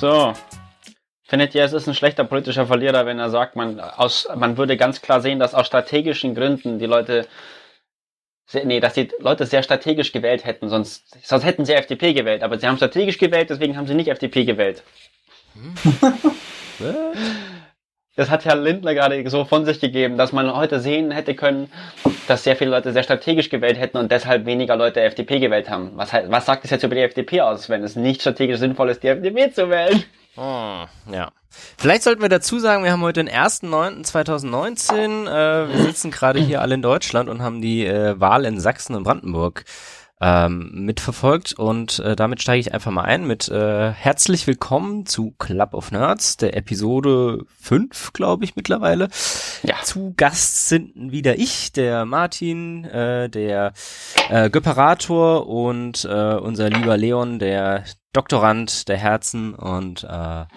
So. Findet ihr, es ist ein schlechter politischer Verlierer, wenn er sagt, man, aus, man würde ganz klar sehen, dass aus strategischen Gründen die Leute, sehr, nee, dass die Leute sehr strategisch gewählt hätten, sonst, sonst hätten sie FDP gewählt, aber sie haben strategisch gewählt, deswegen haben sie nicht FDP gewählt. das hat Herr Lindner gerade so von sich gegeben, dass man heute sehen hätte können, dass sehr viele Leute sehr strategisch gewählt hätten und deshalb weniger Leute FDP gewählt haben. Was, was sagt es jetzt über die FDP aus, wenn es nicht strategisch sinnvoll ist, die FDP zu wählen? Oh, ja. Vielleicht sollten wir dazu sagen, wir haben heute den 1.9.2019. Äh, wir sitzen gerade hier alle in Deutschland und haben die äh, Wahl in Sachsen und Brandenburg ähm, mitverfolgt und äh, damit steige ich einfach mal ein mit äh, herzlich willkommen zu Club of Nerds, der Episode 5, glaube ich mittlerweile. Ja. Zu Gast sind wieder ich, der Martin, äh, der äh, Göperator und äh, unser lieber Leon, der Doktorand der Herzen und äh, ja,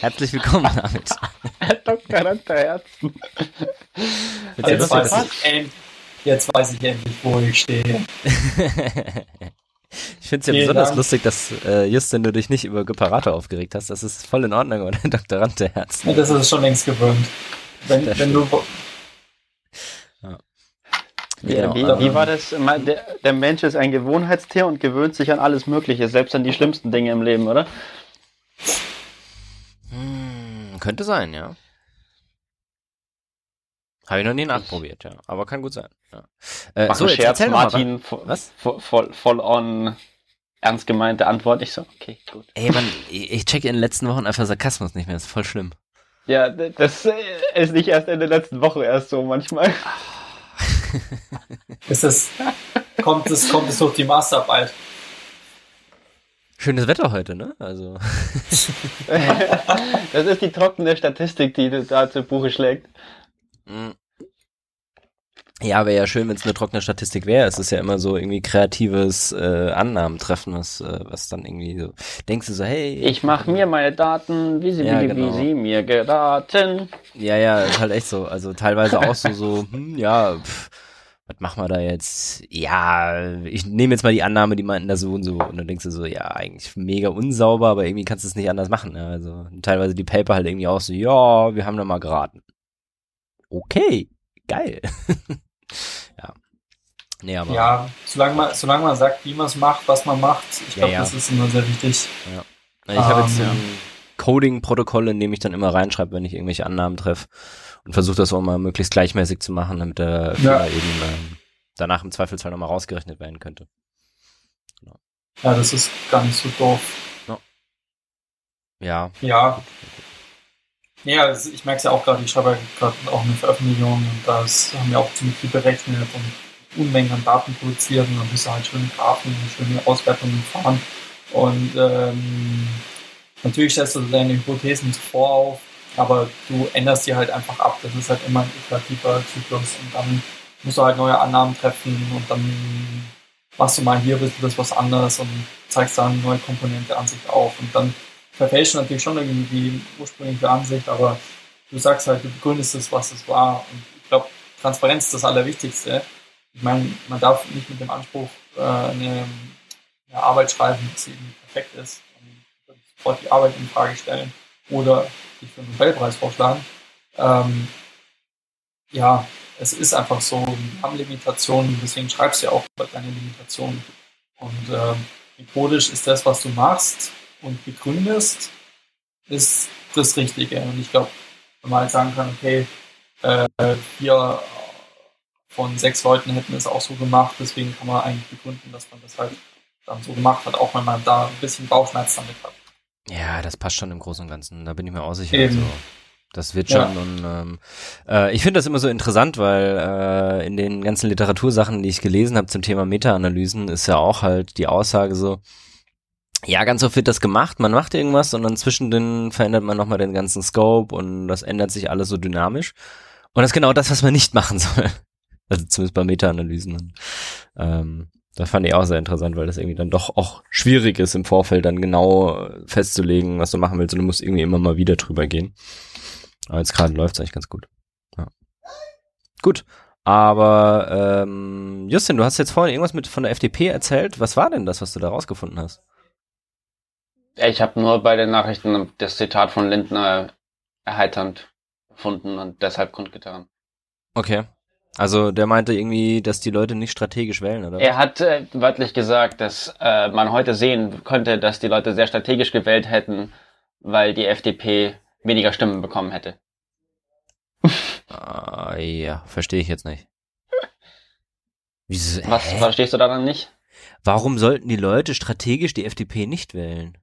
herzlich willkommen damit. Doktorand der Herzen. Jetzt weiß, ich, jetzt weiß ich endlich, wo ich stehe. Ich finde es ja Vielen besonders Dank. lustig, dass äh, Justin du dich nicht über Göparator aufgeregt hast. Das ist voll in Ordnung, oder? Doktorand der Herzen. Ja, das ist schon längst gewöhnt. Wenn, wenn du wie, genau. wie, wie, war das? Der, der, Mensch ist ein Gewohnheitstier und gewöhnt sich an alles Mögliche, selbst an die schlimmsten Dinge im Leben, oder? Hm, könnte sein, ja. Habe ich noch nie nachprobiert, ja. Aber kann gut sein. Ja. Äh, so, jetzt Scherz, Martin, was? Voll, voll on ernst gemeinte Antwort. Ich so, okay, gut. Ey, man, ich checke in den letzten Wochen einfach Sarkasmus nicht mehr. Das ist voll schlimm. Ja, das ist nicht erst in der letzten Woche erst so manchmal. Ist es, kommt, es, kommt es durch die Masterarbeit. Schönes Wetter heute, ne? Also. das ist die trockene Statistik, die da zu Buche schlägt. Mm. Ja, wäre ja schön, wenn es eine trockene Statistik wäre. Es ist ja immer so irgendwie kreatives äh, Annahmen treffen, was, äh, was dann irgendwie so. Denkst du so, hey. Ich mache mir meine Daten, wie sie, ja, wie, genau. wie sie mir geraten. Ja, ja, ist halt echt so. Also teilweise auch so, so, hm, ja, pff, was machen wir da jetzt? Ja, ich nehme jetzt mal die Annahme, die meinten da so und so. Und dann denkst du so, ja, eigentlich mega unsauber, aber irgendwie kannst du es nicht anders machen. Ja? Also teilweise die Paper halt irgendwie auch so, ja, wir haben da mal geraten. Okay, geil. ja. Nee, aber ja, solange man, solange man sagt, wie man es macht, was man macht, ich glaube, ja, ja. das ist immer sehr wichtig. Ja. Ich habe jetzt ähm, ein Coding-Protokoll, in dem ich dann immer reinschreibe, wenn ich irgendwelche Annahmen treffe und versuche das auch mal möglichst gleichmäßig zu machen, damit der Fehler eben ähm, danach im Zweifelsfall nochmal rausgerechnet werden könnte. Genau. Ja, das ist gar nicht so doof. Ja. Ja. Ja, ich merke es ja auch gerade, ich schreibe ja gerade auch eine Veröffentlichung und da haben wir auch ziemlich viel berechnet und Unmengen an Daten produziert und dann müssen halt schöne Grafen und schöne Auswertungen fahren. Und ähm, natürlich stellst du deine Hypothesen zuvor auf, aber du änderst die halt einfach ab. Das ist halt immer ein iterativer Zyklus und dann musst du halt neue Annahmen treffen und dann machst du mal hier ein bisschen das was anderes und zeigst dann eine neue Komponente an sich auf und dann verfälscht natürlich schon irgendwie die ursprüngliche Ansicht, aber du sagst halt, du begründest es, was es war. Und ich glaube, Transparenz ist das Allerwichtigste. Ich meine, man darf nicht mit dem Anspruch äh, eine, eine Arbeit schreiben, irgendwie perfekt ist und sofort die Arbeit in Frage stellen oder dich für einen Nobelpreis vorschlagen. Ähm, ja, es ist einfach so, wir haben Limitationen, deswegen schreibst du ja auch über deine Limitationen. Und äh, methodisch ist das, was du machst, und begründest, ist das Richtige. Und ich glaube, wenn man halt sagen kann, okay, äh, vier von sechs Leuten hätten es auch so gemacht, deswegen kann man eigentlich begründen, dass man das halt dann so gemacht hat, auch wenn man da ein bisschen Bauchschmerz damit hat. Ja, das passt schon im Großen und Ganzen, da bin ich mir auch sicher. Also, das wird schon. Ja. Und ähm, äh, ich finde das immer so interessant, weil äh, in den ganzen Literatursachen, die ich gelesen habe zum Thema Meta-Analysen, ist ja auch halt die Aussage so, ja, ganz oft wird das gemacht, man macht irgendwas und dann zwischendrin verändert man nochmal den ganzen Scope und das ändert sich alles so dynamisch. Und das ist genau das, was man nicht machen soll. Also zumindest bei Meta-Analysen. Ähm, das fand ich auch sehr interessant, weil das irgendwie dann doch auch schwierig ist, im Vorfeld dann genau festzulegen, was du machen willst und du musst irgendwie immer mal wieder drüber gehen. Aber jetzt gerade läuft es eigentlich ganz gut. Ja. Gut. Aber ähm, Justin, du hast jetzt vorhin irgendwas mit von der FDP erzählt. Was war denn das, was du da rausgefunden hast? Ich habe nur bei den Nachrichten das Zitat von Lindner erheiternd gefunden und deshalb kundgetan. Okay. Also der meinte irgendwie, dass die Leute nicht strategisch wählen, oder? Er hat äh, wörtlich gesagt, dass äh, man heute sehen könnte, dass die Leute sehr strategisch gewählt hätten, weil die FDP weniger Stimmen bekommen hätte. ah, ja, verstehe ich jetzt nicht. Wieso, Was verstehst du daran nicht? Warum sollten die Leute strategisch die FDP nicht wählen?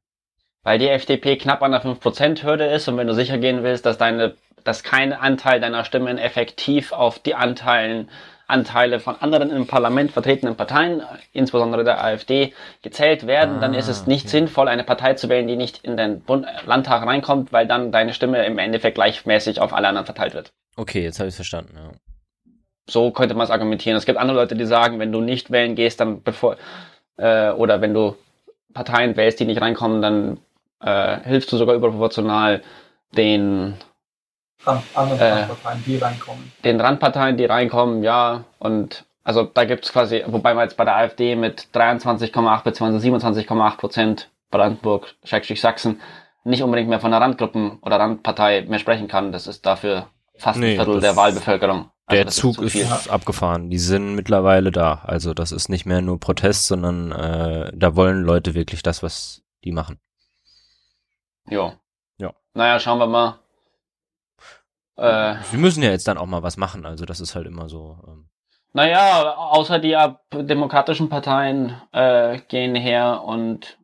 Weil die FDP knapp an der 5%-Hürde ist und wenn du sicher gehen willst, dass deine, dass kein Anteil deiner Stimmen effektiv auf die Anteilen, Anteile von anderen im Parlament vertretenen Parteien, insbesondere der AfD, gezählt werden, ah, dann ist es nicht okay. sinnvoll, eine Partei zu wählen, die nicht in den Bund Landtag reinkommt, weil dann deine Stimme im Endeffekt gleichmäßig auf alle anderen verteilt wird. Okay, jetzt habe ich verstanden, ja. So könnte man es argumentieren. Es gibt andere Leute, die sagen, wenn du nicht wählen gehst, dann bevor, äh, oder wenn du Parteien wählst, die nicht reinkommen, dann äh, hilfst du sogar überproportional den anderen äh, Randparteien, die reinkommen. Den Randparteien, die reinkommen, ja. Und also da gibt's quasi, wobei man jetzt bei der AfD mit 23,8 bzw. 27,8 Prozent Brandenburg, Schrägstrich Sachsen, nicht unbedingt mehr von einer Randgruppen oder Randpartei mehr sprechen kann. Das ist dafür fast nee, ein Viertel der Wahlbevölkerung. Also der Zug ist, ist abgefahren. Die sind mittlerweile da. Also das ist nicht mehr nur Protest, sondern äh, da wollen Leute wirklich das, was die machen. Ja. Ja. Naja, schauen wir mal. Äh, Sie müssen ja jetzt dann auch mal was machen. Also das ist halt immer so. Ähm. Naja, außer die demokratischen Parteien äh, gehen her und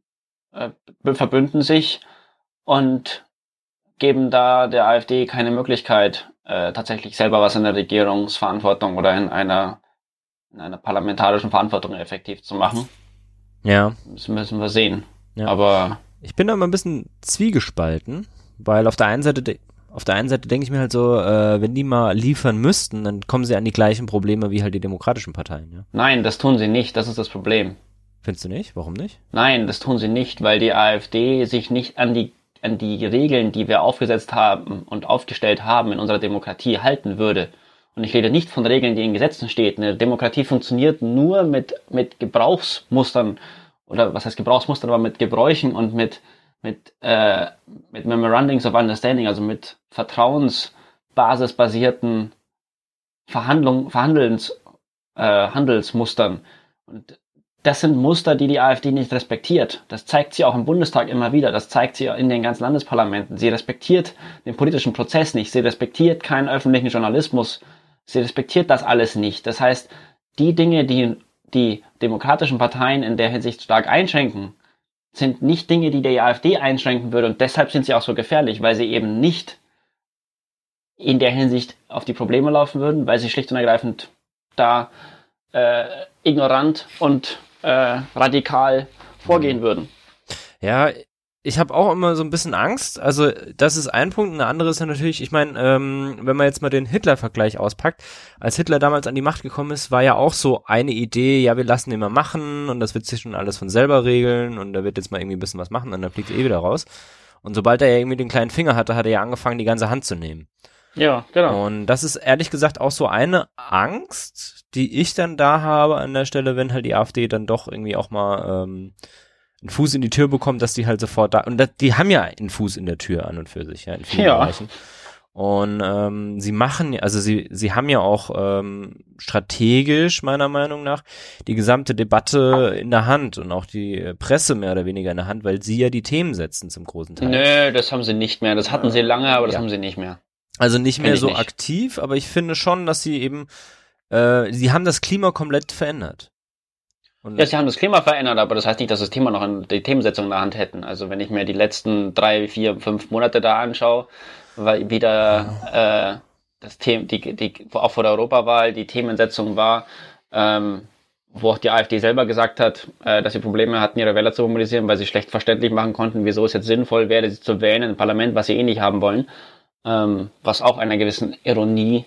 äh, verbünden sich und geben da der AfD keine Möglichkeit, äh, tatsächlich selber was in der Regierungsverantwortung oder in einer, in einer parlamentarischen Verantwortung effektiv zu machen. Ja. Das müssen wir sehen. Ja. Aber. Ich bin da mal ein bisschen zwiegespalten, weil auf der einen Seite, auf der einen Seite denke ich mir halt so, äh, wenn die mal liefern müssten, dann kommen sie an die gleichen Probleme wie halt die demokratischen Parteien, ja. Nein, das tun sie nicht, das ist das Problem. Findest du nicht? Warum nicht? Nein, das tun sie nicht, weil die AfD sich nicht an die an die Regeln, die wir aufgesetzt haben und aufgestellt haben in unserer Demokratie halten würde. Und ich rede nicht von Regeln, die in Gesetzen stehen. Eine Demokratie funktioniert nur mit, mit Gebrauchsmustern oder was heißt Gebrauchsmustern, aber mit Gebräuchen und mit, mit, äh, mit Memorandings of Understanding, also mit vertrauensbasisbasierten Verhandlung, Verhandelns, äh, Handelsmustern. Und das sind Muster, die die AfD nicht respektiert. Das zeigt sie auch im Bundestag immer wieder. Das zeigt sie in den ganzen Landesparlamenten. Sie respektiert den politischen Prozess nicht. Sie respektiert keinen öffentlichen Journalismus. Sie respektiert das alles nicht. Das heißt, die Dinge, die die demokratischen Parteien in der Hinsicht stark einschränken, sind nicht Dinge, die die AfD einschränken würde. Und deshalb sind sie auch so gefährlich, weil sie eben nicht in der Hinsicht auf die Probleme laufen würden, weil sie schlicht und ergreifend da äh, ignorant und äh, radikal vorgehen würden. Ja, ich habe auch immer so ein bisschen Angst. Also das ist ein Punkt. Eine andere ist ja natürlich, ich meine, ähm, wenn man jetzt mal den Hitler-Vergleich auspackt, als Hitler damals an die Macht gekommen ist, war ja auch so eine Idee, ja, wir lassen ihn mal machen und das wird sich schon alles von selber regeln und er wird jetzt mal irgendwie ein bisschen was machen und dann fliegt er eh wieder raus. Und sobald er ja irgendwie den kleinen Finger hatte, hat er ja angefangen, die ganze Hand zu nehmen. Ja, genau. Und das ist ehrlich gesagt auch so eine Angst, die ich dann da habe an der Stelle, wenn halt die AfD dann doch irgendwie auch mal ähm, einen Fuß in die Tür bekommt, dass die halt sofort da und das, die haben ja einen Fuß in der Tür an und für sich, ja, in vielen ja. Bereichen. Und ähm, sie machen, also sie, sie haben ja auch ähm, strategisch, meiner Meinung nach, die gesamte Debatte in der Hand und auch die Presse mehr oder weniger in der Hand, weil sie ja die Themen setzen zum großen Teil. Nö, das haben sie nicht mehr. Das hatten sie lange, aber das ja. haben sie nicht mehr. Also nicht mehr so nicht. aktiv, aber ich finde schon, dass sie eben äh, sie haben das Klima komplett verändert. Und ja, sie haben das Klima verändert, aber das heißt nicht, dass das Thema noch in die Themensetzung in der Hand hätten. Also wenn ich mir die letzten drei, vier, fünf Monate da anschaue, weil wieder äh, das Thema, die, die, auch vor der Europawahl die Themensetzung war, ähm, wo auch die AfD selber gesagt hat, äh, dass sie Probleme hatten, ihre Wähler zu mobilisieren, weil sie schlecht verständlich machen konnten, wieso es jetzt sinnvoll wäre, sie zu wählen im Parlament, was sie eh nicht haben wollen, ähm, was auch einer gewissen Ironie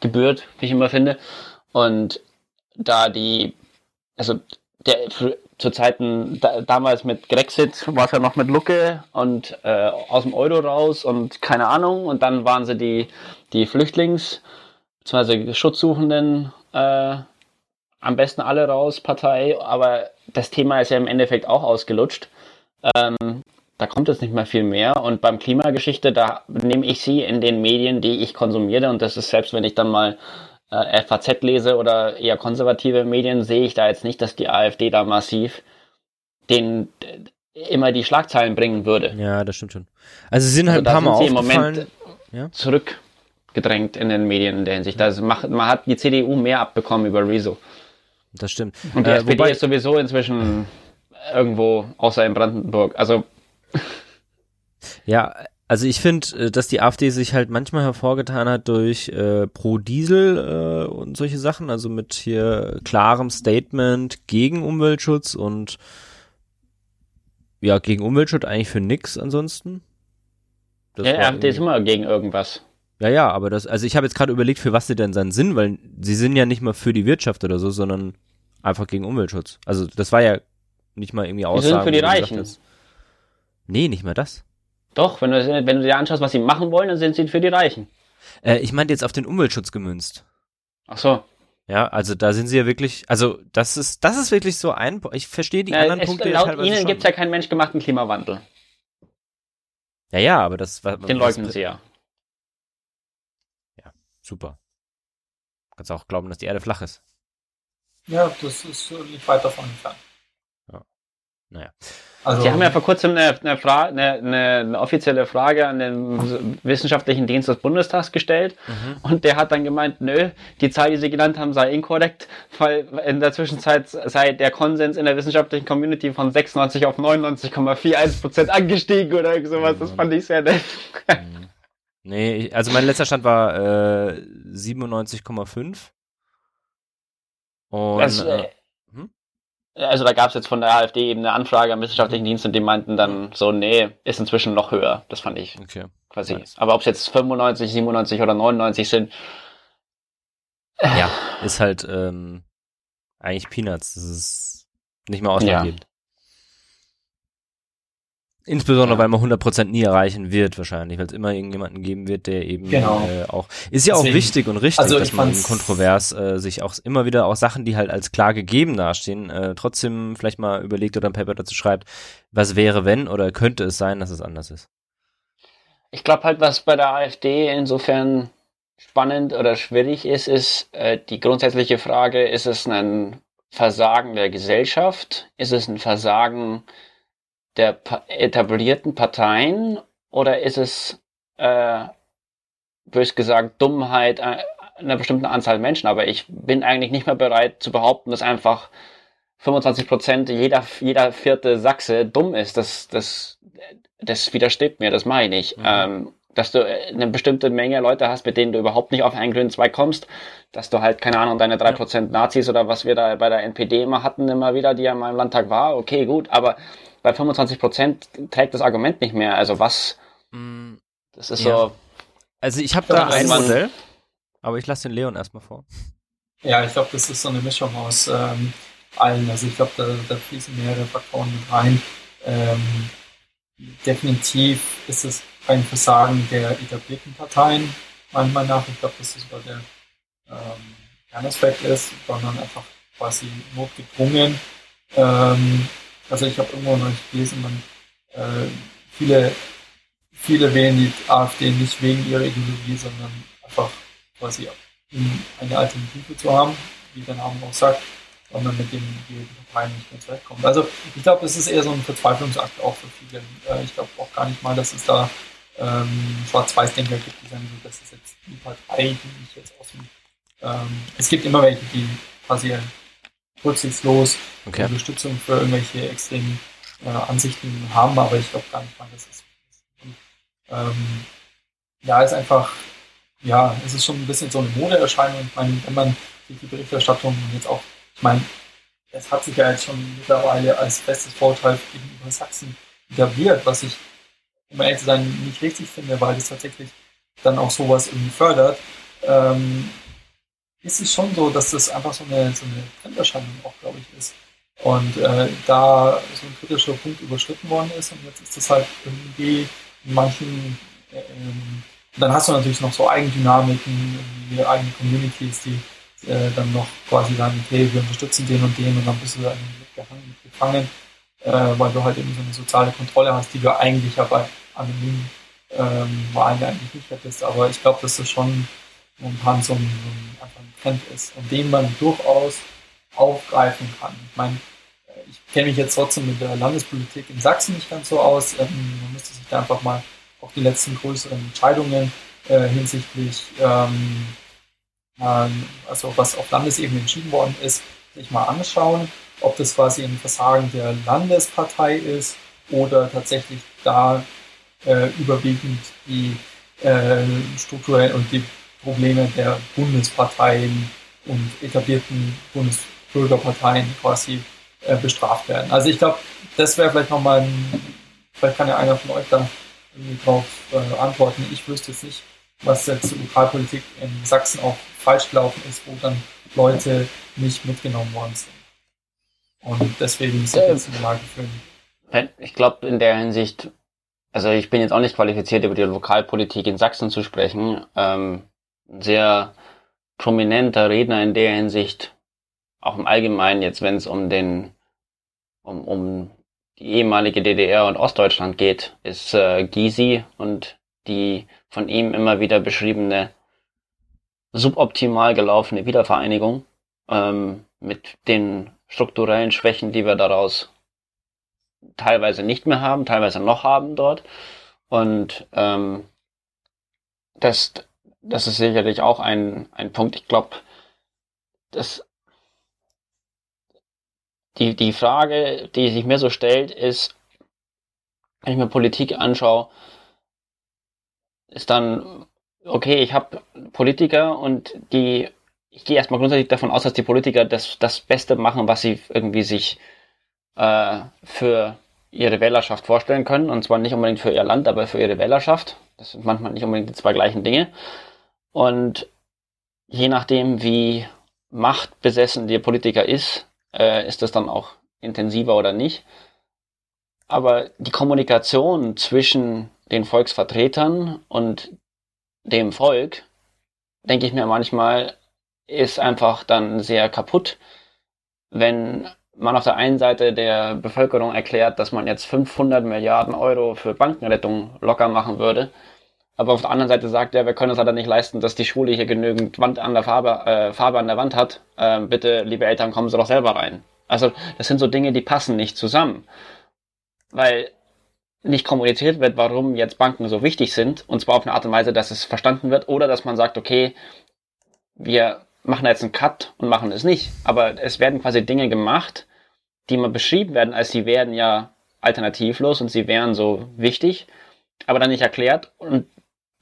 gebührt, wie ich immer finde. Und da die, also der zu Zeiten da, damals mit Grexit war es ja noch mit Lucke und äh, aus dem Euro raus und keine Ahnung. Und dann waren sie die, die Flüchtlings- bzw. Schutzsuchenden äh, am besten alle raus, Partei. Aber das Thema ist ja im Endeffekt auch ausgelutscht. Ähm, da kommt jetzt nicht mehr viel mehr. Und beim Klimageschichte, da nehme ich sie in den Medien, die ich konsumiere. Und das ist selbst, wenn ich dann mal äh, FAZ lese oder eher konservative Medien, sehe ich da jetzt nicht, dass die AfD da massiv den immer die Schlagzeilen bringen würde. Ja, das stimmt schon. Also sie sind halt also ein paar Mal im Moment ja? zurückgedrängt in den Medien in der Hinsicht. Also macht, man hat die CDU mehr abbekommen über Rezo. Das stimmt. Und die äh, SPD ist sowieso inzwischen irgendwo außer in Brandenburg. Also ja, also ich finde, äh, dass die AfD sich halt manchmal hervorgetan hat durch äh, Pro-Diesel äh, und solche Sachen, also mit hier klarem Statement gegen Umweltschutz und ja, gegen Umweltschutz eigentlich für nix ansonsten. Das ja, AfD ist immer gegen irgendwas. Ja, ja, aber das, also ich habe jetzt gerade überlegt, für was sie denn seinen Sinn, weil sie sind ja nicht mal für die Wirtschaft oder so, sondern einfach gegen Umweltschutz. Also das war ja nicht mal irgendwie Aussagen. Sie sind für die Reichen. Nee, nicht mal das. Doch, wenn du, wenn du dir anschaust, was sie machen wollen, dann sind sie für die Reichen. Äh, ich meinte jetzt auf den Umweltschutz gemünzt. Ach so. Ja, also da sind sie ja wirklich, also das ist, das ist wirklich so ein, ich verstehe die ja, anderen es, Punkte laut Ihnen gibt es ja keinen menschgemachten Klimawandel. Ja, ja, aber das war. Den leugnen sie ja. Ja, super. Kannst auch glauben, dass die Erde flach ist. Ja, das ist nicht weit davon entfernt. Ja. Naja. Also, Sie haben ja vor kurzem eine, eine, Fra eine, eine, offizielle Frage an den wissenschaftlichen Dienst des Bundestags gestellt mhm. und der hat dann gemeint, nö, die Zahl, die Sie genannt haben, sei inkorrekt, weil in der Zwischenzeit sei der Konsens in der wissenschaftlichen Community von 96 auf 99,41 Prozent angestiegen oder sowas. Mhm. Das fand ich sehr nett. Mhm. Nee, also mein letzter Stand war äh, 97,5. Und das, äh, also da gab es jetzt von der AfD eben eine Anfrage am wissenschaftlichen Dienst und die meinten dann so, nee, ist inzwischen noch höher. Das fand ich okay. quasi. Nice. Aber ob es jetzt 95, 97 oder 99 sind. Ja, ist halt ähm, eigentlich Peanuts. Das ist nicht mehr ausschlaggebend. Insbesondere, ja. weil man 100% nie erreichen wird, wahrscheinlich, weil es immer irgendjemanden geben wird, der eben genau. äh, auch, ist ja Deswegen, auch wichtig und richtig, also dass man kontrovers äh, sich auch immer wieder auch Sachen, die halt als klar gegeben dastehen, äh, trotzdem vielleicht mal überlegt oder ein Paper dazu schreibt, was wäre, wenn oder könnte es sein, dass es anders ist. Ich glaube halt, was bei der AfD insofern spannend oder schwierig ist, ist äh, die grundsätzliche Frage, ist es ein Versagen der Gesellschaft? Ist es ein Versagen der etablierten Parteien oder ist es, äh, bös gesagt, Dummheit einer bestimmten Anzahl Menschen? Aber ich bin eigentlich nicht mehr bereit zu behaupten, dass einfach 25 Prozent jeder, jeder vierte Sachse dumm ist. Das, das, das widerstrebt mir, das meine ich. Mhm. Ähm, dass du eine bestimmte Menge Leute hast, mit denen du überhaupt nicht auf einen grünen Zweig kommst, dass du halt, keine Ahnung, deine drei Prozent Nazis oder was wir da bei der NPD immer hatten, immer wieder, die ja mal im Landtag war, okay, gut, aber bei 25 Prozent trägt das Argument nicht mehr. Also was? Mm, das ist ja. so. Also ich habe da ein Modell, aber ich lasse den Leon erstmal vor. Ja, ich glaube, das ist so eine Mischung aus ähm, allen. Also ich glaube, da, da, fließen mehrere Faktoren mit rein. Ähm, definitiv ist es ein Versagen der etablierten Parteien, manchmal nach. Ich glaube, dass das sogar der ähm, Kernaspekt ist, sondern einfach quasi notgedrungen ähm, also ich habe irgendwo noch nicht gelesen, man, äh, viele, viele wählen die AfD nicht wegen ihrer Ideologie, sondern einfach quasi um eine Alternative zu haben, wie der Name auch sagt, weil man mit die Parteien nicht mehr zurechtkommt. Also ich glaube, das ist eher so ein Verzweiflungsakt auch für viele. Äh, ich glaube auch gar nicht mal, dass es da ähm, Schwarz-Weiß-Denker gibt, die sagen, das ist jetzt die Partei, die ich jetzt aus dem ähm, es gibt immer welche, die quasi rücksichtslos okay. Unterstützung für irgendwelche extremen äh, Ansichten haben, aber ich glaube gar nicht es so ist. Ähm, ja, ist einfach, ja, es ist schon ein bisschen so eine Modeerscheinung. Ich meine, wenn man sich die Berichterstattung jetzt auch, ich meine, es hat sich ja jetzt schon mittlerweile als bestes Vorteil gegenüber Sachsen etabliert, was ich, um ehrlich zu sein, nicht richtig finde, weil es tatsächlich dann auch sowas irgendwie fördert. Ähm, ist es schon so, dass das einfach so eine, so eine Trenderscheinung auch, glaube ich, ist. Und äh, da so ein kritischer Punkt überschritten worden ist und jetzt ist das halt irgendwie in manchen, äh, ähm, dann hast du natürlich noch so Eigendynamiken, eigene Communities, die äh, dann noch quasi sagen, okay, wir unterstützen den und den und dann bist du da mitgehangen, mitgefangen. äh, weil du halt eben so eine soziale Kontrolle hast, die du eigentlich ja bei anonymen ähm, Wahlen eigentlich nicht hättest. Aber ich glaube, dass das schon so ein, so ein, einfach ein Trend ist und den man durchaus aufgreifen kann. Ich meine, äh, ich kenne mich jetzt trotzdem mit der Landespolitik in Sachsen nicht ganz so aus. Ähm, man müsste sich da einfach mal auch die letzten größeren Entscheidungen äh, hinsichtlich, ähm, äh, also was auf Landesebene entschieden worden ist, sich mal anschauen, ob das quasi ein Versagen der Landespartei ist oder tatsächlich da äh, überwiegend die äh, strukturellen und die Probleme der Bundesparteien und etablierten Bundesbürgerparteien quasi äh, bestraft werden. Also ich glaube, das wäre vielleicht nochmal ein, vielleicht kann ja einer von euch da irgendwie drauf äh, antworten. Ich wüsste jetzt nicht, was jetzt zur Lokalpolitik in Sachsen auch falsch gelaufen ist, wo dann Leute nicht mitgenommen worden sind. Und deswegen ist jetzt eine Lage für Ich glaube, in der Hinsicht, also ich bin jetzt auch nicht qualifiziert, über die Lokalpolitik in Sachsen zu sprechen. Ähm, sehr prominenter Redner in der Hinsicht, auch im Allgemeinen jetzt, wenn es um den, um, um die ehemalige DDR und Ostdeutschland geht, ist äh, Gysi und die von ihm immer wieder beschriebene suboptimal gelaufene Wiedervereinigung ähm, mit den strukturellen Schwächen, die wir daraus teilweise nicht mehr haben, teilweise noch haben dort. Und ähm, das, das ist sicherlich auch ein, ein Punkt. Ich glaube, dass die, die Frage, die sich mir so stellt, ist, wenn ich mir Politik anschaue, ist dann, okay, ich habe Politiker und die, ich gehe erstmal grundsätzlich davon aus, dass die Politiker das, das Beste machen, was sie irgendwie sich äh, für ihre Wählerschaft vorstellen können. Und zwar nicht unbedingt für ihr Land, aber für ihre Wählerschaft. Das sind manchmal nicht unbedingt die zwei gleichen Dinge. Und je nachdem, wie machtbesessen der Politiker ist, äh, ist das dann auch intensiver oder nicht. Aber die Kommunikation zwischen den Volksvertretern und dem Volk, denke ich mir manchmal, ist einfach dann sehr kaputt, wenn man auf der einen Seite der Bevölkerung erklärt, dass man jetzt 500 Milliarden Euro für Bankenrettung locker machen würde, aber auf der anderen Seite sagt er, wir können es leider nicht leisten, dass die Schule hier genügend Wand an der Farbe, äh, Farbe an der Wand hat. Äh, bitte, liebe Eltern, kommen Sie doch selber rein. Also das sind so Dinge, die passen nicht zusammen. Weil nicht kommuniziert wird, warum jetzt Banken so wichtig sind, und zwar auf eine Art und Weise, dass es verstanden wird, oder dass man sagt, okay, wir machen jetzt einen Cut und machen es nicht. Aber es werden quasi Dinge gemacht, die mal beschrieben werden, als sie wären ja alternativlos und sie wären so wichtig, aber dann nicht erklärt. Und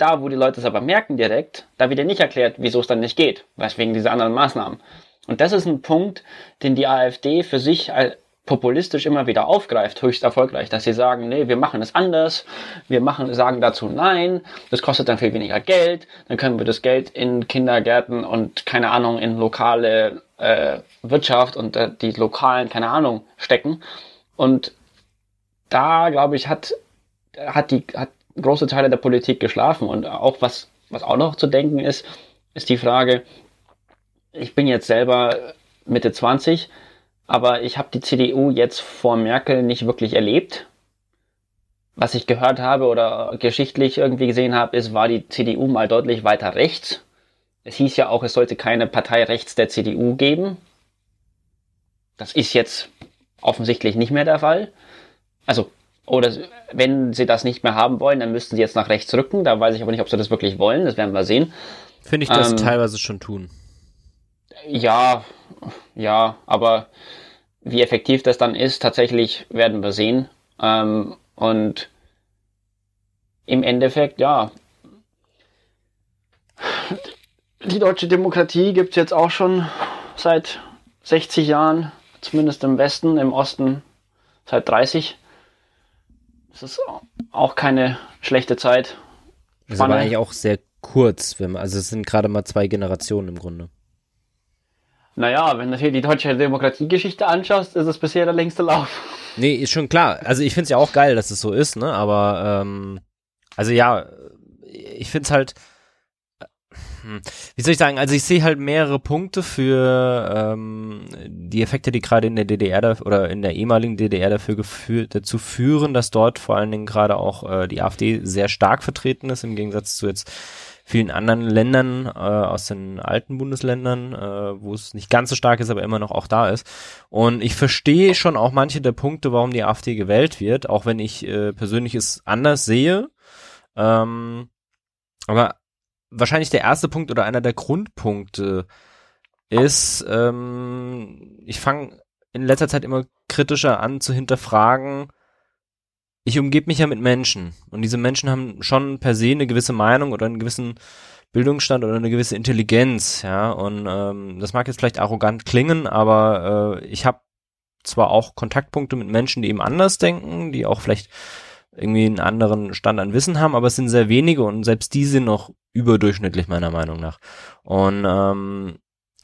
da, wo die Leute es aber merken direkt, da wird ja nicht erklärt, wieso es dann nicht geht, wegen dieser anderen Maßnahmen. Und das ist ein Punkt, den die AfD für sich populistisch immer wieder aufgreift, höchst erfolgreich, dass sie sagen, nee, wir machen es anders, wir machen, sagen dazu nein, das kostet dann viel weniger Geld, dann können wir das Geld in Kindergärten und keine Ahnung in lokale äh, Wirtschaft und äh, die lokalen, keine Ahnung, stecken. Und da, glaube ich, hat, hat die, hat große Teile der Politik geschlafen und auch was, was auch noch zu denken ist, ist die Frage, ich bin jetzt selber Mitte 20, aber ich habe die CDU jetzt vor Merkel nicht wirklich erlebt. Was ich gehört habe oder geschichtlich irgendwie gesehen habe, ist, war die CDU mal deutlich weiter rechts. Es hieß ja auch, es sollte keine Partei rechts der CDU geben. Das ist jetzt offensichtlich nicht mehr der Fall. Also, oder wenn sie das nicht mehr haben wollen, dann müssten sie jetzt nach rechts rücken. Da weiß ich aber nicht, ob sie das wirklich wollen. Das werden wir sehen. Finde ich das ähm, teilweise schon tun. Ja, ja, aber wie effektiv das dann ist, tatsächlich werden wir sehen. Ähm, und im Endeffekt, ja, die deutsche Demokratie gibt es jetzt auch schon seit 60 Jahren, zumindest im Westen, im Osten seit 30. Das ist auch keine schlechte Zeit. Das ist aber eigentlich auch sehr kurz, wenn man, also es sind gerade mal zwei Generationen im Grunde. Naja, wenn du hier die deutsche Demokratiegeschichte anschaust, ist es bisher der längste Lauf. Nee, ist schon klar. Also ich finde es ja auch geil, dass es so ist, ne? Aber ähm, also ja, ich finde es halt wie soll ich sagen, also ich sehe halt mehrere Punkte für ähm, die Effekte, die gerade in der DDR da, oder in der ehemaligen DDR dafür geführt, dazu führen, dass dort vor allen Dingen gerade auch äh, die AfD sehr stark vertreten ist, im Gegensatz zu jetzt vielen anderen Ländern äh, aus den alten Bundesländern, äh, wo es nicht ganz so stark ist, aber immer noch auch da ist. Und ich verstehe schon auch manche der Punkte, warum die AfD gewählt wird, auch wenn ich äh, persönlich es anders sehe. Ähm, aber wahrscheinlich der erste Punkt oder einer der Grundpunkte ist, ähm, ich fange in letzter Zeit immer kritischer an zu hinterfragen, ich umgebe mich ja mit Menschen und diese Menschen haben schon per se eine gewisse Meinung oder einen gewissen Bildungsstand oder eine gewisse Intelligenz, ja, und ähm, das mag jetzt vielleicht arrogant klingen, aber äh, ich habe zwar auch Kontaktpunkte mit Menschen, die eben anders denken, die auch vielleicht irgendwie einen anderen Stand an Wissen haben, aber es sind sehr wenige und selbst die sind noch überdurchschnittlich meiner Meinung nach. Und ähm,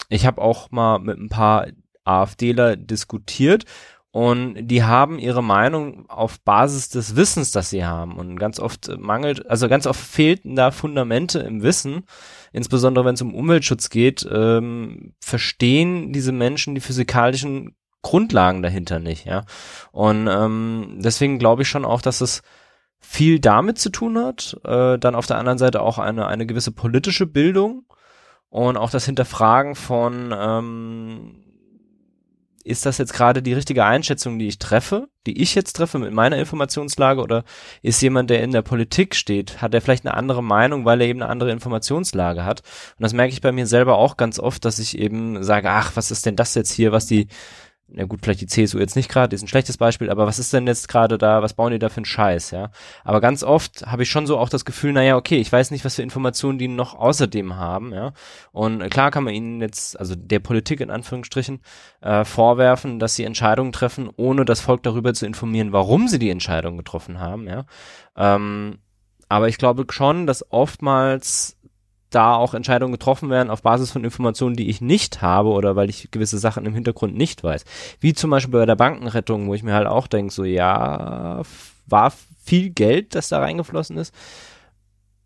ich habe auch mal mit ein paar AfDler diskutiert und die haben ihre Meinung auf Basis des Wissens, das sie haben. Und ganz oft mangelt, also ganz oft fehlten da Fundamente im Wissen, insbesondere wenn es um Umweltschutz geht, ähm, verstehen diese Menschen die physikalischen Grundlagen dahinter nicht, ja. Und ähm, deswegen glaube ich schon auch, dass es viel damit zu tun hat. Äh, dann auf der anderen Seite auch eine, eine gewisse politische Bildung und auch das Hinterfragen von ähm, ist das jetzt gerade die richtige Einschätzung, die ich treffe, die ich jetzt treffe mit meiner Informationslage oder ist jemand, der in der Politik steht, hat er vielleicht eine andere Meinung, weil er eben eine andere Informationslage hat? Und das merke ich bei mir selber auch ganz oft, dass ich eben sage, ach, was ist denn das jetzt hier, was die na gut, vielleicht die CSU jetzt nicht gerade, ist ein schlechtes Beispiel, aber was ist denn jetzt gerade da, was bauen die da für einen Scheiß, ja? Aber ganz oft habe ich schon so auch das Gefühl, naja, okay, ich weiß nicht, was für Informationen die noch außerdem haben, ja? Und klar kann man ihnen jetzt, also der Politik in Anführungsstrichen, äh, vorwerfen, dass sie Entscheidungen treffen, ohne das Volk darüber zu informieren, warum sie die Entscheidung getroffen haben, ja? Ähm, aber ich glaube schon, dass oftmals da auch Entscheidungen getroffen werden auf Basis von Informationen, die ich nicht habe oder weil ich gewisse Sachen im Hintergrund nicht weiß. Wie zum Beispiel bei der Bankenrettung, wo ich mir halt auch denke, so ja, war viel Geld, das da reingeflossen ist.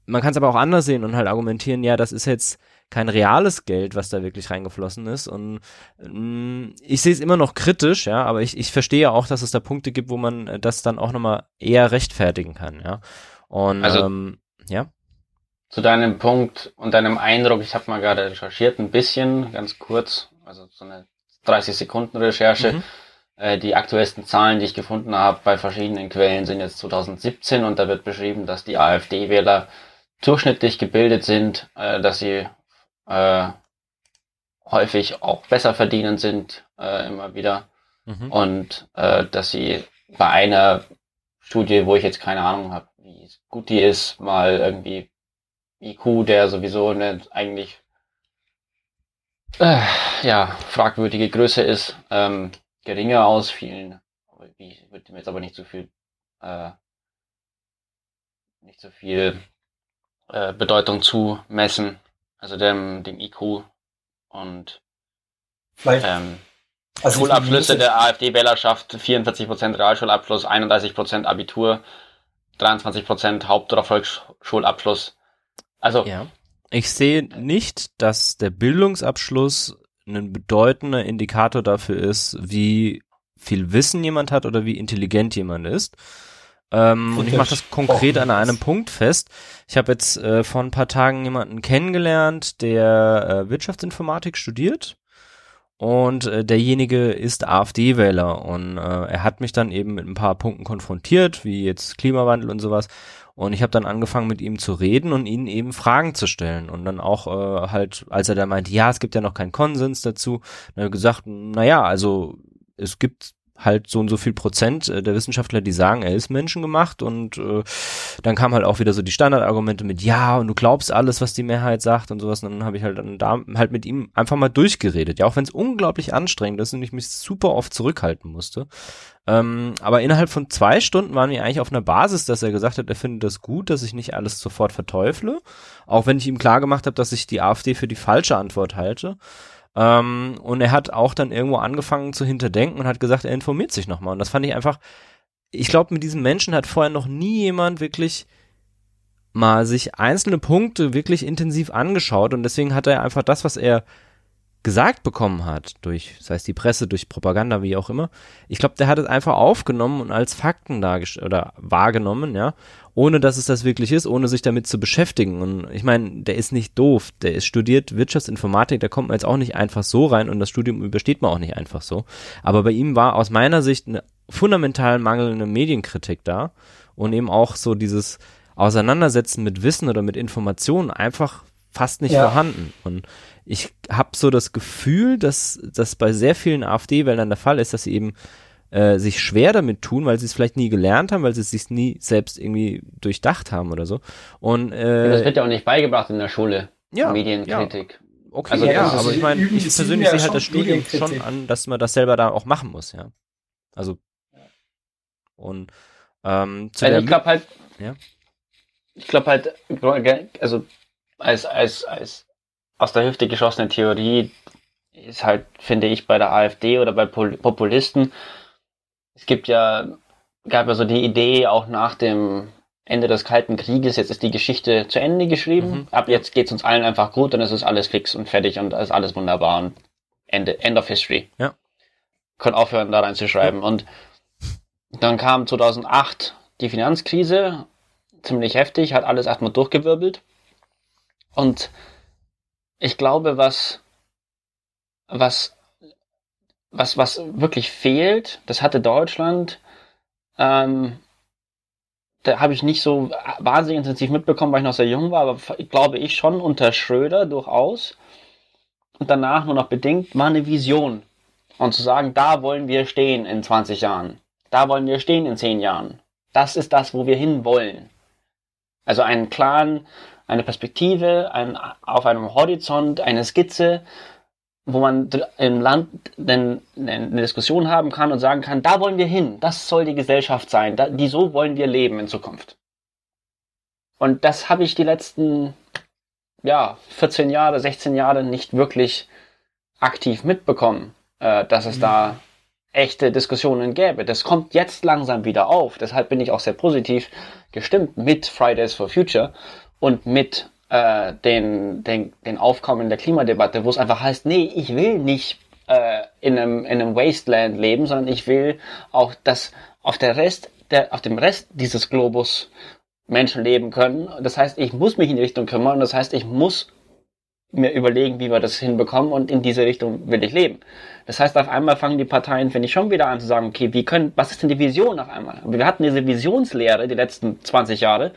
Man kann es aber auch anders sehen und halt argumentieren, ja, das ist jetzt kein reales Geld, was da wirklich reingeflossen ist. Und mh, mm, ich sehe es immer noch kritisch, ja, aber ich, ich verstehe auch, dass es da Punkte gibt, wo man das dann auch nochmal eher rechtfertigen kann, ja. Und also, ähm, ja zu deinem Punkt und deinem Eindruck, ich habe mal gerade recherchiert, ein bisschen, ganz kurz, also so eine 30 Sekunden Recherche. Mhm. Äh, die aktuellsten Zahlen, die ich gefunden habe bei verschiedenen Quellen, sind jetzt 2017 und da wird beschrieben, dass die AfD-Wähler durchschnittlich gebildet sind, äh, dass sie äh, häufig auch besser verdienen sind, äh, immer wieder. Mhm. Und äh, dass sie bei einer Studie, wo ich jetzt keine Ahnung habe, wie gut die ist, mal irgendwie IQ, der sowieso eine eigentlich äh, ja, fragwürdige Größe ist, ähm, geringer ausfielen. Ich würde mir jetzt aber nicht so viel äh, nicht so viel äh, Bedeutung zumessen, also dem, dem IQ und. Ähm, also Schulabschlüsse der AfD-Wählerschaft, 44% Realschulabschluss, 31% Abitur, 23% Haupt- oder Volksschulabschluss. Also. Ja. Ich sehe nicht, dass der Bildungsabschluss ein bedeutender Indikator dafür ist, wie viel Wissen jemand hat oder wie intelligent jemand ist. Ähm, und ich mache das konkret an einem Punkt fest. Ich habe jetzt äh, vor ein paar Tagen jemanden kennengelernt, der äh, Wirtschaftsinformatik studiert und äh, derjenige ist AfD-Wähler und äh, er hat mich dann eben mit ein paar Punkten konfrontiert, wie jetzt Klimawandel und sowas. Und ich habe dann angefangen mit ihm zu reden und ihnen eben Fragen zu stellen. Und dann auch äh, halt, als er da meinte, ja, es gibt ja noch keinen Konsens dazu, dann habe ich gesagt, na ja, also es gibt halt so und so viel Prozent äh, der Wissenschaftler, die sagen, er ist menschengemacht und äh, dann kam halt auch wieder so die Standardargumente mit, ja, und du glaubst alles, was die Mehrheit sagt und sowas. Und dann habe ich halt dann da halt mit ihm einfach mal durchgeredet, ja, auch wenn es unglaublich anstrengend ist und ich mich super oft zurückhalten musste. Ähm, aber innerhalb von zwei Stunden waren wir eigentlich auf einer Basis, dass er gesagt hat, er findet das gut, dass ich nicht alles sofort verteufle, auch wenn ich ihm klar gemacht habe, dass ich die AfD für die falsche Antwort halte. Ähm, und er hat auch dann irgendwo angefangen zu hinterdenken und hat gesagt, er informiert sich nochmal. Und das fand ich einfach, ich glaube, mit diesem Menschen hat vorher noch nie jemand wirklich mal sich einzelne Punkte wirklich intensiv angeschaut und deswegen hat er einfach das, was er gesagt bekommen hat, durch, sei es die Presse, durch Propaganda, wie auch immer. Ich glaube, der hat es einfach aufgenommen und als Fakten dargestellt oder wahrgenommen, ja, ohne dass es das wirklich ist, ohne sich damit zu beschäftigen. Und ich meine, der ist nicht doof, der ist studiert Wirtschaftsinformatik, da kommt man jetzt auch nicht einfach so rein und das Studium übersteht man auch nicht einfach so. Aber bei ihm war aus meiner Sicht eine fundamental mangelnde Medienkritik da und eben auch so dieses Auseinandersetzen mit Wissen oder mit Informationen einfach fast nicht ja. vorhanden. Und ich habe so das Gefühl, dass das bei sehr vielen AfD-Wählern der Fall ist, dass sie eben äh, sich schwer damit tun, weil sie es vielleicht nie gelernt haben, weil sie es sich nie selbst irgendwie durchdacht haben oder so. Und äh, das wird ja auch nicht beigebracht in der Schule. Ja, Medienkritik. Ja. Okay, also, ja, aber ich meine, ich persönlich sehe halt das Studium schon an, dass man das selber da auch machen muss, ja. Also und ähm, zu also ich glaube halt, ja. ich glaube halt, also als als als aus der Hüfte geschossene Theorie ist halt, finde ich, bei der AfD oder bei Populisten. Es gibt ja, gab ja so die Idee, auch nach dem Ende des Kalten Krieges, jetzt ist die Geschichte zu Ende geschrieben. Mhm. Ab jetzt geht es uns allen einfach gut, dann ist es alles fix und fertig und ist alles wunderbar und Ende, End of History. Ja. Können aufhören, da reinzuschreiben. Ja. Und dann kam 2008 die Finanzkrise, ziemlich heftig, hat alles erstmal durchgewirbelt. Und ich glaube, was, was, was, was wirklich fehlt, das hatte Deutschland, ähm, da habe ich nicht so wahnsinnig intensiv mitbekommen, weil ich noch sehr jung war, aber glaube ich schon unter Schröder durchaus. Und danach nur noch bedingt, war eine Vision. Und zu sagen, da wollen wir stehen in 20 Jahren. Da wollen wir stehen in 10 Jahren. Das ist das, wo wir hin wollen. Also einen klaren, eine Perspektive, ein, auf einem Horizont, eine Skizze, wo man im Land eine Diskussion haben kann und sagen kann, da wollen wir hin, das soll die Gesellschaft sein, da, die so wollen wir leben in Zukunft. Und das habe ich die letzten ja, 14 Jahre, 16 Jahre nicht wirklich aktiv mitbekommen, äh, dass es mhm. da echte Diskussionen gäbe. Das kommt jetzt langsam wieder auf. Deshalb bin ich auch sehr positiv gestimmt mit Fridays for Future und mit äh, den, den, den Aufkommen der Klimadebatte, wo es einfach heißt, nee, ich will nicht äh, in, einem, in einem Wasteland leben, sondern ich will auch, dass auf der Rest, der, auf dem Rest dieses Globus Menschen leben können. Das heißt, ich muss mich in die Richtung kümmern. Das heißt, ich muss mir überlegen, wie wir das hinbekommen und in diese Richtung will ich leben. Das heißt, auf einmal fangen die Parteien, finde ich, schon wieder an zu sagen, okay, wie können, was ist denn die Vision auf einmal? Wir hatten diese Visionslehre die letzten 20 Jahre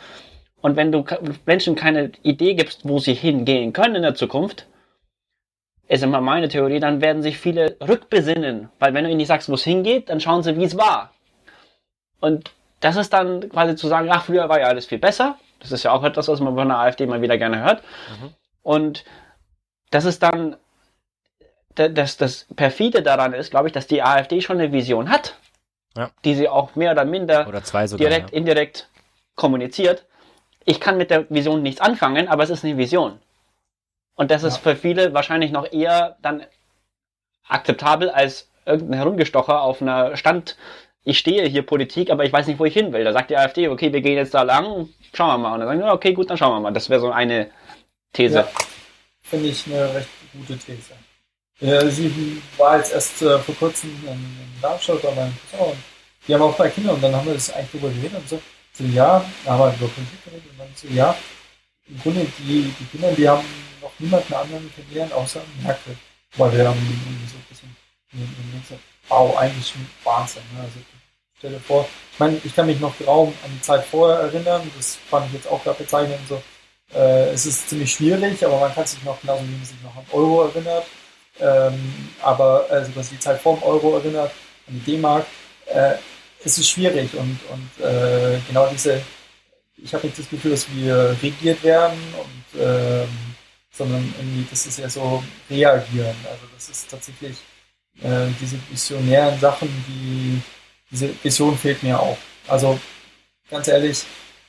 und wenn du Menschen keine Idee gibst, wo sie hingehen können in der Zukunft, ist immer meine Theorie, dann werden sich viele rückbesinnen. Weil wenn du ihnen nicht sagst, wo es hingeht, dann schauen sie, wie es war. Und das ist dann quasi zu sagen, ach, früher war ja alles viel besser. Das ist ja auch etwas, was man von der AfD mal wieder gerne hört. Mhm. Und das ist dann, das, das perfide daran ist, glaube ich, dass die AfD schon eine Vision hat, ja. die sie auch mehr oder minder oder sogar, direkt, ja. indirekt kommuniziert ich kann mit der Vision nichts anfangen, aber es ist eine Vision. Und das ist für viele wahrscheinlich noch eher dann akzeptabel als irgendein Herumgestocher auf einer Stand, ich stehe hier Politik, aber ich weiß nicht, wo ich hin will. Da sagt die AfD, okay, wir gehen jetzt da lang, schauen wir mal. Und dann sagen wir, okay, gut, dann schauen wir mal. Das wäre so eine These. Ja, Finde ich eine recht gute These. Ja, sie war jetzt erst äh, vor kurzem in, in Darmstadt bei meinem Cousin die haben auch zwei Kinder und dann haben wir das eigentlich darüber geredet und so so, ja, aber über geredet und dann so, ja, im Grunde die, die Kinder, die haben noch niemanden anderen kennengelernt, außer Merkel. Weil wir haben so ein bisschen gesagt, wow, eigentlich schon Wahnsinn. Ne? Also stell dir vor, ich meine, ich kann mich noch kaum an die Zeit vorher erinnern, das fand ich jetzt auch gerade bezeichnend so. Äh, es ist ziemlich schwierig, aber man kann sich noch genauso wie man sich noch an Euro erinnert. Ähm, aber also was die Zeit vor dem Euro erinnert, an die D-Mark, äh, es ist schwierig und, und äh, genau diese, ich habe nicht das Gefühl, dass wir regiert werden und ähm, sondern irgendwie, das ist ja so reagieren. Also das ist tatsächlich äh, diese visionären Sachen, die diese Vision fehlt mir auch. Also ganz ehrlich,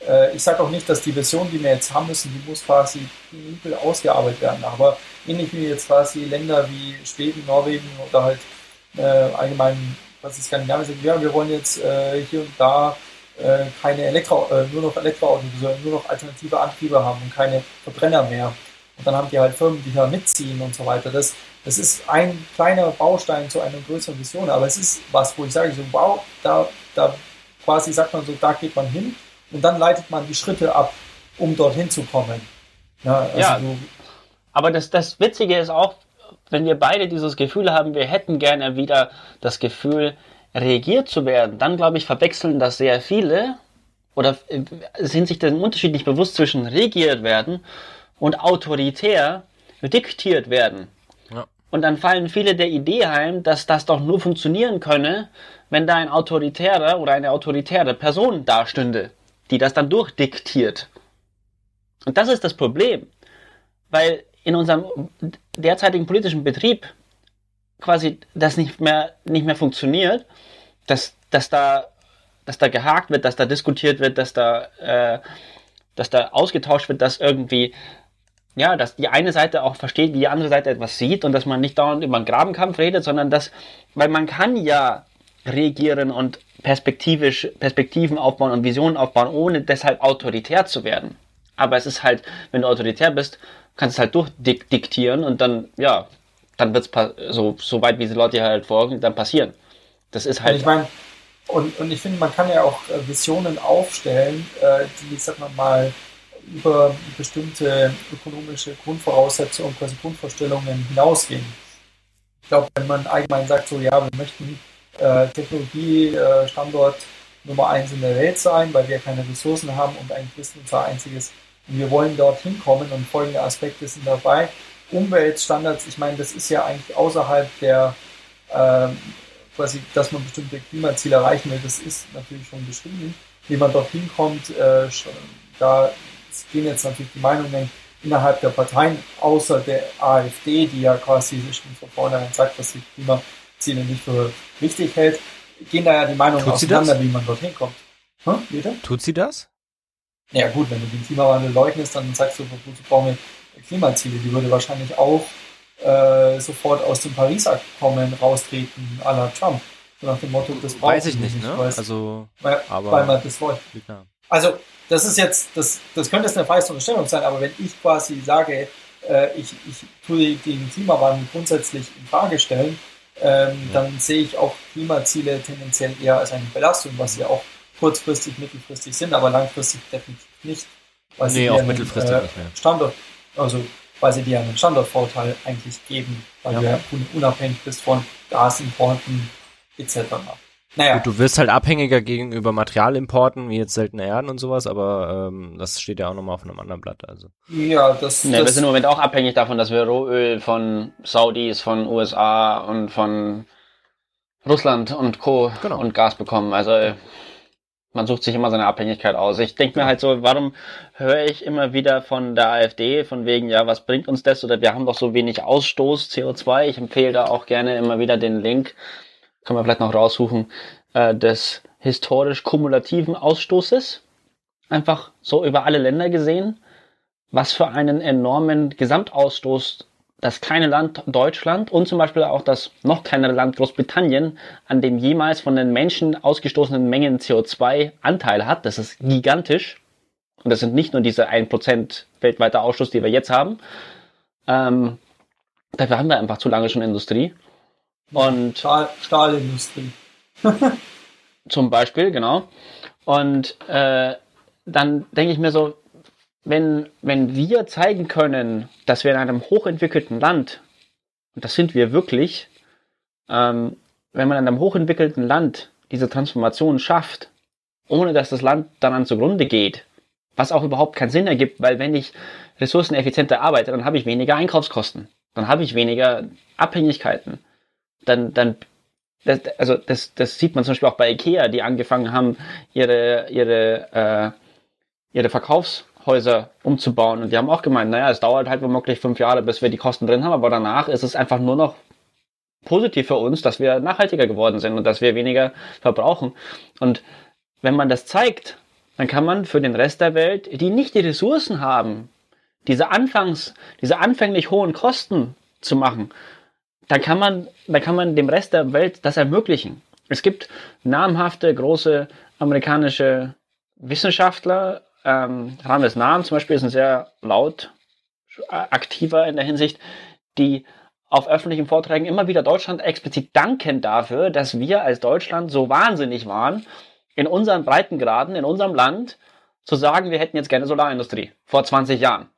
äh, ich sage auch nicht, dass die Vision, die wir jetzt haben müssen, die muss quasi penibel ausgearbeitet werden. Aber ähnlich wie jetzt quasi Länder wie Schweden, Norwegen oder halt äh, allgemein was die Skandinavier sagen, ja, wir wollen jetzt äh, hier und da äh, keine Elektro, äh, nur noch Elektroautos, sondern nur noch alternative Antriebe haben und keine Verbrenner mehr. Und dann haben die halt Firmen, die da mitziehen und so weiter. Das, das ist ein kleiner Baustein zu einer größeren Vision, aber es ist was, wo ich sage, so, wow, da, da quasi sagt man so, da geht man hin und dann leitet man die Schritte ab, um dorthin zu kommen. Ja, also ja du, aber das, das Witzige ist auch, wenn wir beide dieses Gefühl haben, wir hätten gerne wieder das Gefühl, reagiert zu werden, dann glaube ich, verwechseln das sehr viele oder sind sich den Unterschied nicht bewusst zwischen regiert werden und autoritär diktiert werden. Ja. Und dann fallen viele der Idee heim, dass das doch nur funktionieren könne, wenn da ein autoritärer oder eine autoritäre Person dastünde, die das dann durchdiktiert. Und das ist das Problem, weil in unserem derzeitigen politischen Betrieb quasi das nicht mehr, nicht mehr funktioniert, dass, dass, da, dass da gehakt wird, dass da diskutiert wird, dass da, äh, dass da ausgetauscht wird, dass irgendwie, ja, dass die eine Seite auch versteht, wie die andere Seite etwas sieht und dass man nicht dauernd über einen Grabenkampf redet, sondern dass, weil man kann ja reagieren und perspektivisch Perspektiven aufbauen und Visionen aufbauen, ohne deshalb autoritär zu werden. Aber es ist halt, wenn du autoritär bist, kannst es halt durchdiktieren und dann, ja, dann wird es so, so weit, wie die Leute halt folgen, dann passieren. Das ist halt. Und ich meine, und, und ich finde, man kann ja auch äh, Visionen aufstellen, äh, die, sag mal mal, über bestimmte ökonomische Grundvoraussetzungen, quasi Grundvorstellungen hinausgehen. Ich glaube, wenn man allgemein sagt, so ja, wir möchten äh, Technologiestandort äh, Nummer eins in der Welt sein, weil wir keine Ressourcen haben und eigentlich ist unser einziges wir wollen dorthin kommen und folgende Aspekte sind dabei. Umweltstandards, ich meine, das ist ja eigentlich außerhalb der, äh, quasi, dass man bestimmte Klimaziele erreichen will, das ist natürlich schon beschrieben. Wie man dorthin kommt, äh, da gehen jetzt natürlich die Meinungen innerhalb der Parteien, außer der AfD, die ja quasi schon von vornherein sagt, dass sie Klimaziele nicht für wichtig hält, gehen da ja die Meinungen Tut auseinander, wie man dorthin kommt. Hm? Tut sie das? Ja gut, wenn du den Klimawandel leugnest, dann sagst du, wozu brauchen wir Klimaziele? Die würde wahrscheinlich auch äh, sofort aus dem Paris-Abkommen raustreten, à la Trump. So nach dem Motto, das braucht Weiß ich nicht, ne? Weiß, also, weil, aber, weil man das wollte. Also, das ist jetzt, das, das könnte jetzt eine falsche Unterstellung sein, aber wenn ich quasi sage, äh, ich, ich tue den Klimawandel grundsätzlich in Frage stellen, ähm, ja. dann sehe ich auch Klimaziele tendenziell eher als eine Belastung, was ja auch kurzfristig, mittelfristig sind, aber langfristig definitiv nicht. Weil nee, auch mittelfristig äh, nicht mehr. Standort, also weil sie dir einen Standortvorteil eigentlich geben, weil ja. du ja unabhängig bist von Gasimporten etc. Naja. Gut, du wirst halt abhängiger gegenüber Materialimporten, wie jetzt seltene Erden und sowas, aber ähm, das steht ja auch nochmal auf einem anderen Blatt. Also. Ja, das, nee, das Wir sind im Moment auch abhängig davon, dass wir Rohöl von Saudis, von USA und von Russland und Co. Genau. und Gas bekommen. Also man sucht sich immer seine Abhängigkeit aus. Ich denke mir halt so, warum höre ich immer wieder von der AfD, von wegen, ja, was bringt uns das? Oder wir haben doch so wenig Ausstoß CO2. Ich empfehle da auch gerne immer wieder den Link, kann man vielleicht noch raussuchen, äh, des historisch kumulativen Ausstoßes. Einfach so über alle Länder gesehen, was für einen enormen Gesamtausstoß das kleine Land Deutschland und zum Beispiel auch das noch kleinere Land Großbritannien an dem jemals von den Menschen ausgestoßenen Mengen CO2 Anteil hat. Das ist gigantisch. Und das sind nicht nur diese 1% weltweiter Ausstoß, die wir jetzt haben. Ähm, dafür haben wir einfach zu lange schon Industrie. Und Stahl, Stahlindustrie. zum Beispiel, genau. Und äh, dann denke ich mir so, wenn, wenn wir zeigen können, dass wir in einem hochentwickelten Land, und das sind wir wirklich, ähm, wenn man in einem hochentwickelten Land diese Transformation schafft, ohne dass das Land dann zugrunde geht, was auch überhaupt keinen Sinn ergibt, weil wenn ich ressourceneffizienter arbeite, dann habe ich weniger Einkaufskosten, dann habe ich weniger Abhängigkeiten, dann, dann das, also das, das sieht man zum Beispiel auch bei Ikea, die angefangen haben, ihre, ihre, äh, ihre Verkaufs Häuser umzubauen. Und die haben auch gemeint, naja, es dauert halt womöglich fünf Jahre, bis wir die Kosten drin haben, aber danach ist es einfach nur noch positiv für uns, dass wir nachhaltiger geworden sind und dass wir weniger verbrauchen. Und wenn man das zeigt, dann kann man für den Rest der Welt, die nicht die Ressourcen haben, diese anfangs, diese anfänglich hohen Kosten zu machen, dann kann man, dann kann man dem Rest der Welt das ermöglichen. Es gibt namhafte große amerikanische Wissenschaftler, ähm, Rames Namen zum Beispiel ist ein sehr laut aktiver in der Hinsicht, die auf öffentlichen Vorträgen immer wieder Deutschland explizit danken dafür, dass wir als Deutschland so wahnsinnig waren, in unseren Breitengraden, in unserem Land, zu sagen, wir hätten jetzt gerne Solarindustrie vor 20 Jahren.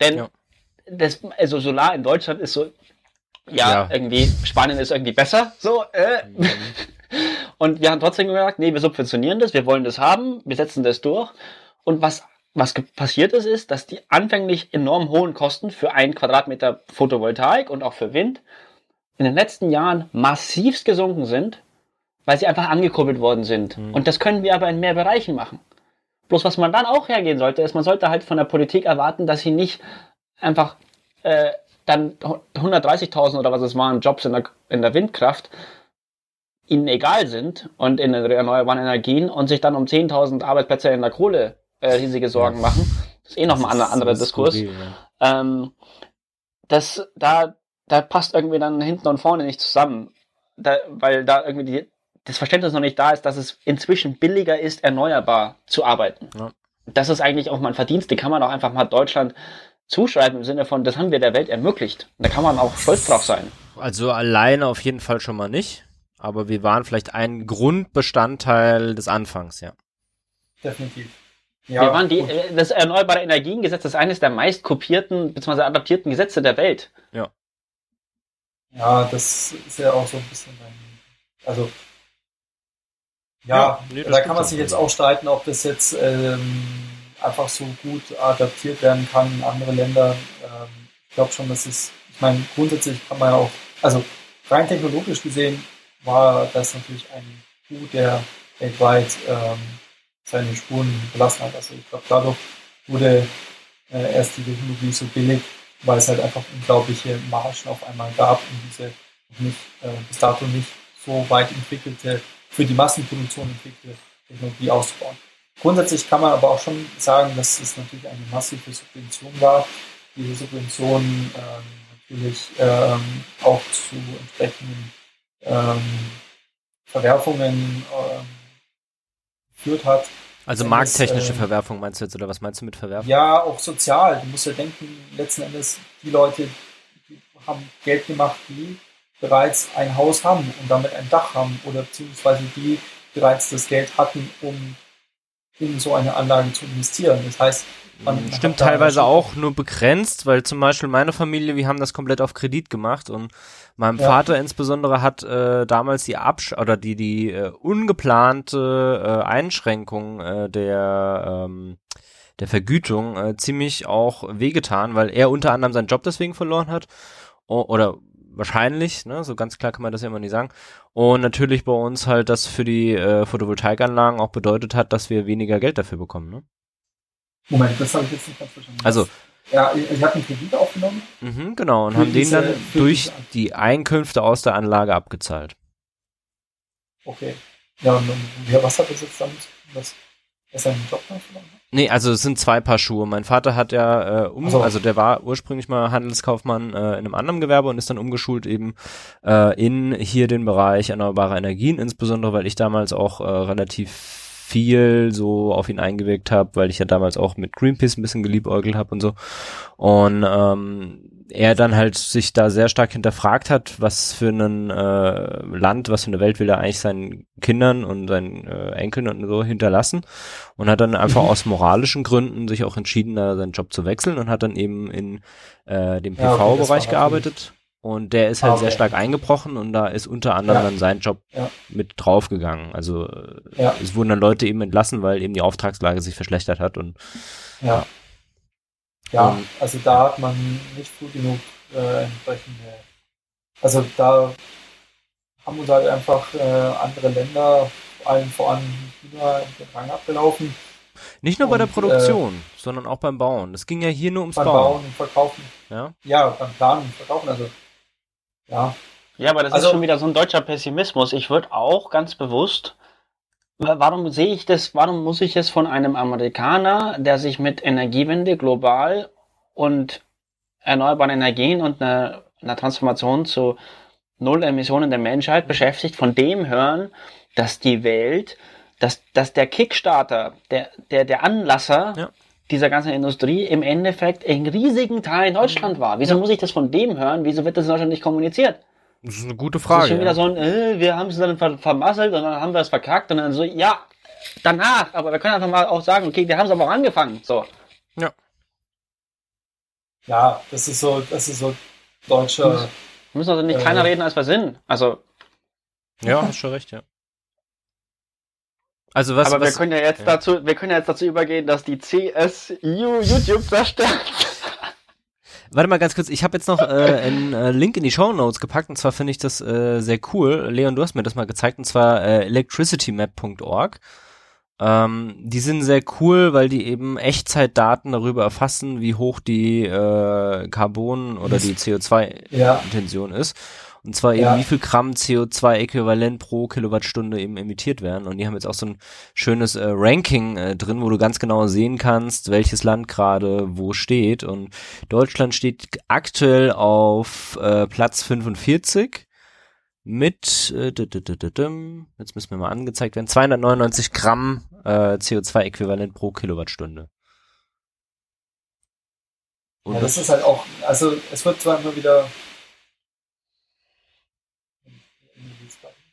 Denn ja. das, also Solar in Deutschland ist so, ja, ja, irgendwie, Spanien ist irgendwie besser, so, äh. Mhm. Und wir haben trotzdem gesagt, nee, wir subventionieren das, wir wollen das haben, wir setzen das durch. Und was was passiert ist, ist, dass die anfänglich enorm hohen Kosten für einen Quadratmeter Photovoltaik und auch für Wind in den letzten Jahren massivst gesunken sind, weil sie einfach angekurbelt worden sind. Mhm. Und das können wir aber in mehr Bereichen machen. Bloß was man dann auch hergehen sollte, ist, man sollte halt von der Politik erwarten, dass sie nicht einfach äh, dann 130.000 oder was es waren Jobs in der, in der Windkraft ihnen egal sind und in den erneuerbaren Energien und sich dann um 10.000 Arbeitsplätze in der Kohle äh, riesige Sorgen machen. Das ist eh noch mal ein anderer Diskurs. Skurril, ja. ähm, das, da, da passt irgendwie dann hinten und vorne nicht zusammen. Da, weil da irgendwie die, das Verständnis noch nicht da ist, dass es inzwischen billiger ist, erneuerbar zu arbeiten. Ja. Das ist eigentlich auch mal ein Verdienst, die kann man auch einfach mal Deutschland zuschreiben im Sinne von, das haben wir der Welt ermöglicht. Da kann man auch stolz drauf sein. Also alleine auf jeden Fall schon mal nicht, aber wir waren vielleicht ein Grundbestandteil des Anfangs, ja. Definitiv. Ja, wir waren die, äh, das Erneuerbare Energiengesetz ist eines der meist kopierten bzw. adaptierten Gesetze der Welt. Ja. Ja, das ist ja auch so ein bisschen ein, also ja, ja nee, da kann man sich jetzt auch streiten, ob das jetzt ähm, einfach so gut adaptiert werden kann in andere Länder. Ähm, ich glaube schon, dass es, ich meine, grundsätzlich kann man ja auch, also rein technologisch gesehen war das natürlich ein Coup, der weltweit ähm, seine Spuren gelassen hat. Also ich glaube, dadurch wurde äh, erst die Technologie so billig, weil es halt einfach unglaubliche Margen auf einmal gab, um diese nicht, äh, bis dato nicht so weit entwickelte, für die Massenproduktion entwickelte Technologie auszubauen. Grundsätzlich kann man aber auch schon sagen, dass es natürlich eine massive Subvention war. Diese Subvention ähm, natürlich ähm, auch zu entsprechenden ähm, Verwerfungen ähm, geführt hat. Also markttechnische es, äh, Verwerfung meinst du jetzt, oder was meinst du mit Verwerfung? Ja, auch sozial. Du musst ja denken, letzten Endes, die Leute die haben Geld gemacht, die bereits ein Haus haben und damit ein Dach haben oder beziehungsweise die bereits das Geld hatten, um in so eine Anlage zu investieren. Das heißt, man Stimmt teilweise auch nur begrenzt, weil zum Beispiel meine Familie, wir haben das komplett auf Kredit gemacht und meinem ja. Vater insbesondere hat äh, damals die Absch oder die die äh, ungeplante äh, Einschränkung äh, der ähm, der Vergütung äh, ziemlich auch wehgetan, weil er unter anderem seinen Job deswegen verloren hat o oder wahrscheinlich, ne, so ganz klar kann man das ja immer nicht sagen. Und natürlich bei uns halt das für die äh, Photovoltaikanlagen auch bedeutet hat, dass wir weniger Geld dafür bekommen, ne? Moment, das habe ich jetzt nicht ganz verstanden. Also, ja, Sie hatten Kredit aufgenommen? Mhm, genau, und haben den dann durch die Einkünfte aus der Anlage abgezahlt. Okay. Ja, und ja, was hat das jetzt damit was er seinen Job dann verloren hat? Nee, also es sind zwei Paar Schuhe. Mein Vater hat ja äh, um, so. also der war ursprünglich mal Handelskaufmann äh, in einem anderen Gewerbe und ist dann umgeschult eben äh, in hier den Bereich erneuerbare Energien, insbesondere weil ich damals auch äh, relativ viel so auf ihn eingewirkt habe, weil ich ja damals auch mit Greenpeace ein bisschen geliebäugelt habe und so. Und ähm, er dann halt sich da sehr stark hinterfragt hat, was für ein äh, Land, was für eine Welt will er eigentlich seinen Kindern und seinen äh, Enkeln und so hinterlassen und hat dann einfach mhm. aus moralischen Gründen sich auch entschieden, da seinen Job zu wechseln und hat dann eben in äh, dem PV-Bereich ja, okay, gearbeitet und der ist halt okay. sehr stark eingebrochen und da ist unter anderem ja. dann sein Job ja. mit draufgegangen. Also ja. es wurden dann Leute eben entlassen, weil eben die Auftragslage sich verschlechtert hat und ja. Ja, und, also da hat man nicht früh genug äh, entsprechende. Also da haben uns halt einfach äh, andere Länder, vor allem vor allem China, den Rang abgelaufen. Nicht nur und, bei der Produktion, äh, sondern auch beim Bauen. Es ging ja hier nur ums beim Bauen. Bauen und Verkaufen. Ja, ja beim Planen und Verkaufen. Also ja. Ja, aber das also, ist schon wieder so ein deutscher Pessimismus. Ich würde auch ganz bewusst, warum sehe ich das, warum muss ich es von einem Amerikaner, der sich mit Energiewende global und erneuerbaren Energien und einer, einer Transformation zu Null Emissionen der Menschheit beschäftigt, von dem hören, dass die Welt dass, dass der Kickstarter, der, der, der Anlasser Ja. Dieser ganzen Industrie im Endeffekt in riesigen Teilen Deutschland war. Wieso muss ich das von dem hören? Wieso wird das in Deutschland nicht kommuniziert? Das ist eine gute Das ist Frage. schon wieder ja. so ein, äh, wir haben es dann ver vermasselt und dann haben wir es verkackt und dann so, ja, danach, aber wir können einfach mal auch sagen, okay, wir haben es aber auch angefangen. So. Ja, das ist so, das ist so deutsche. Wir müssen also nicht Äh. kleiner reden, als wir sind. Also, ja, hast schon recht, ja. Also was, aber wir was können ja jetzt ja. dazu, wir können ja jetzt dazu übergehen, dass die CSU YouTube zerstört. Warte mal ganz kurz, ich habe jetzt noch äh, einen äh, Link in die Show Notes gepackt und zwar finde ich das äh, sehr cool. Leon, du hast mir das mal gezeigt und zwar äh, electricitymap.org. Ähm, die sind sehr cool, weil die eben Echtzeitdaten darüber erfassen, wie hoch die äh, Carbon- oder die CO2-Intention Ja, ist. Und zwar eben, Ja. wie viel Gramm CO2-Äquivalent pro Kilowattstunde eben emittiert werden. Und die haben jetzt auch so ein schönes äh, Ranking äh, drin, wo du ganz genau sehen kannst, welches Land gerade wo steht. Und Deutschland steht aktuell auf äh, Platz 45 mit, äh, jetzt müssen wir mal angezeigt werden, 299 Gramm äh, CO2-Äquivalent pro Kilowattstunde. Und ja, das ist halt auch, also es wird zwar immer wieder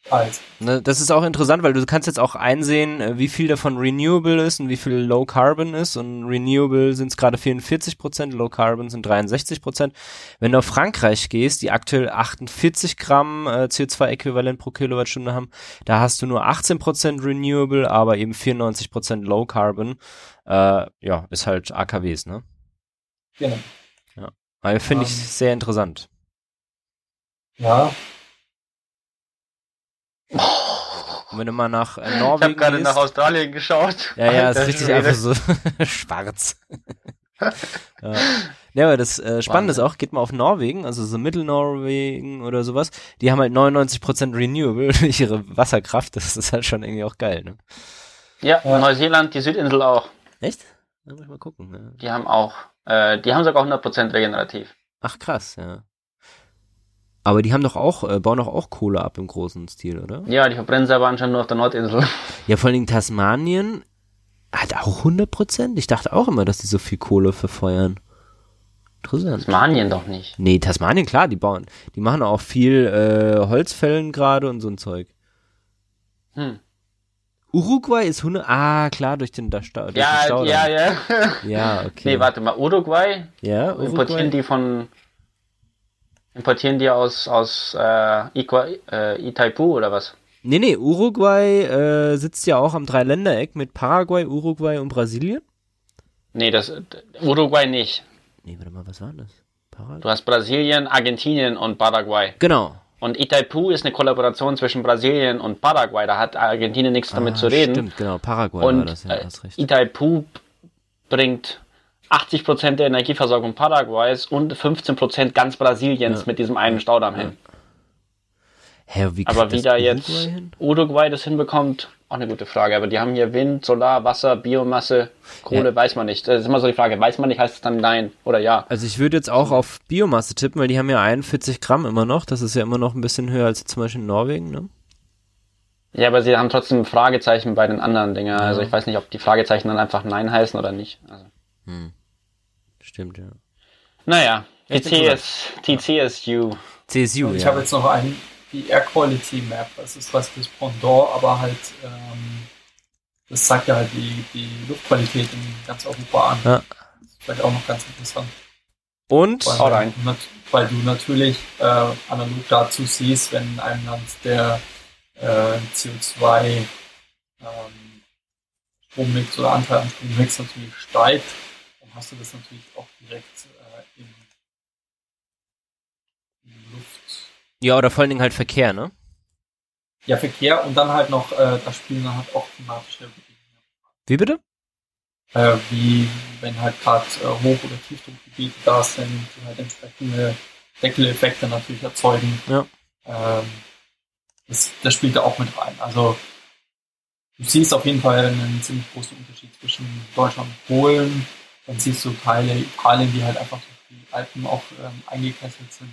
alt. Ne, das ist auch interessant, weil du kannst jetzt auch einsehen, äh, wie viel davon Renewable ist und wie viel Low Carbon ist. Und Renewable sind es gerade 44 Prozent, Low Carbon sind 63 Prozent. Wenn du auf Frankreich gehst, die aktuell 48 Gramm äh, CO2-Äquivalent pro Kilowattstunde haben, da hast du nur 18 Prozent Renewable, aber eben 94 Prozent Low Carbon. Äh, ja, ist halt AKWs, ne? Genau. Aber finde ich Ähm. sehr interessant. Ja, Und wenn du mal nach äh, Ich habe Norwegen gerade nach Australien geschaut. Ja, ja, ist Alter richtig Schwede. einfach so schwarz. ja. ja, aber das äh, Spannende ist auch, geht mal auf Norwegen, also so Mittelnorwegen oder sowas, die haben halt 99% Renewable durch ihre Wasserkraft, das ist halt schon irgendwie auch geil, ne? Ja, Ja. Neuseeland, die Südinsel auch. Echt? Da muss ich mal gucken. Ne? Die haben auch, äh, die haben sogar 100% regenerativ. Ach krass, ja. Aber die haben doch auch, äh, bauen doch auch Kohle ab im großen Stil, oder? Ja, die verbrennen selber anscheinend nur auf der Nordinsel. Ja, vor allen Dingen Tasmanien hat auch 100%? Ich dachte auch immer, dass die so viel Kohle verfeuern. Interessant. Tasmanien doch nicht. Nee, Tasmanien, klar, die bauen, die machen auch viel äh, Holzfällen gerade und so ein Zeug. Hm. Uruguay ist 100, ah, klar, durch den Stau, durch den Ja, Staudamm. ja, ja. Ja, okay. Nee, warte mal, Uruguay Ja, importieren Uruguay. die von importieren die aus aus äh, Iqua, äh, Itaipu oder was? Nee, nee, Uruguay äh, sitzt ja auch am Dreiländereck mit Paraguay, Uruguay und Brasilien. Nee, das Uruguay nicht. Nee, warte mal, was war das? Paraguay? Du hast Brasilien, Argentinien und Paraguay. Genau. Und Itaipu ist eine Kollaboration zwischen Brasilien und Paraguay. Da hat Argentinien nichts damit Ah, zu reden. Stimmt, genau, Paraguay war Und das, ja, äh, hast recht. Itaipu bringt 80% der Energieversorgung Paraguays und 15% ganz Brasiliens Ja. mit diesem einen Staudamm hin. Hä, wie Aber wie da jetzt hin? Uruguay das hinbekommt, auch eine gute Frage. Aber die haben hier Wind, Solar, Wasser, Biomasse, Kohle, Ja. weiß man nicht. Das ist immer so die Frage, weiß man nicht, heißt es dann nein oder ja. Also ich würde jetzt auch auf Biomasse tippen, weil die haben ja 41 Gramm immer noch. Das ist ja immer noch ein bisschen höher als zum Beispiel in Norwegen, ne? Ja, aber sie haben trotzdem Fragezeichen bei den anderen Dingen. Also ich weiß nicht, ob die Fragezeichen dann einfach nein heißen oder nicht. Also, Stimmt, ja. naja, die. CS, die CSU. CSU, ich ja. habe jetzt noch einen, die Air Quality Map. Das ist was fürs Pendant, aber halt, ähm, das zeigt ja halt die, die Luftqualität in ganz Europa an. Ja. Das ist vielleicht auch noch ganz interessant. Und Weil, rein. nat- weil du natürlich äh, analog dazu siehst, wenn in einem Land der äh, CO2 ähm, Strommix oder Anteil am Strommix natürlich steigt, hast du das natürlich auch direkt äh, in, in Luft. ja, oder vor allen Dingen halt Verkehr, ne? Ja, Verkehr und dann halt noch, äh, da spielen dann halt auch klimatische Bedingungen. Wie bitte? Äh, wie wenn halt gerade äh, Hoch- oder Tiefdruckgebiete da sind, die halt entsprechende Deckeleffekte natürlich erzeugen. Ja. Ähm, das, das spielt da auch mit rein. Also du siehst auf jeden Fall einen ziemlich großen Unterschied zwischen Deutschland und Polen. Dann siehst du Teile Italien, die halt einfach durch die Alpen auch ähm, eingekesselt sind.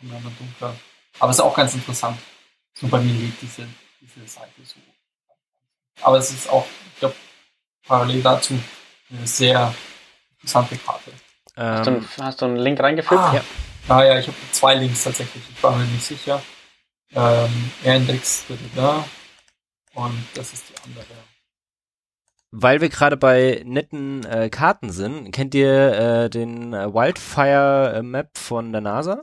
Immer dunkler. Aber es ist auch ganz interessant. Nur bei mir liegt diese, diese Seite so. Aber es ist auch, ich glaube, parallel dazu eine sehr interessante Karte. Ähm, hast, du, einen, hast, du, einen Link reingefügt? Ah, ja. Naja, ich habe zwei Links tatsächlich. Ich war mir nicht sicher. Ähm, Index, und das ist die andere. Weil wir gerade bei netten äh, Karten sind, kennt ihr äh, den Wildfire äh, Map von der NASA?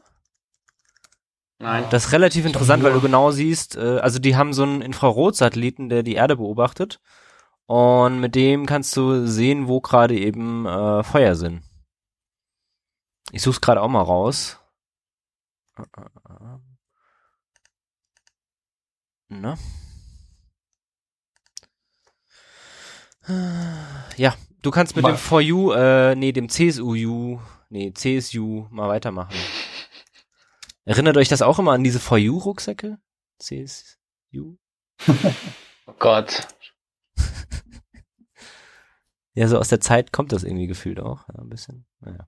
Nein. Das ist relativ interessant, weil du genau siehst, äh, also die haben so einen Infrarotsatelliten, der die Erde beobachtet. Und mit dem kannst du sehen, wo gerade eben äh, Feuer sind. Ich suche es gerade auch mal raus. Na? Ja, du kannst mit mal. dem For You, äh, nee, dem CSU, nee, CSU mal weitermachen. Erinnert euch das auch immer an diese For You Rucksäcke? CSU? oh Gott. ja, so aus der Zeit kommt das irgendwie gefühlt auch, ja, ein bisschen. Naja.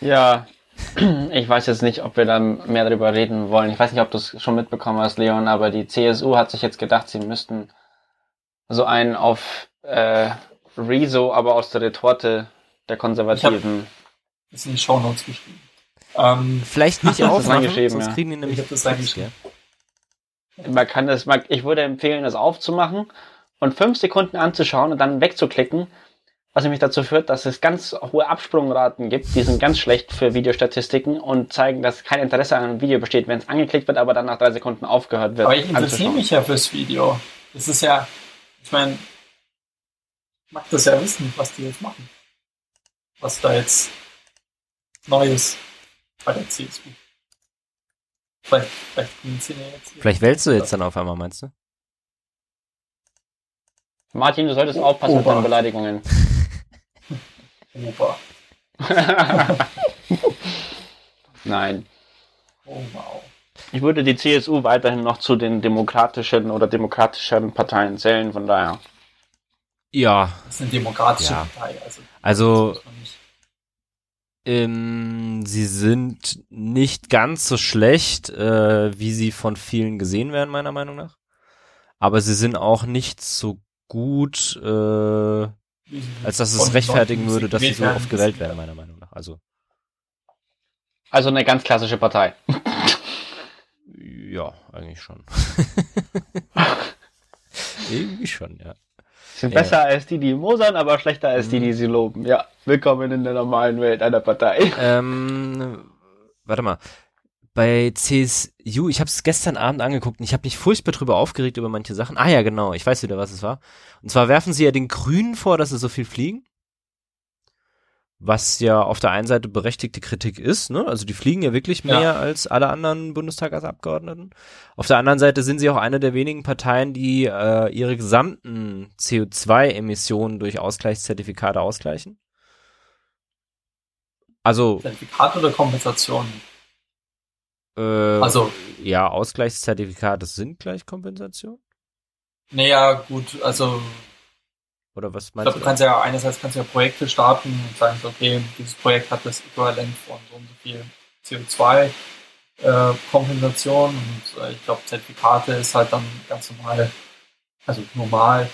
Ja, ich weiß jetzt nicht, ob wir da mehr darüber reden wollen. Ich weiß nicht, ob du es schon mitbekommen hast, Leon, aber die CSU hat sich jetzt gedacht, sie müssten so einen auf äh, Rezo, aber aus der Retorte der Konservativen. Ich ist in die Shownotes geschrieben. Ähm, Vielleicht nicht aufmachen, sonst kriegen die nämlich ich das reingeschrieben. Man kann das, man, ich würde empfehlen, das aufzumachen und fünf Sekunden anzuschauen und dann wegzuklicken, was nämlich dazu führt, dass es ganz hohe Absprungraten gibt, die sind ganz schlecht für Videostatistiken und zeigen, dass kein Interesse an einem Video besteht, wenn es angeklickt wird, aber dann nach drei Sekunden aufgehört wird. Aber ich interessiere mich ja fürs Video. Das ist ja, ich meine, ich mag das ja wissen, was die jetzt machen. Was da jetzt Neues bei der CSU. Vielleicht, vielleicht, jetzt vielleicht wählst du jetzt dann auf einmal, meinst du? Martin, du solltest aufpassen Ober. mit deinen Beleidigungen. Ober. Nein. Oh wow. Ich würde die CSU weiterhin noch zu den demokratischen oder demokratischeren Parteien zählen, von daher. Ja. Das ist eine demokratische ja. Partei. Also, also ähm, sie sind nicht ganz so schlecht, äh, wie sie von vielen gesehen werden, meiner Meinung nach. Aber sie sind auch nicht so gut, äh, als dass es rechtfertigen würde, dass sie so oft gewählt werden, meiner Meinung nach. Also. Also eine ganz klassische Partei. Ja, eigentlich schon. Irgendwie schon, ja. Sind ja. besser als die, die mosern, aber schlechter als die, die sie loben. Ja, willkommen in der normalen Welt einer Partei. Ähm, warte mal. Bei CSU, ich habe es gestern Abend angeguckt und ich habe mich furchtbar drüber aufgeregt über manche Sachen. Ah ja, genau, ich weiß wieder, was es war. Und zwar werfen sie ja den Grünen vor, dass sie so viel fliegen was ja auf der einen Seite berechtigte Kritik ist, ne? Also die fliegen ja wirklich mehr ja. als alle anderen Bundestagsabgeordneten. Auf der anderen Seite sind sie auch eine der wenigen Parteien, die äh, ihre gesamten CO2-Emissionen durch Ausgleichszertifikate ausgleichen. Also Zertifikate oder Kompensation? Äh, also ja, Ausgleichszertifikate sind gleich Kompensation. Naja, gut, also oder was meinst ich glaub, du? kannst ja einerseits kannst du ja Projekte starten und sagen, okay, dieses Projekt hat das Äquivalent von so und so viel CO2 äh, und äh, ich glaube Zertifikate ist halt dann ganz normal, also normal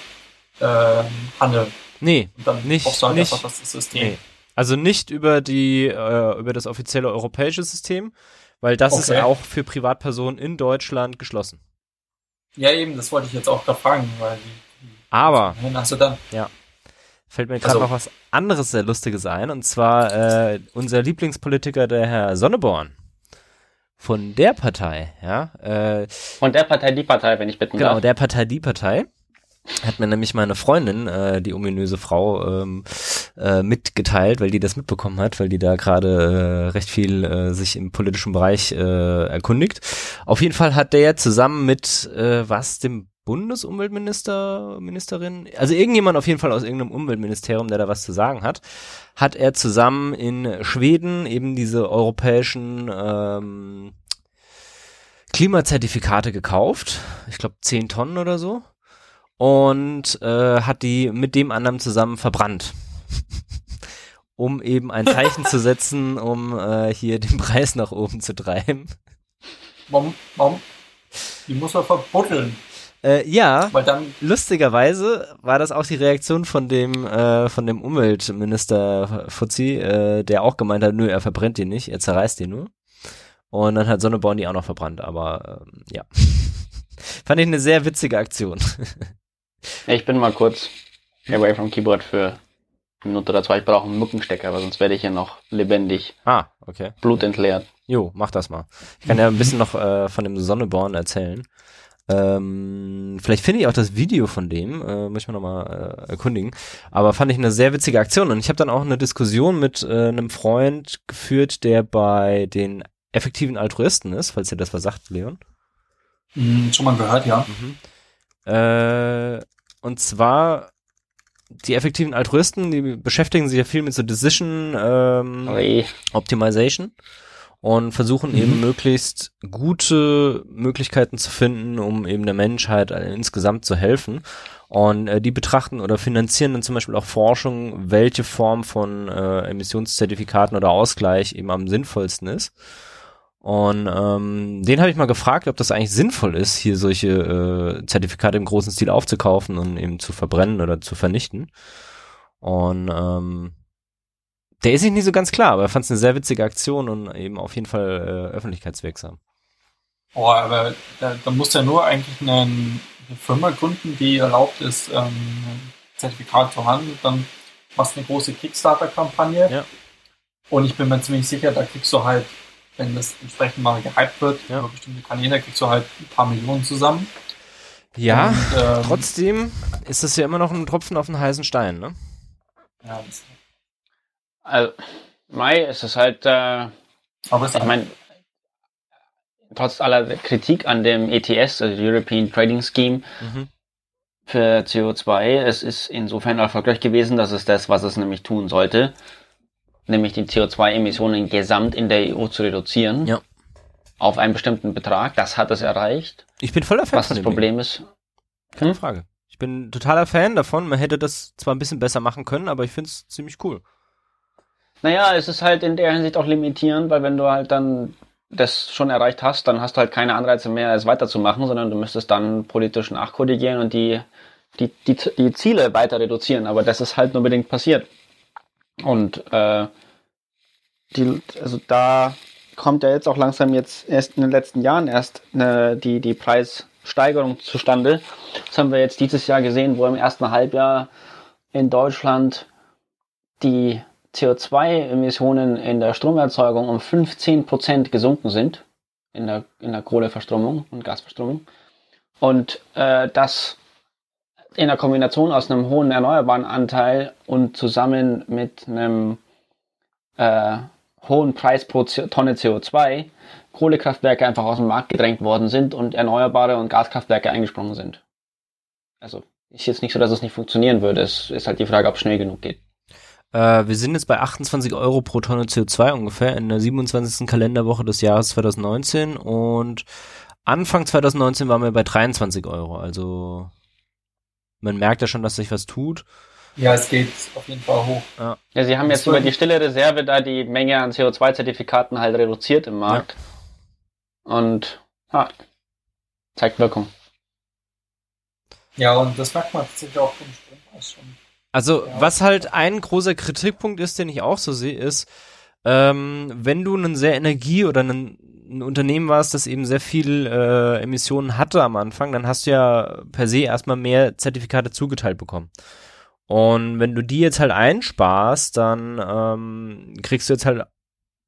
äh, Handel. Nee, und dann nicht, brauchst du halt nicht, einfach das System. Nee. Also nicht über die äh, über das offizielle europäische System, weil das okay. ist auch für Privatpersonen in Deutschland geschlossen. Ja, eben, das wollte ich jetzt auch da fragen, weil die aber, also dann. ja, fällt mir gerade also, noch was anderes sehr Lustiges ein, und zwar äh, unser Lieblingspolitiker, der Herr Sonneborn. Von der Partei, ja. Äh, Von der Partei, die Partei, wenn ich bitten genau, darf. Genau, der Partei, die Partei hat mir nämlich meine Freundin, äh, die ominöse Frau, ähm, äh, mitgeteilt, weil die das mitbekommen hat, weil die da gerade äh, recht viel äh, sich im politischen Bereich äh, erkundigt. Auf jeden Fall hat der zusammen mit äh, was dem Bundesumweltminister, Ministerin, also irgendjemand auf jeden Fall aus irgendeinem Umweltministerium, der da was zu sagen hat, hat er zusammen in Schweden eben diese europäischen ähm, Klimazertifikate gekauft, ich glaube 10 Tonnen oder so, und äh, hat die mit dem anderen zusammen verbrannt. um eben ein Zeichen zu setzen, um äh, hier den Preis nach oben zu treiben. Warum, warum? Die muss er verbuddeln. Äh, ja, dann, lustigerweise war das auch die Reaktion von dem, äh, von dem Umweltminister Fuzzi, äh, der auch gemeint hat, nö, er verbrennt die nicht, er zerreißt die nur. Und dann hat Sonneborn die auch noch verbrannt, aber ähm, ja. Fand ich eine sehr witzige Aktion. ich bin mal kurz away from Keyboard für eine Minute oder zwei. Ich brauche einen Mückenstecker, aber sonst werde ich hier noch lebendig ah, okay. Blut entleert. Jo, mach das mal. Ich kann ja ein bisschen noch äh, von dem Sonneborn erzählen. Ähm, vielleicht finde ich auch das Video von dem, äh, muss ich mir nochmal äh, erkundigen. Aber fand ich eine sehr witzige Aktion. Und ich habe dann auch eine Diskussion mit äh, einem Freund geführt, der bei den effektiven Altruisten ist, falls ihr das was sagt, Leon. Mhm, schon mal gehört, ja. Mhm. Äh, und zwar die effektiven Altruisten, die beschäftigen sich ja viel mit so Decision ähm, Oi. Optimization und versuchen mhm. eben möglichst gute Möglichkeiten zu finden, um eben der Menschheit insgesamt zu helfen. Und äh, die betrachten oder finanzieren dann zum Beispiel auch Forschung, welche Form von äh, Emissionszertifikaten oder Ausgleich eben am sinnvollsten ist. Und ähm, den habe ich mal gefragt, ob das eigentlich sinnvoll ist, hier solche äh, Zertifikate im großen Stil aufzukaufen und eben zu verbrennen oder zu vernichten. Und ähm, der ist sich nicht so ganz klar, aber er fand es eine sehr witzige Aktion und eben auf jeden Fall äh, öffentlichkeitswirksam. Oh, aber da, da muss ja nur eigentlich eine, eine, Firma gründen, die erlaubt ist, ähm, ein Zertifikat zu handeln. Dann machst du eine große Kickstarter-Kampagne. Ja. Und ich bin mir ziemlich sicher, da kriegst du halt wenn das entsprechend mal gehypt wird, ja. über bestimmte Kanäle, kriegst du halt ein paar Millionen zusammen. Ja, Und, ähm, trotzdem ist das ja immer noch ein Tropfen auf den heißen Stein, ne? Ja, das also, Mai ist es halt, äh, Aber ich meine, trotz aller Kritik an dem ETS, also European Trading Scheme, mhm. für CO2, es ist insofern erfolgreich gewesen, dass es das, was es nämlich tun sollte, nämlich die CO2-Emissionen gesamt in der EU zu reduzieren. Ja. Auf einen bestimmten Betrag. Das hat es erreicht. Ich bin voller Fan. Was das Problem ist. Keine hm? Frage. Ich bin totaler Fan davon. Man hätte das zwar ein bisschen besser machen können, aber ich finde es ziemlich cool. Naja, es ist halt in der Hinsicht auch limitierend, weil wenn du halt dann das schon erreicht hast, dann hast du halt keine Anreize mehr, es weiterzumachen, sondern du müsstest dann politisch nachkorrigieren und die, die, die, die Ziele weiter reduzieren. Aber das ist halt nur bedingt passiert. Und äh, die, also da kommt ja jetzt auch langsam jetzt erst in den letzten Jahren erst eine, die, die Preissteigerung zustande. Das haben wir jetzt dieses Jahr gesehen, wo im ersten Halbjahr in Deutschland die CO2-Emissionen in der Stromerzeugung um 15% gesunken sind in der, in der Kohleverstromung und Gasverstromung. Und äh, das in der Kombination aus einem hohen erneuerbaren Anteil und zusammen mit einem äh, hohen Preis pro Tonne CO2 Kohlekraftwerke einfach aus dem Markt gedrängt worden sind und erneuerbare und Gaskraftwerke eingesprungen sind. Also ist jetzt nicht so, dass es nicht funktionieren würde. Es ist halt die Frage, ob es schnell genug geht. Äh, wir sind jetzt bei 28 Euro pro Tonne CO2 ungefähr in der 27. Kalenderwoche des Jahres 2019 und Anfang 2019 waren wir bei 23 Euro. Also man merkt ja schon, dass sich was tut. Ja, es geht auf jeden Fall hoch. Ja, ja sie haben jetzt über die stille Reserve da die Menge an CO2-Zertifikaten halt reduziert im Markt. Ja. Und ha, zeigt Wirkung. Ja, und das merkt man tatsächlich auch vom Strompreis schon. Also, was halt ein großer Kritikpunkt ist, den ich auch so sehe, ist, ähm, wenn du einen sehr Energie- oder einen ein Unternehmen warst, das eben sehr viel äh, Emissionen hatte am Anfang, dann hast du ja per se erstmal mehr Zertifikate zugeteilt bekommen. Und wenn du die jetzt halt einsparst, dann ähm, kriegst du jetzt halt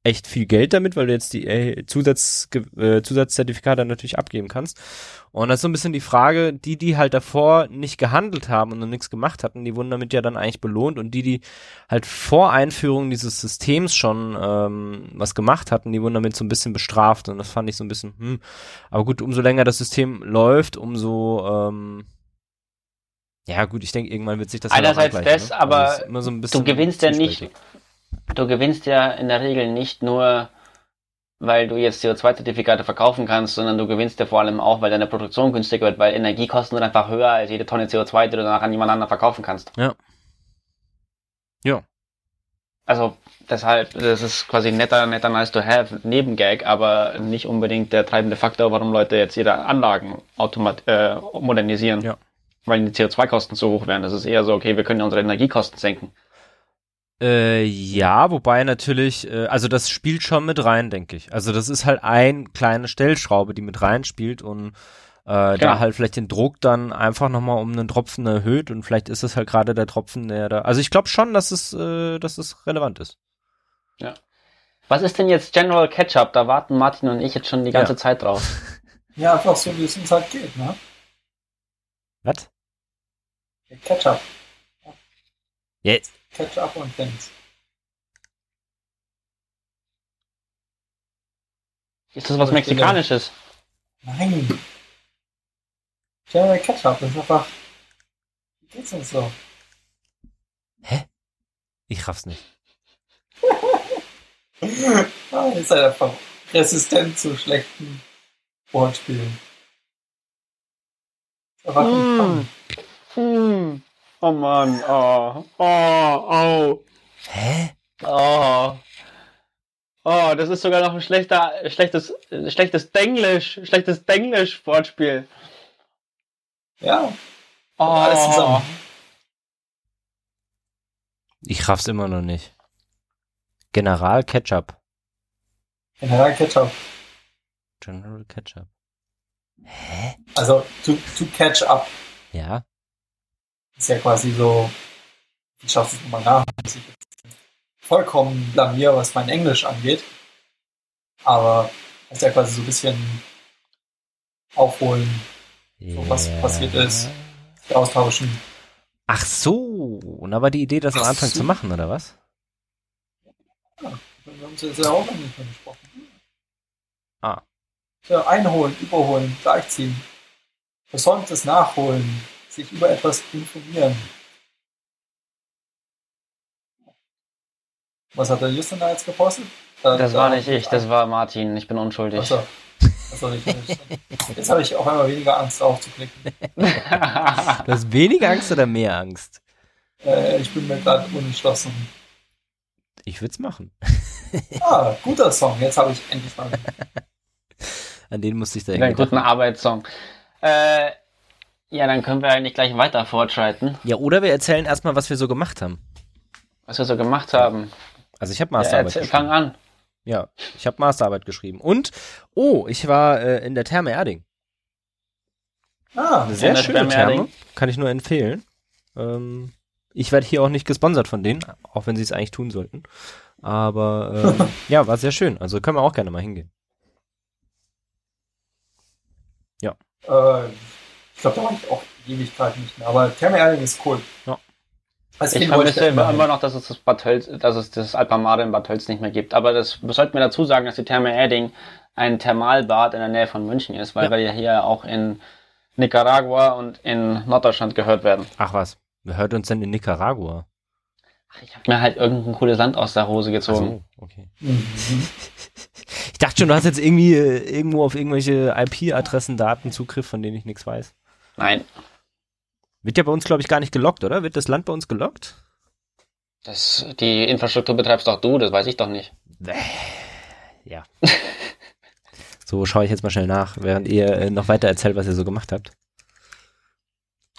echt viel Geld damit, weil du jetzt die äh, Zusatz, äh, Zusatzzertifikate natürlich abgeben kannst. Und das ist so ein bisschen die Frage, die, die halt davor nicht gehandelt haben und noch nichts gemacht hatten, die wurden damit ja dann eigentlich belohnt und die, die halt vor Einführung dieses Systems schon ähm, was gemacht hatten, die wurden damit so ein bisschen bestraft und das fand ich so ein bisschen, hm. Aber gut, umso länger das System läuft, umso ähm, ja gut, ich denke, irgendwann wird sich das Einerseits das, ne? aber so du gewinnst ja nicht, du gewinnst ja in der Regel nicht nur, weil du jetzt CO2-Zertifikate verkaufen kannst, sondern du gewinnst ja vor allem auch, weil deine Produktion günstiger wird, weil Energiekosten sind einfach höher als jede Tonne CO2, die du danach an jemand anderen verkaufen kannst. Ja. Ja. also deshalb, das ist quasi netter, netter nice to have Nebengag, aber nicht unbedingt der treibende Faktor, warum Leute jetzt ihre Anlagen automat äh, modernisieren. Ja. Weil die CO2-Kosten zu hoch wären. Das ist eher so, okay, wir können ja unsere Energiekosten senken. Äh, ja, wobei natürlich, äh, also das spielt schon mit rein, denke ich. Also das ist halt ein kleine Stellschraube, die mit reinspielt und äh, da halt vielleicht den Druck dann einfach nochmal um einen Tropfen erhöht und vielleicht ist es halt gerade der Tropfen, der da. Also ich glaube schon, dass es, äh, dass es relevant ist. Was ist denn jetzt General Ketchup? Da warten Martin und ich jetzt schon die ganze Ja. Zeit drauf. Ja, einfach so, wie es uns halt geht, ne? Was? Ketchup. Jetzt. Ketchup und Dings. Ist das was Mexikanisches? Nein. General Ketchup, das ist einfach. Wie geht's uns so? Ich raff's nicht. Ah, ist halt einfach resistent zu schlechten Wortspielen. Einfach Mm. mm. Hm. Oh Mann, oh, oh, oh, Hä? oh. Oh, das ist sogar noch ein schlechter, schlechtes, schlechtes Denglisch, schlechtes Denglisch-Wortspiel. Ja, Oh, alles zusammen. Ich raff's immer noch nicht. General Ketchup. General Ketchup. General Ketchup. Hä? Also, to, to catch up Ja. Ist ja quasi so. Ich schaue es nochmal nach. dass ich jetzt Vollkommen blamier, was mein Englisch angeht. Aber ist ja quasi so ein bisschen aufholen, So, was passiert ist. sich austauschen. Ach so. Und da war die Idee, das am Anfang so. zu machen, oder was? Wir haben jetzt ja auch noch nicht mehr gesprochen. Ah. Ja, einholen, überholen, gleichziehen. Versäumtes nachholen, sich über etwas informieren. Was hat der Justin da jetzt gepostet? Da- Das da- war nicht ich, das war Martin. Ich bin unschuldig. Achso. Achso, ich, jetzt habe ich auf einmal weniger Angst aufzuklicken. Du hast weniger Angst oder mehr Angst? Äh, ich bin mir gerade unentschlossen. Ich würd's machen. Ah, guter Song. Jetzt habe ich endlich mal. An den musste ich da Einen irgendwie guten Arbeitssong. Äh, ja, dann können wir eigentlich gleich weiter fortschreiten, Ja, oder wir erzählen erstmal, was wir so gemacht haben. was wir so gemacht haben. Also ich habe Ja, Masterarbeit erzähl, fang geschrieben. an. Ja, ich habe Masterarbeit geschrieben. Und, oh, ich war äh, in der Therme Erding. Ah, Eine sehr schöne Therme. Kann ich nur empfehlen. Ähm, ich werde hier auch nicht gesponsert von denen, auch wenn sie es eigentlich tun sollten. Aber ähm, ja, war sehr schön. Also können wir auch gerne mal hingehen. äh, ich glaube, da war ich auch Ewigkeit nicht mehr. Aber Therme Erding ist cool. Ja. Als Ich vermisse immer, hin. noch, dass es das Bad Tölz, dass es das Alpamare in Bad Tölz nicht mehr gibt. Aber das sollten wir dazu sagen, dass die Therme Erding ein Thermalbad in der Nähe von München ist, weil Ja. wir ja hier auch in Nicaragua und in Norddeutschland gehört werden. Ach was, wer hört uns denn in Nicaragua? Ach, ich habe mir halt irgendein cooles Land aus der Hose Ach gezogen. so, okay. Mhm. Ich dachte schon, du hast jetzt irgendwie äh, irgendwo auf irgendwelche IP-Adressen Datenzugriff, von denen ich nichts weiß. Nein, Wird ja bei uns, glaube ich, gar nicht gelockt, oder? Wird das Land bei uns gelockt? das, die Infrastruktur betreibst doch du, das weiß ich doch nicht. Ja. so schaue ich jetzt mal schnell nach, während ihr äh, noch weiter erzählt, was ihr so gemacht habt.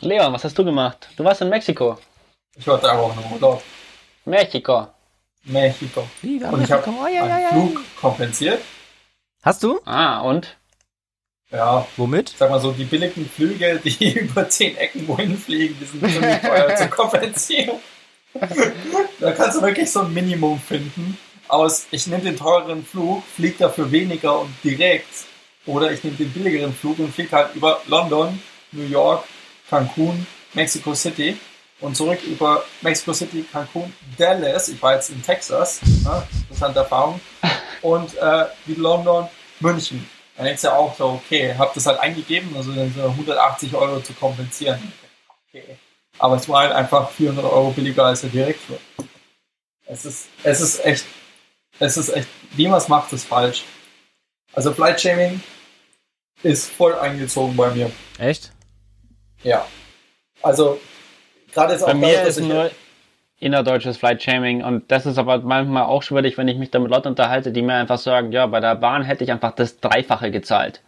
Leon, was hast du gemacht? Du warst in Mexiko. Ich war da auch noch Urlaub. Mexiko. Mexiko. Und ich habe einen Flug kompensiert. Hast du? Ah, und? Ja, Womit? sag mal so, die billigen Flüge, die über zehn Ecken wohin fliegen, die sind ziemlich teuer zu kompensieren. da kannst du wirklich so ein Minimum finden. Aus, ich nehme den teureren Flug, fliege dafür weniger und direkt. Oder ich nehme den billigeren Flug und fliege halt über London, New York, Cancun, Mexico City und zurück über Mexico City, Cancun, Dallas. Ich war jetzt in Texas, ne? interessante Erfahrung. Und äh, wie London, München. Dann denkst du ja auch so, okay, hab das halt eingegeben, also dann so 180 Euro zu kompensieren. Okay. Aber es war halt einfach 400 Euro billiger als der Direktflug. Es ist, es ist echt, es ist echt, es macht, ist falsch. Also Flight Shaming ist voll eingezogen bei mir. Echt? Ja. Also, gerade jetzt auch Bei mir dadurch, ist nur, innerdeutsches Flight Shaming und das ist aber manchmal auch schwierig, wenn ich mich da mit Leuten unterhalte, die mir einfach sagen, ja, bei der Bahn hätte ich einfach das Dreifache gezahlt.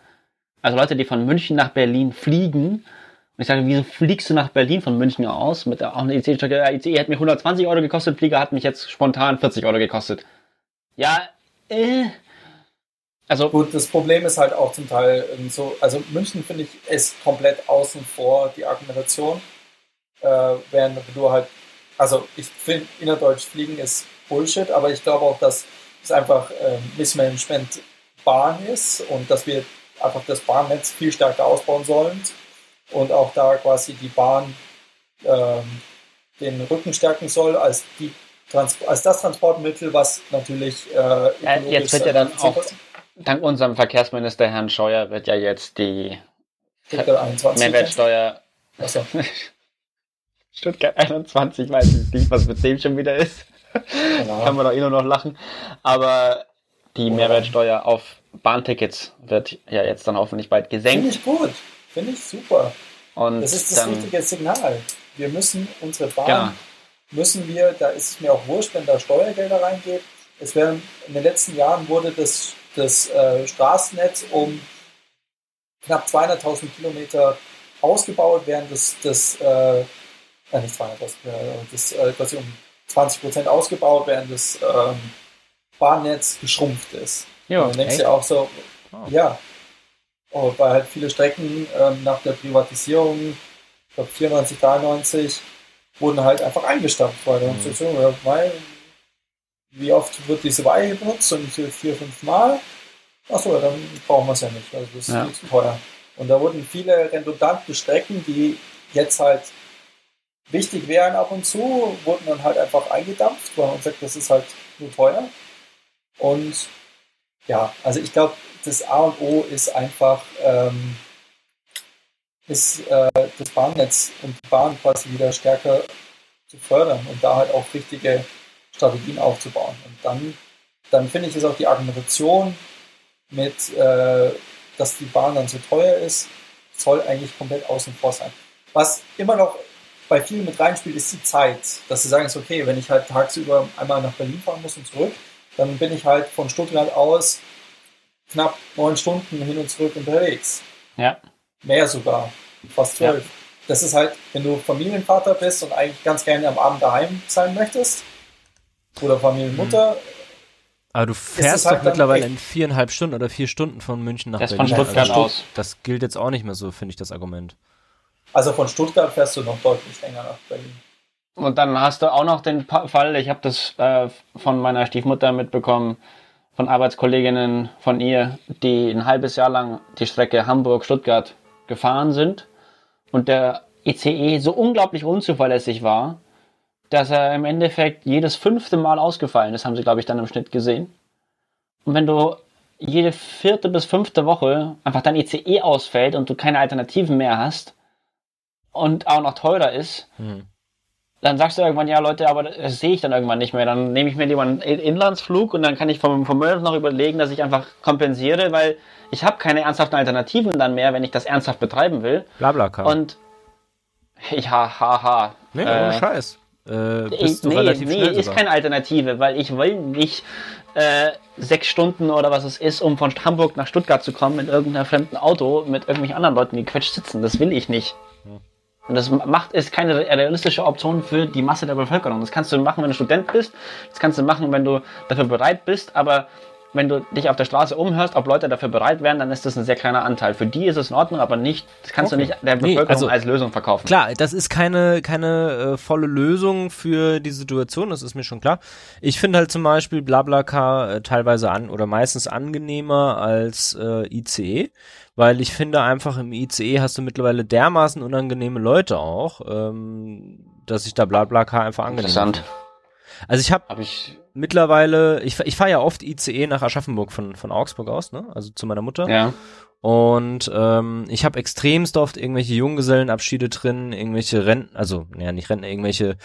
Also Leute, die von München nach Berlin fliegen und ich sage, wieso fliegst du nach Berlin von München aus? Mit der, auch eine ICE-Strecke, ja, ICE hat mir 120 Euro gekostet, Flieger hat mich jetzt spontan 40 Euro gekostet. Ja, äh. Also. Gut, das Problem ist halt auch zum Teil so, also München finde ich ist komplett außen vor die Argumentation. Äh, während du halt also ich finde, innerdeutsch fliegen ist Bullshit, aber ich glaube auch, dass es einfach äh, Missmanagement Bahn ist und dass wir einfach das Bahnnetz viel stärker ausbauen sollen und auch da quasi die Bahn ähm, den Rücken stärken soll als, die Trans als das Transportmittel, was natürlich äh, jetzt wird ja dann auch dank unserem Verkehrsminister Herrn Scheuer wird ja jetzt die Mehrwertsteuer. Stuttgart 21, weiß ich nicht, was mit dem schon wieder ist. Genau. Kann man doch eh nur noch lachen. Aber die Mehrwertsteuer auf Bahntickets wird ja jetzt dann hoffentlich bald gesenkt. Finde ich gut. Finde ich super. Und das ist das dann, richtige Signal. Wir müssen unsere Bahn, genau. müssen wir, da ist es mir auch wurscht, wenn da Steuergelder reingeht. Es werden, in den letzten Jahren wurde das, das äh, Straßennetz um knapp 200.000 Kilometer ausgebaut, während das, das äh, äh, nicht 200, das, das äh, quasi um 20 Prozent ausgebaut, während das ähm, Bahnnetz geschrumpft ist. Ja, und dann denkst du auch so, oh. ja, und weil halt viele Strecken ähm, nach der Privatisierung, ich glaube 94, 93, wurden halt einfach eingestampft, weil dann mhm. so, weil, wie oft wird diese Weihe benutzt? Und vier, fünf Mal. Achso, dann brauchen wir es ja nicht. Also das ist ja. zu teuer. Und da wurden viele redundante Strecken, die jetzt halt wichtig wären ab und zu, wurden dann halt einfach eingedampft, weil man sagt, das ist halt nur teuer. Und ja, also ich glaube, das A und O ist einfach ähm, ist äh, das Bahnnetz und die Bahn quasi wieder stärker zu fördern und da halt auch richtige Strategien aufzubauen. Und dann, dann finde ich es auch die Argumentation mit, äh, dass die Bahn dann so teuer ist, soll eigentlich komplett außen vor sein. Was immer noch bei vielen mit reinspielt, ist die Zeit. Dass sie sagen, ist okay, wenn ich halt tagsüber einmal nach Berlin fahren muss und zurück, dann bin ich halt von Stuttgart aus knapp neun Stunden hin und zurück unterwegs. Ja. Mehr sogar. Fast zwölf. Ja. Das ist halt, wenn du Familienvater bist und eigentlich ganz gerne am Abend daheim sein möchtest, oder Familienmutter, mhm. Aber du fährst halt doch mittlerweile in viereinhalb Stunden oder vier Stunden von München nach das Berlin. Von Stuttgart also, aus. Das gilt jetzt auch nicht mehr so, finde ich, das Argument. Also von Stuttgart fährst du noch deutlich länger nach Berlin. Und dann hast du auch noch den Fall, ich habe das äh, von meiner Stiefmutter mitbekommen, von Arbeitskolleginnen von ihr, die ein halbes Jahr lang die Strecke Hamburg-Stuttgart gefahren sind und der ICE so unglaublich unzuverlässig war, dass er im Endeffekt jedes fünfte Mal ausgefallen ist, haben sie, glaube ich, dann im Schnitt gesehen. Und wenn du jede vierte bis fünfte Woche einfach dein ICE ausfällt und du keine Alternativen mehr hast, und auch noch teurer ist, hm. dann sagst du irgendwann, ja Leute, aber das sehe ich dann irgendwann nicht mehr. Dann nehme ich mir lieber einen Inlandsflug und dann kann ich vom, vom noch überlegen, dass ich einfach kompensiere, weil ich habe keine ernsthaften Alternativen dann mehr, wenn ich das ernsthaft betreiben will. Blablaka. Und ja, haha. Nee, äh, Scheiß. Äh, bist du nee, relativ nee, ist keine Alternative, weil ich will nicht äh, sechs Stunden oder was es ist, um von Hamburg nach Stuttgart zu kommen in irgendeinem fremden Auto mit irgendwelchen anderen Leuten, die quetscht sitzen. Das will ich nicht. Und das macht ist keine realistische Option für die Masse der Bevölkerung. Das kannst du machen, wenn du Student bist. Das kannst du machen, wenn du dafür bereit bist. Aber wenn du dich auf der Straße umhörst, ob Leute dafür bereit wären, dann ist das ein sehr kleiner Anteil. Für die ist es in Ordnung, aber nicht, das kannst okay. du nicht der Bevölkerung nee, also, als Lösung verkaufen. Klar, das ist keine, keine äh, volle Lösung für die Situation, das ist mir schon klar. Ich finde halt zum Beispiel Blablacar äh, teilweise an oder meistens angenehmer als äh, ICE, weil ich finde einfach im ICE hast du mittlerweile dermaßen unangenehme Leute auch, ähm, dass ich da Blablacar einfach angenehm Interessant. Finde. Also ich habe hab ich mittlerweile, ich, ich fahre ja oft ICE nach Aschaffenburg von, von Augsburg aus, ne? Also zu meiner Mutter. Ja. Und ähm, ich habe extremst oft irgendwelche Junggesellenabschiede drin, irgendwelche Renten, also ja nicht Renten, irgendwelche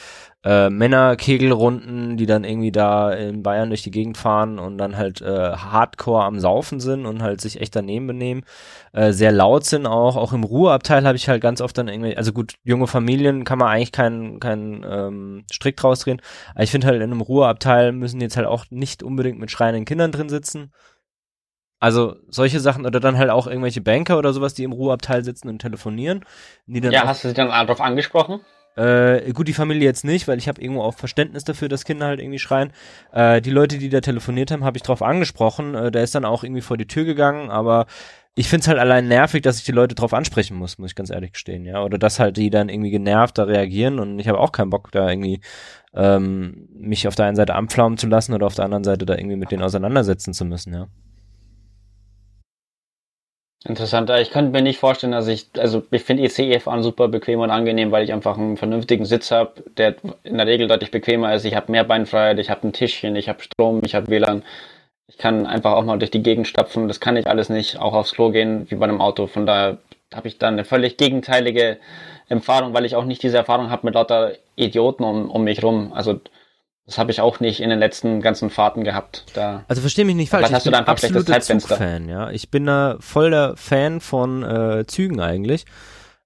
äh, Männerkegelrunden, die dann irgendwie da in Bayern durch die Gegend fahren und dann halt äh, Hardcore am Saufen sind und halt sich echt daneben benehmen, äh, sehr laut sind auch. Auch im Ruheabteil habe ich halt ganz oft dann irgendwie, also gut, junge Familien kann man eigentlich keinen keinen ähm, Strick draus drehen, aber ich finde halt in einem Ruheabteil müssen jetzt halt auch nicht unbedingt mit schreienden Kindern drin sitzen also solche Sachen oder dann halt auch irgendwelche Banker oder sowas, die im Ruheabteil sitzen und telefonieren. Ja, hast du sie dann darauf angesprochen? Äh, gut, die Familie jetzt nicht, weil ich habe irgendwo auch Verständnis dafür, dass Kinder halt irgendwie schreien. Äh, die Leute, die da telefoniert haben, habe ich drauf angesprochen. Äh, der ist dann auch irgendwie vor die Tür gegangen, aber ich find's halt allein nervig, dass ich die Leute drauf ansprechen muss, muss ich ganz ehrlich gestehen, ja. Oder dass halt die dann irgendwie genervt da reagieren und ich habe auch keinen Bock, da irgendwie ähm, mich auf der einen Seite anpflaumen zu lassen oder auf der anderen Seite da irgendwie mit denen auseinandersetzen zu müssen, ja. Interessant. Ich könnte mir nicht vorstellen, dass ich, also ich finde ECE-Fahren super bequem und angenehm, weil ich einfach einen vernünftigen Sitz habe, der in der Regel deutlich bequemer ist. Ich habe mehr Beinfreiheit, ich habe ein Tischchen, ich habe Strom, ich habe WLAN. Ich kann einfach auch mal durch die Gegend stapfen. Das kann ich alles nicht, auch aufs Klo gehen, wie bei einem Auto. Von daher habe ich dann eine völlig gegenteilige Erfahrung, weil ich auch nicht diese Erfahrung habe mit lauter Idioten um, um mich rum. Also das habe ich auch nicht in den letzten ganzen Fahrten gehabt. Da also verstehe mich nicht falsch. Ich bin absoluter Zugfan, ja. Ich bin da voll der Fan von äh, Zügen eigentlich.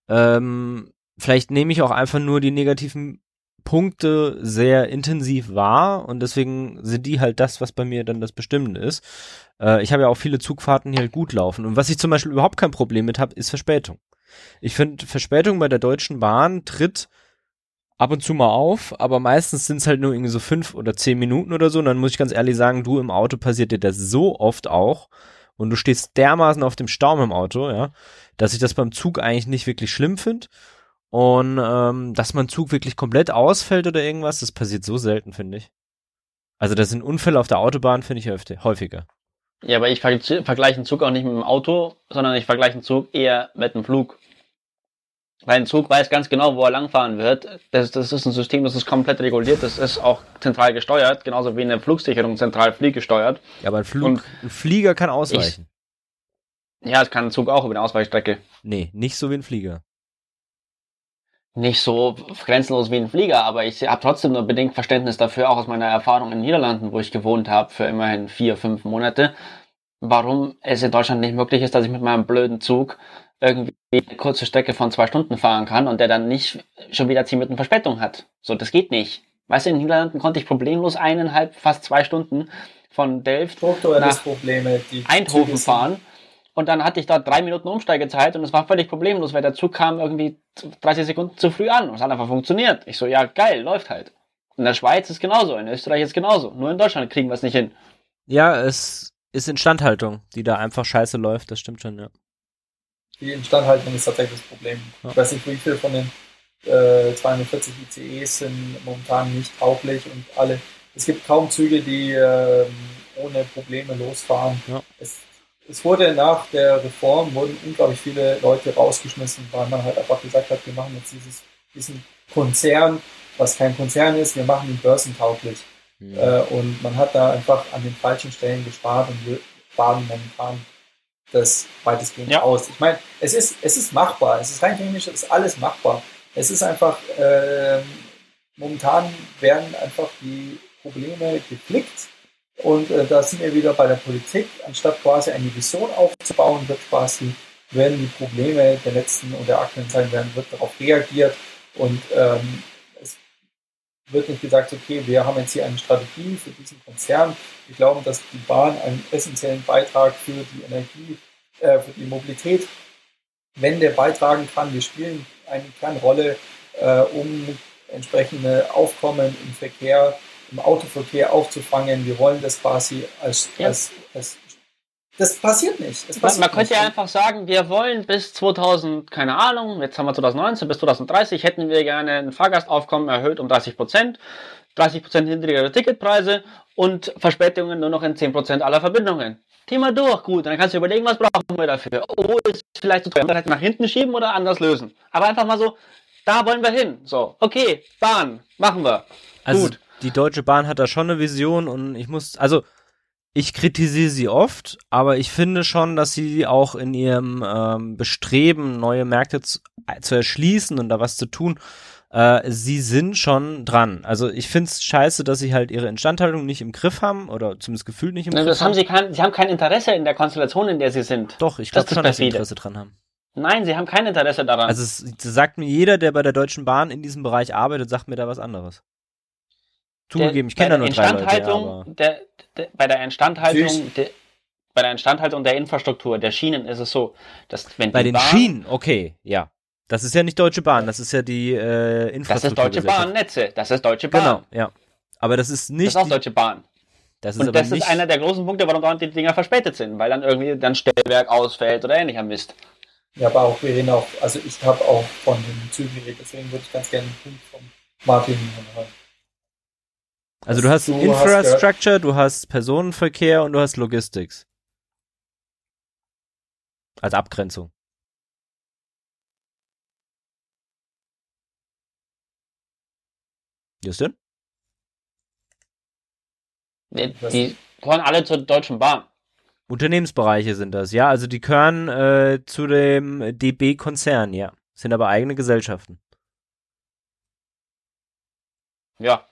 Ähm, vielleicht nehme ich auch einfach nur die negativen Punkte sehr intensiv wahr und deswegen sind die halt das, was bei mir dann das Bestimmende ist. Äh, ich habe ja auch viele Zugfahrten, die halt gut laufen. Und was ich zum Beispiel überhaupt kein Problem mit habe, ist Verspätung. Ich finde, Verspätung bei der Deutschen Bahn tritt ab und zu mal auf, aber meistens sind es halt nur irgendwie so fünf oder zehn Minuten oder so. Und dann muss ich ganz ehrlich sagen, du im Auto passiert dir das so oft auch und du stehst dermaßen auf dem Staum im Auto, ja, dass ich das beim Zug eigentlich nicht wirklich schlimm finde. Und ähm, dass mein Zug wirklich komplett ausfällt oder irgendwas, das passiert so selten, finde ich. Also das sind Unfälle auf der Autobahn, finde ich häufiger. Ja, aber ich vergleiche einen Zug auch nicht mit dem Auto, sondern ich vergleiche einen Zug eher mit einem Flug. Weil ein Zug weiß ganz genau, wo er langfahren wird. Das, das ist ein System, das ist komplett reguliert, das ist auch zentral gesteuert, genauso wie eine Flugsicherung zentral fliehgesteuert. Ja, aber ein, Flug, ein Flieger kann ausweichen. Ich, ja, es kann ein Zug auch über eine Ausweichstrecke. Nee, nicht so wie ein Flieger. Nicht so grenzenlos wie ein Flieger, aber ich habe trotzdem nur bedingt Verständnis dafür, auch aus meiner Erfahrung in den Niederlanden, wo ich gewohnt habe für immerhin vier, fünf Monate, warum es in Deutschland nicht möglich ist, dass ich mit meinem blöden Zug irgendwie eine kurze Strecke von zwei Stunden fahren kann und der dann nicht schon wieder zehn Minuten Verspätung hat. So, das geht nicht. Weißt du, in den Niederlanden konnte ich problemlos eineinhalb, fast zwei Stunden von Delft nach Probleme, Eindhoven fahren. Und dann hatte ich da drei Minuten Umsteigezeit und es war völlig problemlos, weil der Zug kam irgendwie 30 Sekunden zu früh an und es hat einfach funktioniert. Ich so, ja, geil, läuft halt. In der Schweiz ist genauso, in Österreich ist genauso. Nur in Deutschland kriegen wir es nicht hin. Ja, es ist Instandhaltung, die da einfach scheiße läuft, das stimmt schon, ja die Instandhaltung ist tatsächlich das Problem. Ja. Ich weiß nicht, wie viele von den äh, 240 ICEs sind momentan nicht tauglich und alle. Es gibt kaum Züge, die äh, ohne Probleme losfahren. Ja. Es, es wurde nach der Reform wurden unglaublich viele Leute rausgeschmissen, weil man halt einfach gesagt hat, wir machen jetzt dieses, diesen Konzern, was kein Konzern ist, wir machen ihn börsentauglich. Ja. Äh, und man hat da einfach an den falschen Stellen gespart und wir fahren momentan das weitestgehend ja. aus. Ich meine, es ist, es ist machbar. Es ist rein technisch, es ist alles machbar. Es ist einfach, äh, momentan werden einfach die Probleme geflickt. Und äh, da sind wir wieder bei der Politik. Anstatt quasi eine Vision aufzubauen, wird quasi, werden die Probleme der letzten und der aktuellen Zeit werden, wird darauf reagiert. Und ähm, wird nicht gesagt, okay, wir haben jetzt hier eine Strategie für diesen Konzern. Wir glauben, dass die Bahn einen essentiellen Beitrag für die Energie, äh, für die Mobilität Wende beitragen kann. Wir spielen eine kleine Rolle, äh, um entsprechende Aufkommen im Verkehr, im Autoverkehr aufzufangen. Wir wollen das quasi als, ja. als, als das passiert nicht. Das passiert man, man könnte ja einfach sagen, wir wollen bis 2000, keine Ahnung, jetzt haben wir 2019, bis 2030 hätten wir gerne ein Fahrgastaufkommen erhöht um 30 Prozent, 30 Prozent niedrigere Ticketpreise und Verspätungen nur noch in 10 Prozent aller Verbindungen. Thema durch, gut, dann kannst du überlegen, was brauchen wir dafür. Oh, ist vielleicht zu teuer, vielleicht nach hinten schieben oder anders lösen. Aber einfach mal so, da wollen wir hin. So, okay, Bahn, machen wir. Also gut. die Deutsche Bahn hat da schon eine Vision und ich muss, also ich kritisiere sie oft, aber ich finde schon, dass sie auch in ihrem ähm, Bestreben, neue Märkte zu, äh, zu erschließen und da was zu tun, äh, sie sind schon dran. Also ich finde es scheiße, dass sie halt ihre Instandhaltung nicht im Griff haben oder zumindest gefühlt nicht im Na, Griff das haben sie, kein, sie haben kein Interesse in der Konstellation, in der sie sind. Doch, ich glaube schon, dass sie. Interesse dran haben. Nein, sie haben kein Interesse daran. Also es sagt mir jeder, der bei der Deutschen Bahn in diesem Bereich arbeitet, sagt mir da was anderes. Zugegeben, ich bei kenne da der nur drei Leute, der, der, bei der Instandhaltung, der, bei der Instandhaltung der Infrastruktur, der Schienen ist es so, dass wenn bei die den Bahn, Schienen, okay, ja. Das ist ja nicht Deutsche Bahn, das ist ja die äh, das ist Infrastruktur. Deutsche Bahnnetze, das ist Deutsche Bahn. Genau, ja. Aber das ist Das nicht. ist auch Deutsche Bahn. das ist Und aber das nicht, ist einer der großen Punkte, warum dauernd die Dinger verspätet sind, weil dann irgendwie dann Stellwerk ausfällt oder ähnlicher Mist. Ja, aber auch wir reden auch, also ich habe auch von den Zügen geredet, deswegen würde ich ganz gerne den Punkt von Martin hören. Also du hast Du hast Infrastructure, du hast Personenverkehr und du hast Logistics. Als Abgrenzung. Justin? Die, die gehören alle zur Deutschen Bahn. Unternehmensbereiche sind das, ja. Also die gehören äh, zu dem DB-Konzern, ja. Sind aber eigene Gesellschaften. Ja.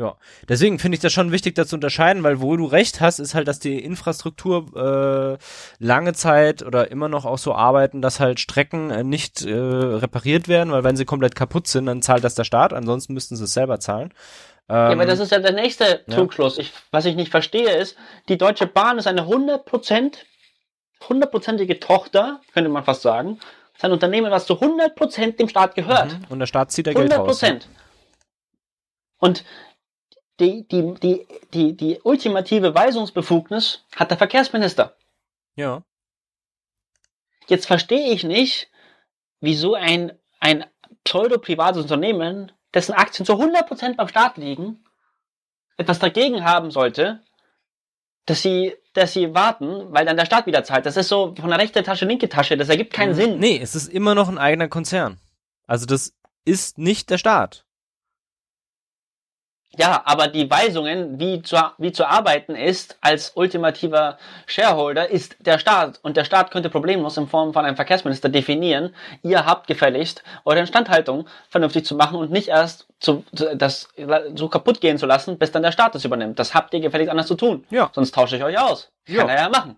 Ja, deswegen finde ich das schon wichtig, das zu unterscheiden, weil wo du recht hast, ist halt, dass die Infrastruktur äh, lange Zeit oder immer noch auch so arbeiten, dass halt Strecken äh, nicht äh, repariert werden, weil wenn sie komplett kaputt sind, dann zahlt das der Staat, ansonsten müssten sie es selber zahlen. Ähm, ja, aber das ist ja der nächste ja. Trugschluss. Ich, was ich nicht verstehe ist, die Deutsche Bahn ist eine 100%, hundertprozentige Tochter, könnte man fast sagen. Das ist ein Unternehmen, was zu 100% dem Staat gehört. mhm. und der Staat zieht da Geld 100 raus. ne? Prozent. Und die, die, die, die, die ultimative Weisungsbefugnis hat der Verkehrsminister. Ja. Jetzt verstehe ich nicht, wieso ein, ein pseudo-privates Unternehmen, dessen Aktien zu 100% beim Staat liegen, etwas dagegen haben sollte, dass sie, dass sie warten, weil dann der Staat wieder zahlt. Das ist so von der rechten Tasche, linke Tasche. Das ergibt keinen Mhm. Sinn. Nee, es ist immer noch ein eigener Konzern. Also das ist nicht der Staat. Ja, aber die Weisungen, wie zu, wie zu arbeiten ist als ultimativer Shareholder, ist der Staat. Und der Staat könnte problemlos in Form von einem Verkehrsminister definieren, ihr habt gefälligst, eure Instandhaltung vernünftig zu machen und nicht erst zu, zu, das so kaputt gehen zu lassen, bis dann der Staat das übernimmt. Das habt ihr gefälligst anders zu tun. Ja. Sonst tausche ich euch aus. Ja. Kann er ja machen.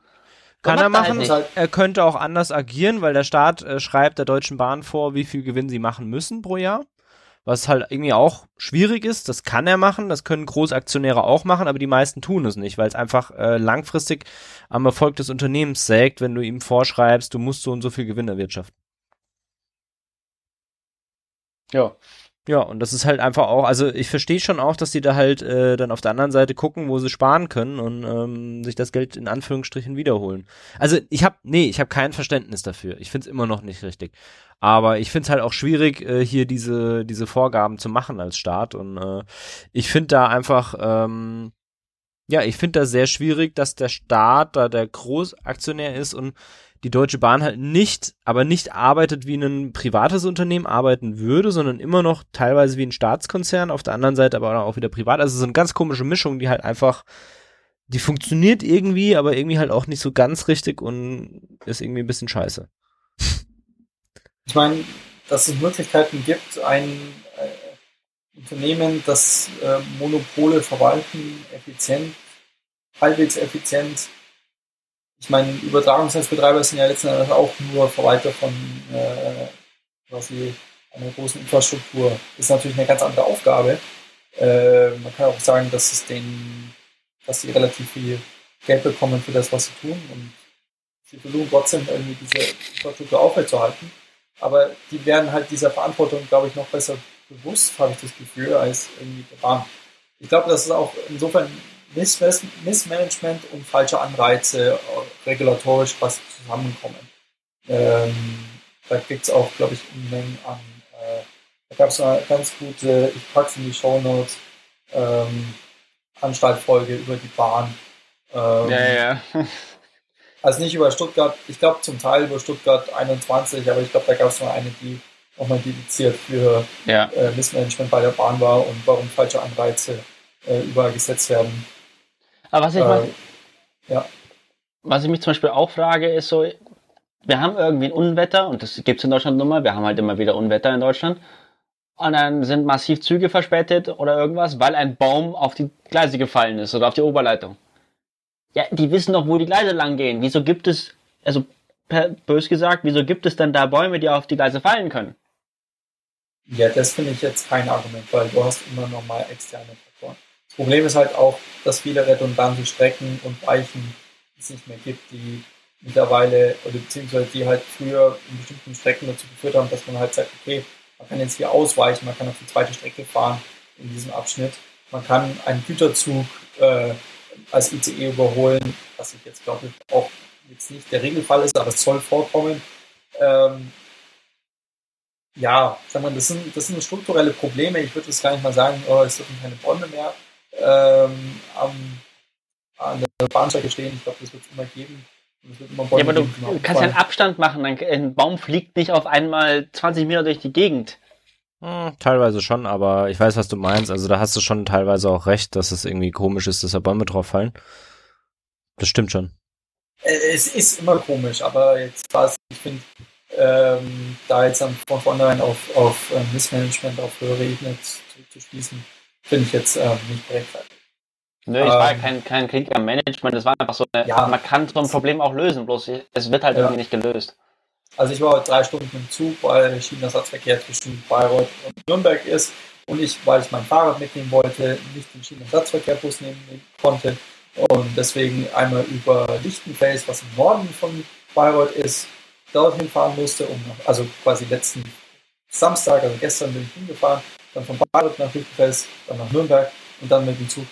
Kann er machen. halt er könnte auch anders agieren, weil der Staat äh, schreibt der Deutschen Bahn vor, wie viel Gewinn sie machen müssen pro Jahr. Was halt irgendwie auch schwierig ist. Das kann er machen, das können Großaktionäre auch machen, aber die meisten tun es nicht, weil es einfach äh, langfristig am Erfolg des Unternehmens sägt, wenn du ihm vorschreibst, du musst so und so viel Gewinn erwirtschaften. Ja. Ja, und das ist halt einfach auch, also ich verstehe schon auch, dass die da halt äh, dann auf der anderen Seite gucken, wo sie sparen können und ähm, sich das Geld in Anführungsstrichen wiederholen. Also ich habe, nee, ich habe kein Verständnis dafür. Ich find's immer noch nicht richtig. Aber ich find's halt auch schwierig, äh, hier diese, diese Vorgaben zu machen als Staat. Und äh, ich finde da einfach, ähm, ja, ich finde da sehr schwierig, dass der Staat da der Großaktionär ist und die Deutsche Bahn halt nicht, aber nicht arbeitet wie ein privates Unternehmen arbeiten würde, sondern immer noch teilweise wie ein Staatskonzern, auf der anderen Seite aber auch wieder privat. Also so eine ganz komische Mischung, die halt einfach, die funktioniert irgendwie, aber irgendwie halt auch nicht so ganz richtig und ist irgendwie ein bisschen scheiße. Ich meine, dass es Möglichkeiten gibt, ein äh, Unternehmen, das äh, Monopole verwalten, effizient, halbwegs effizient. Ich meine, Übertragungsnetzbetreiber sind ja letzten Endes auch nur Verwalter von äh, quasi einer großen Infrastruktur. Das ist natürlich eine ganz andere Aufgabe. Äh, man kann auch sagen, dass es denen, dass sie relativ viel Geld bekommen für das, was sie tun und sie versuchen trotzdem irgendwie diese Infrastruktur aufrechtzuerhalten. Aber die werden halt dieser Verantwortung, glaube ich, noch besser bewusst, habe ich das Gefühl, als irgendwie der Bahn. Ich glaube, das ist auch insofern Missmanagement und falsche Anreize äh, regulatorisch was zusammenkommen. Ähm, da gibt es auch, glaube ich, Unmengen an. Äh, da gab es eine ganz gute, ich packe es in die Show Notes, ähm, Anstaltfolge über die Bahn. Ähm, Ja, ja. also nicht über Stuttgart, ich glaube zum Teil über Stuttgart 21, aber ich glaube, da gab es noch eine, die nochmal dediziert für ja. äh, Missmanagement bei der Bahn war und warum falsche Anreize äh, überall gesetzt werden. Aber was ich Äh, mal, Ja. Was ich mich zum Beispiel auch frage, ist so, wir haben irgendwie ein Unwetter und das gibt's in Deutschland nun mal, wir haben halt immer wieder Unwetter in Deutschland. Und dann sind massiv Züge verspätet oder irgendwas, weil ein Baum auf die Gleise gefallen ist oder auf die Oberleitung. Ja, die wissen doch, wo die Gleise lang gehen. Wieso gibt es, also bös gesagt, wieso gibt es denn da Bäume, die auf die Gleise fallen können? Ja, das finde ich jetzt kein Argument, weil du hast immer noch mal externe. Problem ist halt auch, dass viele redundante Strecken und Weichen es nicht mehr gibt, die mittlerweile, oder beziehungsweise die halt früher in bestimmten Strecken dazu geführt haben, dass man halt sagt, okay, man kann jetzt hier ausweichen, man kann auf die zweite Strecke fahren in diesem Abschnitt. Man kann einen Güterzug äh, als ICE überholen, was ich jetzt glaube ich auch jetzt nicht der Regelfall ist, aber es soll vorkommen. Ähm, ja, sagen wir, das sind, das sind strukturelle Probleme. Ich würde jetzt gar nicht mal sagen, oh, es dürfen keine Bäume mehr ähm, am, an der Bahnstrecke stehen. Ich glaube, das wird es immer geben. Immer ja, aber du geben, kannst ja einen Abstand machen. Ein Baum fliegt nicht auf einmal 20 Meter durch die Gegend. Hm, teilweise schon, aber ich weiß, was du meinst. Also da hast du schon teilweise auch recht, dass es irgendwie komisch ist, dass da Bäume drauf fallen. Das stimmt schon. Äh, es ist immer komisch, aber jetzt war es, ich finde, ähm, da jetzt von vornherein auf, auf äh, Missmanagement auf höhere Ebene zurückzuschließen, finde ich jetzt ähm, nicht gerechtfertigt. Nö, ich ähm, war kein, kein Krieg am Management, das war einfach so, eine, ja, man kann so ein Problem auch lösen, bloß es wird halt ja. irgendwie nicht gelöst. Also ich war heute drei Stunden im Zug, weil Schienenersatzverkehr zwischen Bayreuth und Nürnberg ist und ich, weil ich mein Fahrrad mitnehmen wollte, nicht den Schienenersatzverkehrbus nehmen konnte und deswegen einmal über Lichtenfels, was im Norden von Bayreuth ist, dorthin fahren musste, um also quasi letzten Samstag, also gestern bin ich hingefahren, dann von Bayreuth nach Lichtenfels, dann nach Nürnberg und dann mit dem Zug.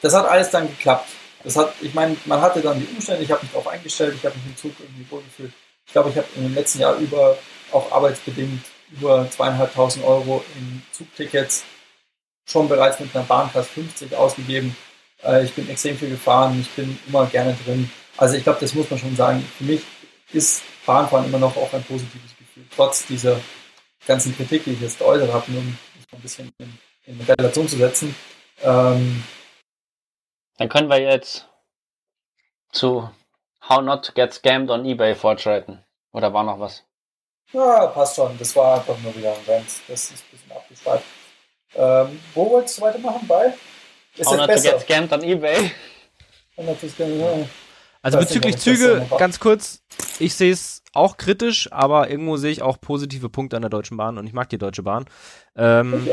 Das hat alles dann geklappt. Das hat, ich meine, man hatte dann die Umstände, ich habe mich darauf eingestellt, ich habe mich im Zug irgendwie wohlgefühlt. Ich glaube, ich habe im letzten Jahr über, auch arbeitsbedingt, über zweieinhalbtausend Euro in Zugtickets schon bereits mit einer Bahncard 50 ausgegeben. Äh, ich bin extrem viel gefahren, ich bin immer gerne drin. Also ich glaube, das muss man schon sagen. Für mich ist Bahnfahren immer noch auch ein positives Gefühl, trotz dieser ganzen Kritik, die ich jetzt geäußert habe, nur um ein bisschen in, in Relation zu setzen. Ähm, Dann können wir jetzt zu How Not to Get Scammed on eBay fortschreiten. Oder war noch was? Ja, passt schon. Das war einfach nur wieder ein Rant. Das ist ein bisschen abgeschweift. Ähm, wo wolltest du weitermachen? Bei? Ist How Not besser? to Get Scammed on eBay. How not to get, ja. Also bezüglich Züge, ganz kurz, ich sehe es auch kritisch, aber irgendwo sehe ich auch positive Punkte an der Deutschen Bahn und ich mag die Deutsche Bahn. Ähm,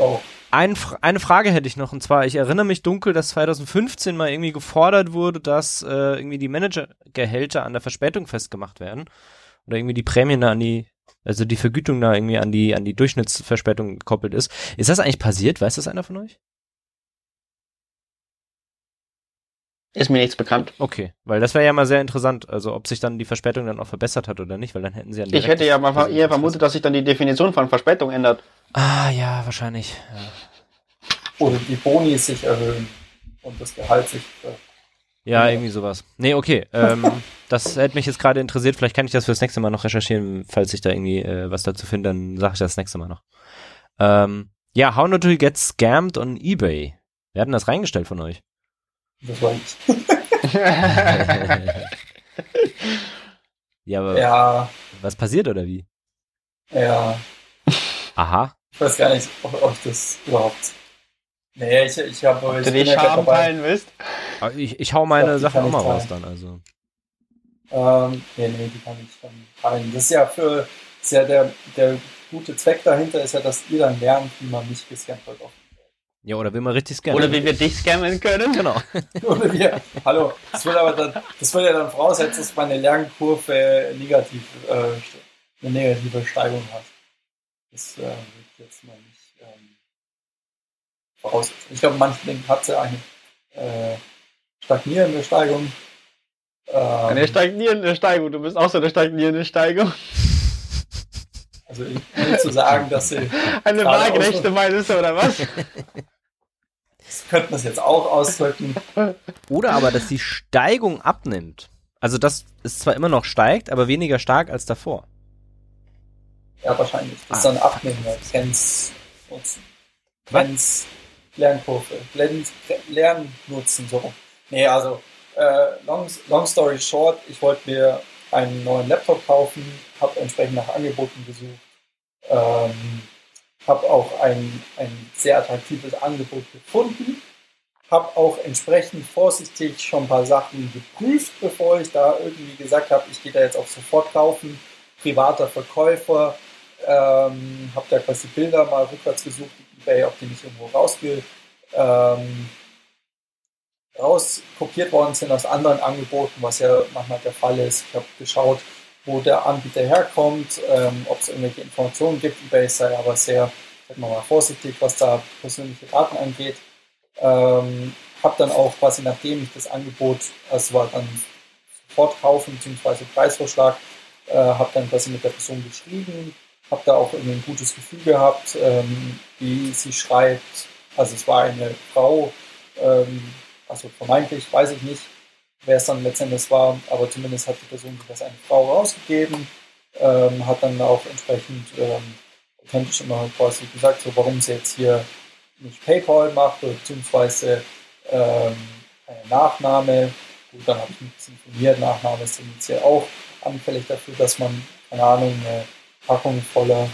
ein, eine Frage hätte ich noch und zwar, ich erinnere mich dunkel, dass 2015 mal irgendwie gefordert wurde, dass äh, irgendwie die Managergehälter an der Verspätung festgemacht werden oder irgendwie die Prämien da an die, also die Vergütung da irgendwie an die an die Durchschnittsverspätung gekoppelt ist. Ist das eigentlich passiert? Weiß das einer von euch? Ist mir nichts bekannt. Okay, weil das wäre ja mal sehr interessant, also ob sich dann die Verspätung dann auch verbessert hat oder nicht, weil dann hätten sie ja Ich hätte ja mal eher vermutet, dass sich dann die Definition von Verspätung ändert. Ah, ja, wahrscheinlich. Ja. Oder die Boni sich erhöhen und das Gehalt sich. Äh, ja, irgendwie sowas. Nee, okay. Ähm, das hätte mich jetzt gerade interessiert. Vielleicht kann ich das fürs nächste Mal noch recherchieren. Falls ich da irgendwie äh, was dazu finde, dann sage ich das nächste Mal noch. Ähm, ja, How Not to Get Scammed on eBay. Wer hat denn das reingestellt von euch? Das war ich. ja, aber ja. was passiert oder wie? Ja. Aha. Ich weiß gar nicht, ob, ob das überhaupt. Nee, ich, ich habe. Ob du die Scham teilen willst? Ich, ich hau meine Sachen auch mal raus dann, also. Ähm, nee, nee, die kann ich dann teilen. Das ist ja für, ist ja der, der gute Zweck dahinter ist ja, dass ihr dann lernt, wie man nicht gescannt wird auf ja, oder wie man richtig scannen. Oder wie wir dich scammen können. Genau. oder wir, hallo, das würde aber dann, das würde ja dann voraussetzen, dass meine Lernkurve negativ, äh, eine negative Steigung hat. Das äh, würde ich jetzt mal nicht ähm, voraussetzen. Ich glaube, manchen Dingen hat sie eine äh, stagnierende Steigung. Ähm, eine stagnierende Steigung, du bist auch so eine stagnierende Steigung. Also ich will zu sagen, dass sie. Eine waagerechte meinst du, oder was? Das könnte man es jetzt auch ausdrücken. Oder aber, dass die Steigung abnimmt. Also, dass es zwar immer noch steigt, aber weniger stark als davor. Ja, wahrscheinlich. Das ist ah, dann Abnehmen, Grenznutzen. Grenz, Lernkurve, Lernnutzen, so. Nee, also, äh, long, long story short, ich wollte mir einen neuen Laptop kaufen, habe entsprechend nach Angeboten gesucht, ähm, habe auch ein, ein sehr attraktives Angebot gefunden, habe auch entsprechend vorsichtig schon ein paar Sachen geprüft, bevor ich da irgendwie gesagt habe, ich gehe da jetzt auch sofort kaufen. Privater Verkäufer, ähm, habe da quasi Bilder mal rückwärts gesucht, eBay, ob die nicht irgendwo rausge, ähm, rauskopiert worden sind aus anderen Angeboten, was ja manchmal der Fall ist. Ich habe geschaut, wo der Anbieter herkommt, ähm, ob es irgendwelche Informationen gibt. eBay sei aber sehr, sagen wir mal, vorsichtig, was da persönliche Daten angeht. Ähm, habe dann auch quasi, nachdem ich das Angebot, es war dann sofort kaufen bzw. Preisvorschlag, äh, habe dann quasi mit der Person geschrieben, habe da auch irgendwie ein gutes Gefühl gehabt, ähm, wie sie schreibt. Also es war eine Frau, ähm, also vermeintlich, weiß ich nicht, wer es dann letztendlich war, aber zumindest hat die Person als eine Frau rausgegeben, ähm, hat dann auch entsprechend ähm, authentisch immer quasi gesagt, so warum sie jetzt hier nicht PayPal macht, oder beziehungsweise ähm, eine Nachname. Gut, dann habe ich mich informiert, Nachname ist tendenziell auch anfällig dafür, dass man, keine Ahnung, eine Packung voller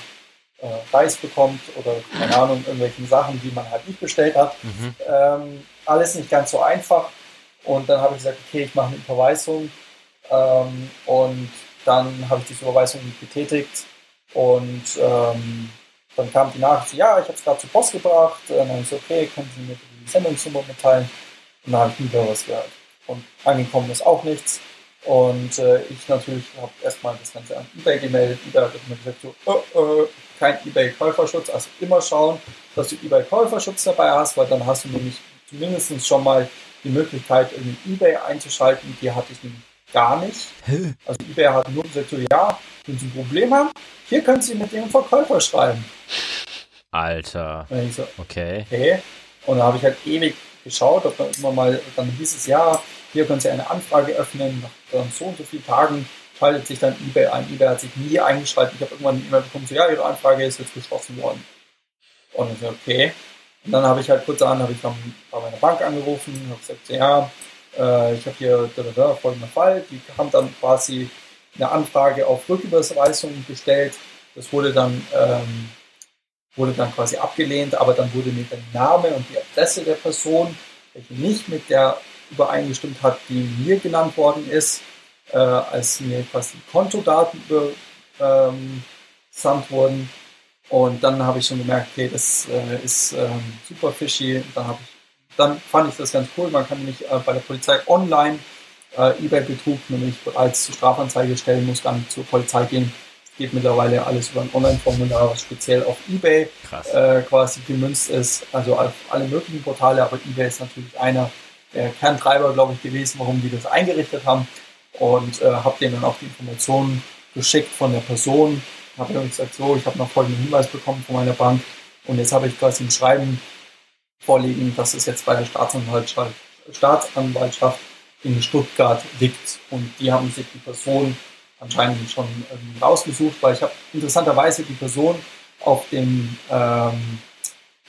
äh, Reis bekommt oder keine Ahnung, irgendwelchen Sachen, die man halt nicht bestellt hat. Mhm. Ähm, alles nicht ganz so einfach. Und dann habe ich gesagt, okay, ich mache eine Überweisung. Ähm, und dann habe ich diese Überweisung getätigt. Und ähm, dann kam die Nachricht, ja, ich habe es gerade zur Post gebracht. Und dann habe ich so, okay, können Sie mir die Sendungsnummer mitteilen? Und dann habe ich nie wieder was gehört. Und angekommen ist auch nichts. Und äh, ich natürlich habe erstmal das Ganze an eBay gemeldet. eBay hat mir gesagt, so, oh, äh, kein eBay-Käuferschutz. Also immer schauen, dass du eBay-Käuferschutz dabei hast, weil dann hast du nämlich zumindest schon mal die Möglichkeit, irgendwie eBay einzuschalten. Die hatte ich gar nicht. Also eBay hat nur gesagt, so, ja, wenn Sie ein Problem haben, hier können Sie mit dem Verkäufer schreiben. Alter. Und so, okay. okay. Und da habe ich halt ewig geschaut, ob dann immer mal, dann hieß es, ja, hier können Sie eine Anfrage öffnen, nach so und so vielen Tagen schaltet sich dann eBay ein. eBay hat sich nie eingeschaltet. Ich habe irgendwann eine E-Mail bekommen, so, ja, Ihre Anfrage ist jetzt geschlossen worden. Und ich so, okay. Und dann habe ich halt kurz an, habe ich bei meiner Bank angerufen, habe gesagt, ja, äh, ich habe hier da, da, da, folgender Fall. Die haben dann quasi eine Anfrage auf Rücküberweisung gestellt. Das wurde dann, ähm, wurde dann quasi abgelehnt, aber dann wurde mir der Name und die Adresse der Person, welche nicht mit der übereingestimmt hat, die mir genannt worden ist, äh, als mir quasi Kontodaten ähm, gesandt wurden. Und dann habe ich schon gemerkt, okay, das äh, ist ähm, super fishy. Dann, habe ich, dann fand ich das ganz cool. Man kann nämlich äh, bei der Polizei online äh, eBay-Betrug nämlich bereits zur Strafanzeige stellen, muss dann zur Polizei gehen. Es geht mittlerweile alles über ein Online-Formular, was speziell auf eBay äh, quasi gemünzt ist. Also auf alle möglichen Portale, aber eBay ist natürlich einer der Kerntreiber, glaube ich, gewesen, warum die das eingerichtet haben und äh, habe denen dann auch die Informationen geschickt von der Person. Habe dann gesagt, so, ich habe noch folgenden Hinweis bekommen von meiner Bank. Und jetzt habe ich quasi ein Schreiben vorliegen, dass es jetzt bei der Staatsanwaltschaft, Staatsanwaltschaft in Stuttgart liegt. Und die haben sich die Person anscheinend schon ähm, rausgesucht, weil ich habe interessanterweise die Person auf dem, ähm,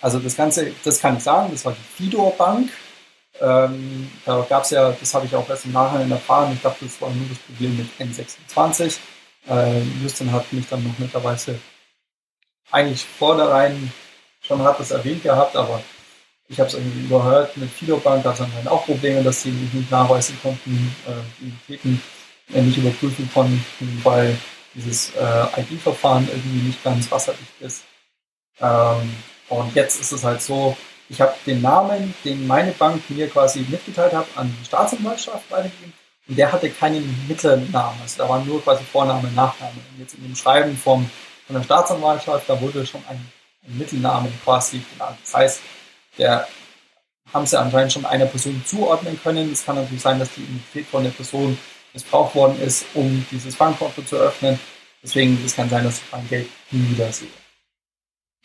also das Ganze, das kann ich sagen, das war die Fidor Bank, ähm, da gab es ja, das habe ich auch erst im Nachhinein erfahren, ich dachte, das war nur das Problem mit N26. Äh, Justin hat mich dann noch mittlerweile eigentlich vornherein schon hat das erwähnt gehabt, aber ich habe es irgendwie überhört. Mit Fidobank gab es dann auch Probleme, dass sie nicht nachweisen konnten, äh, Identitäten äh, nicht überprüfen konnten, weil dieses äh, ID-Verfahren irgendwie nicht ganz wasserdicht ist. Ähm, und jetzt ist es halt so, ich habe den Namen, den meine Bank mir quasi mitgeteilt hat, an die Staatsanwaltschaft weitergegeben. Und der hatte keinen Mittelnamen. Also da war nur quasi Vorname, Nachname. Und jetzt in dem Schreiben vom, von der Staatsanwaltschaft, da wurde schon ein, ein Mittelname quasi genannt. Das heißt, der haben sie anscheinend schon einer Person zuordnen können. Es kann natürlich sein, dass die Identität von der Person missbraucht worden ist, um dieses Bankkonto zu öffnen. Deswegen es kann sein, dass ich mein Geld nie wieder sehe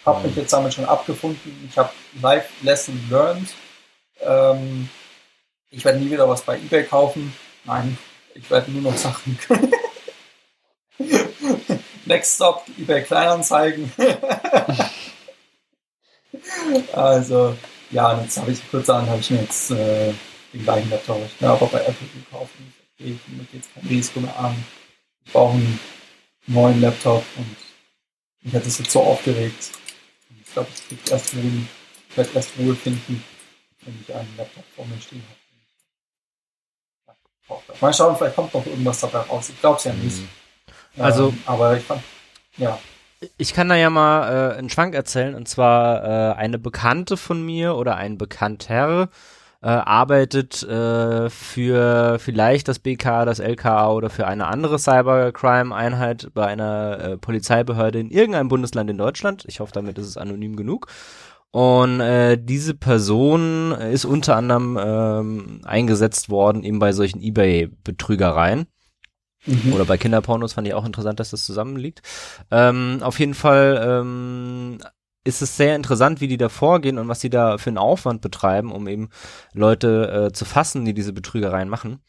habe mich jetzt damit schon abgefunden. Ich habe Live Lesson learned. Ähm, ich werde nie wieder was bei eBay kaufen. Nein, ich werde nur noch Sachen. Next Stop, eBay Kleinanzeigen. also, ja, jetzt habe ich kurz an, habe ich mir jetzt äh, den gleichen Laptop ich mir aber bei Apple gekauft. Ich mir geht kein Risiko mehr an. Ich brauche einen neuen Laptop und mich hat das jetzt so aufgeregt. Ich glaube, ich ich werde erst wohl finden, wenn ich einen Laptop vor mir stehen habe. Mal schauen, vielleicht kommt noch irgendwas dabei raus. Ich glaube es ja nicht. Mhm. Also, ähm, aber ich fand, ja. Ich kann da ja mal äh, einen Schwank erzählen, und zwar äh, eine Bekannte von mir oder ein Bekannter äh, arbeitet äh, für vielleicht das BK, das LKA oder für eine andere Cybercrime-Einheit bei einer äh, Polizeibehörde in irgendeinem Bundesland in Deutschland. Ich hoffe, damit ist es anonym genug. Und äh, diese Person ist unter anderem ähm, eingesetzt worden eben bei solchen eBay-Betrügereien. Mhm. Oder bei Kinderpornos fand ich auch interessant, dass das zusammenliegt. Ähm, auf jeden Fall ähm, ist es sehr interessant, wie die da vorgehen und was sie da für einen Aufwand betreiben, um eben Leute äh, zu fassen, die diese Betrügereien machen.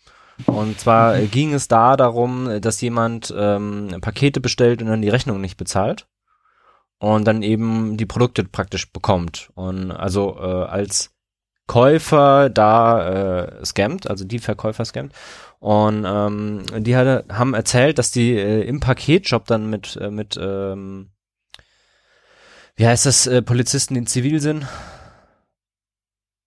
Und zwar mhm. ging es da darum, dass jemand ähm, Pakete bestellt und dann die Rechnung nicht bezahlt und dann eben die Produkte praktisch bekommt. Und also äh, als Käufer da äh, scammt, also die Verkäufer scammt. Und ähm, die hatte, haben erzählt, dass die äh, im Paketshop dann mit, äh, mit ähm, wie heißt das, äh, Polizisten, die in Zivil sind?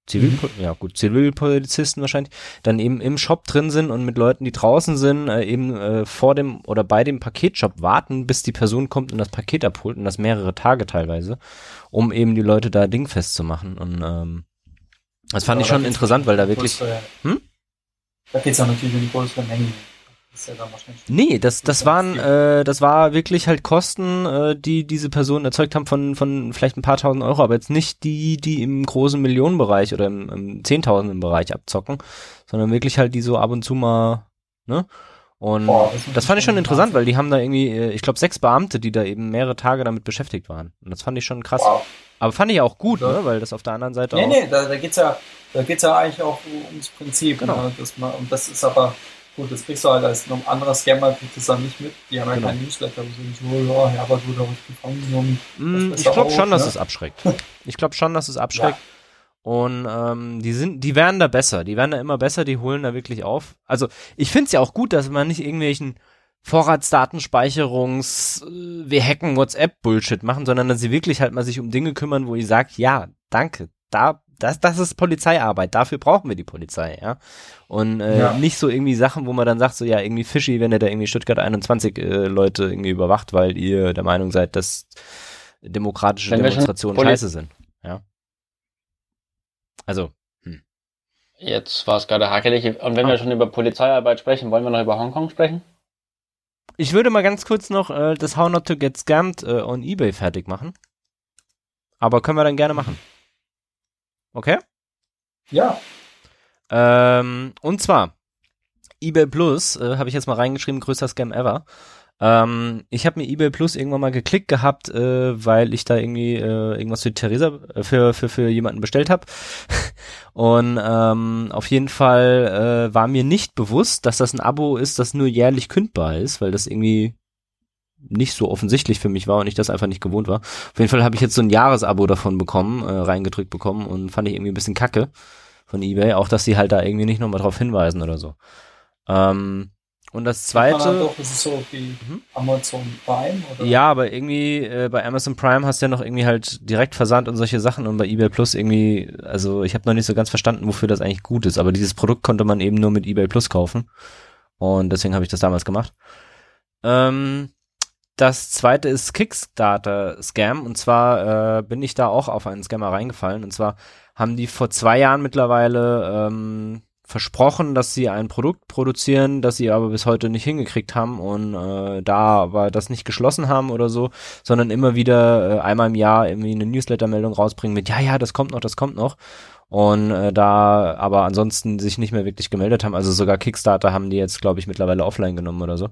Zivil, mhm. ja gut, Zivilpolizisten wahrscheinlich, dann eben im Shop drin sind und mit Leuten, die draußen sind, äh, eben äh, vor dem oder bei dem Paketshop warten, bis die Person kommt und das Paket abholt und das mehrere Tage teilweise, um eben die Leute da dingfest zu machen. Und ähm, das fand ja, ich schon interessant, weil da wirklich. Hm? Da geht es ja natürlich um die größere Menge ja nee, das, das waren, äh, das war wirklich halt Kosten, äh, die diese Personen erzeugt haben von, von vielleicht ein paar tausend Euro, aber jetzt nicht die, die im großen Millionenbereich oder im, im Zehntausenden Bereich abzocken, sondern wirklich halt die so ab und zu mal, ne? Und Boah, das, das fand ich schon interessant, weil die haben da irgendwie, äh, ich glaube, sechs Beamte, die da eben mehrere Tage damit beschäftigt waren. Und das fand ich schon krass. Wow. Aber fand ich auch gut, ja. ne? weil das auf der anderen Seite nee, auch. Nee, nee, da, da geht's ja, da geht's ja eigentlich auch ums Prinzip. Genau. Ne? Das, und das ist aber, Gut, das kriegst du halt als ein anderer Scammer, kriegt das dann nicht mit. Die haben ja genau. keinen Newsletter, wo sie so, ja, Herbert wurde heute gefangen. Mm, ich glaube schon, ne? dass es abschreckt. Ich glaube schon, dass es abschreckt. Ja. Und ähm, die sind, die werden da besser, die werden da immer besser, die holen da wirklich auf. Also ich finde es ja auch gut, dass man nicht irgendwelchen Vorratsdatenspeicherungs, äh, wir hacken WhatsApp-Bullshit machen, sondern dass sie wirklich halt mal sich um Dinge kümmern, wo ich sage, ja, danke, da das, das ist Polizeiarbeit. Dafür brauchen wir die Polizei, ja. Und äh, ja. nicht so irgendwie Sachen, wo man dann sagt, so ja, irgendwie fishy, wenn ihr da irgendwie Stuttgart 21 äh, Leute irgendwie überwacht, weil ihr der Meinung seid, dass demokratische wenn Demonstrationen scheiße sind. Ja. Also. Hm. Jetzt war es gerade hakelig. Und wenn ah. wir schon über Polizeiarbeit sprechen, wollen wir noch über Hongkong sprechen? Ich würde mal ganz kurz noch äh, das How Not to Get Scammed äh, on eBay fertig machen. Aber können wir dann gerne machen. Okay? Ja. Ähm, und zwar, eBay Plus, äh, habe ich jetzt mal reingeschrieben, größter Scam ever. Ähm, ich habe mir eBay Plus irgendwann mal geklickt gehabt, äh, weil ich da irgendwie äh, irgendwas für Theresa, äh, für, für, für jemanden bestellt habe. Und ähm, auf jeden Fall äh, war mir nicht bewusst, dass das ein Abo ist, das nur jährlich kündbar ist, weil das irgendwie nicht so offensichtlich für mich war und ich das einfach nicht gewohnt war. Auf jeden Fall habe ich jetzt so ein Jahresabo davon bekommen, äh, reingedrückt bekommen und fand ich irgendwie ein bisschen kacke von eBay, auch dass sie halt da irgendwie nicht nochmal drauf hinweisen oder so. Ähm, und das zweite. Ja, doch, das ist so wie mhm. Amazon Prime, oder? Ja, aber irgendwie äh, bei Amazon Prime hast du ja noch irgendwie halt direkt Versand und solche Sachen und bei eBay Plus irgendwie, also ich habe noch nicht so ganz verstanden, wofür das eigentlich gut ist, aber dieses Produkt konnte man eben nur mit eBay Plus kaufen. Und deswegen habe ich das damals gemacht. Ähm, das zweite ist Kickstarter-Scam. Und zwar äh, bin ich da auch auf einen Scammer reingefallen. Und zwar haben die vor zwei Jahren mittlerweile ähm, versprochen, dass sie ein Produkt produzieren, das sie aber bis heute nicht hingekriegt haben und äh, da aber das nicht geschlossen haben oder so, sondern immer wieder äh, einmal im Jahr irgendwie eine Newsletter-Meldung rausbringen mit, ja, ja, das kommt noch, das kommt noch. Und äh, da aber ansonsten sich nicht mehr wirklich gemeldet haben. Also sogar Kickstarter haben die jetzt, glaube ich, mittlerweile offline genommen oder so.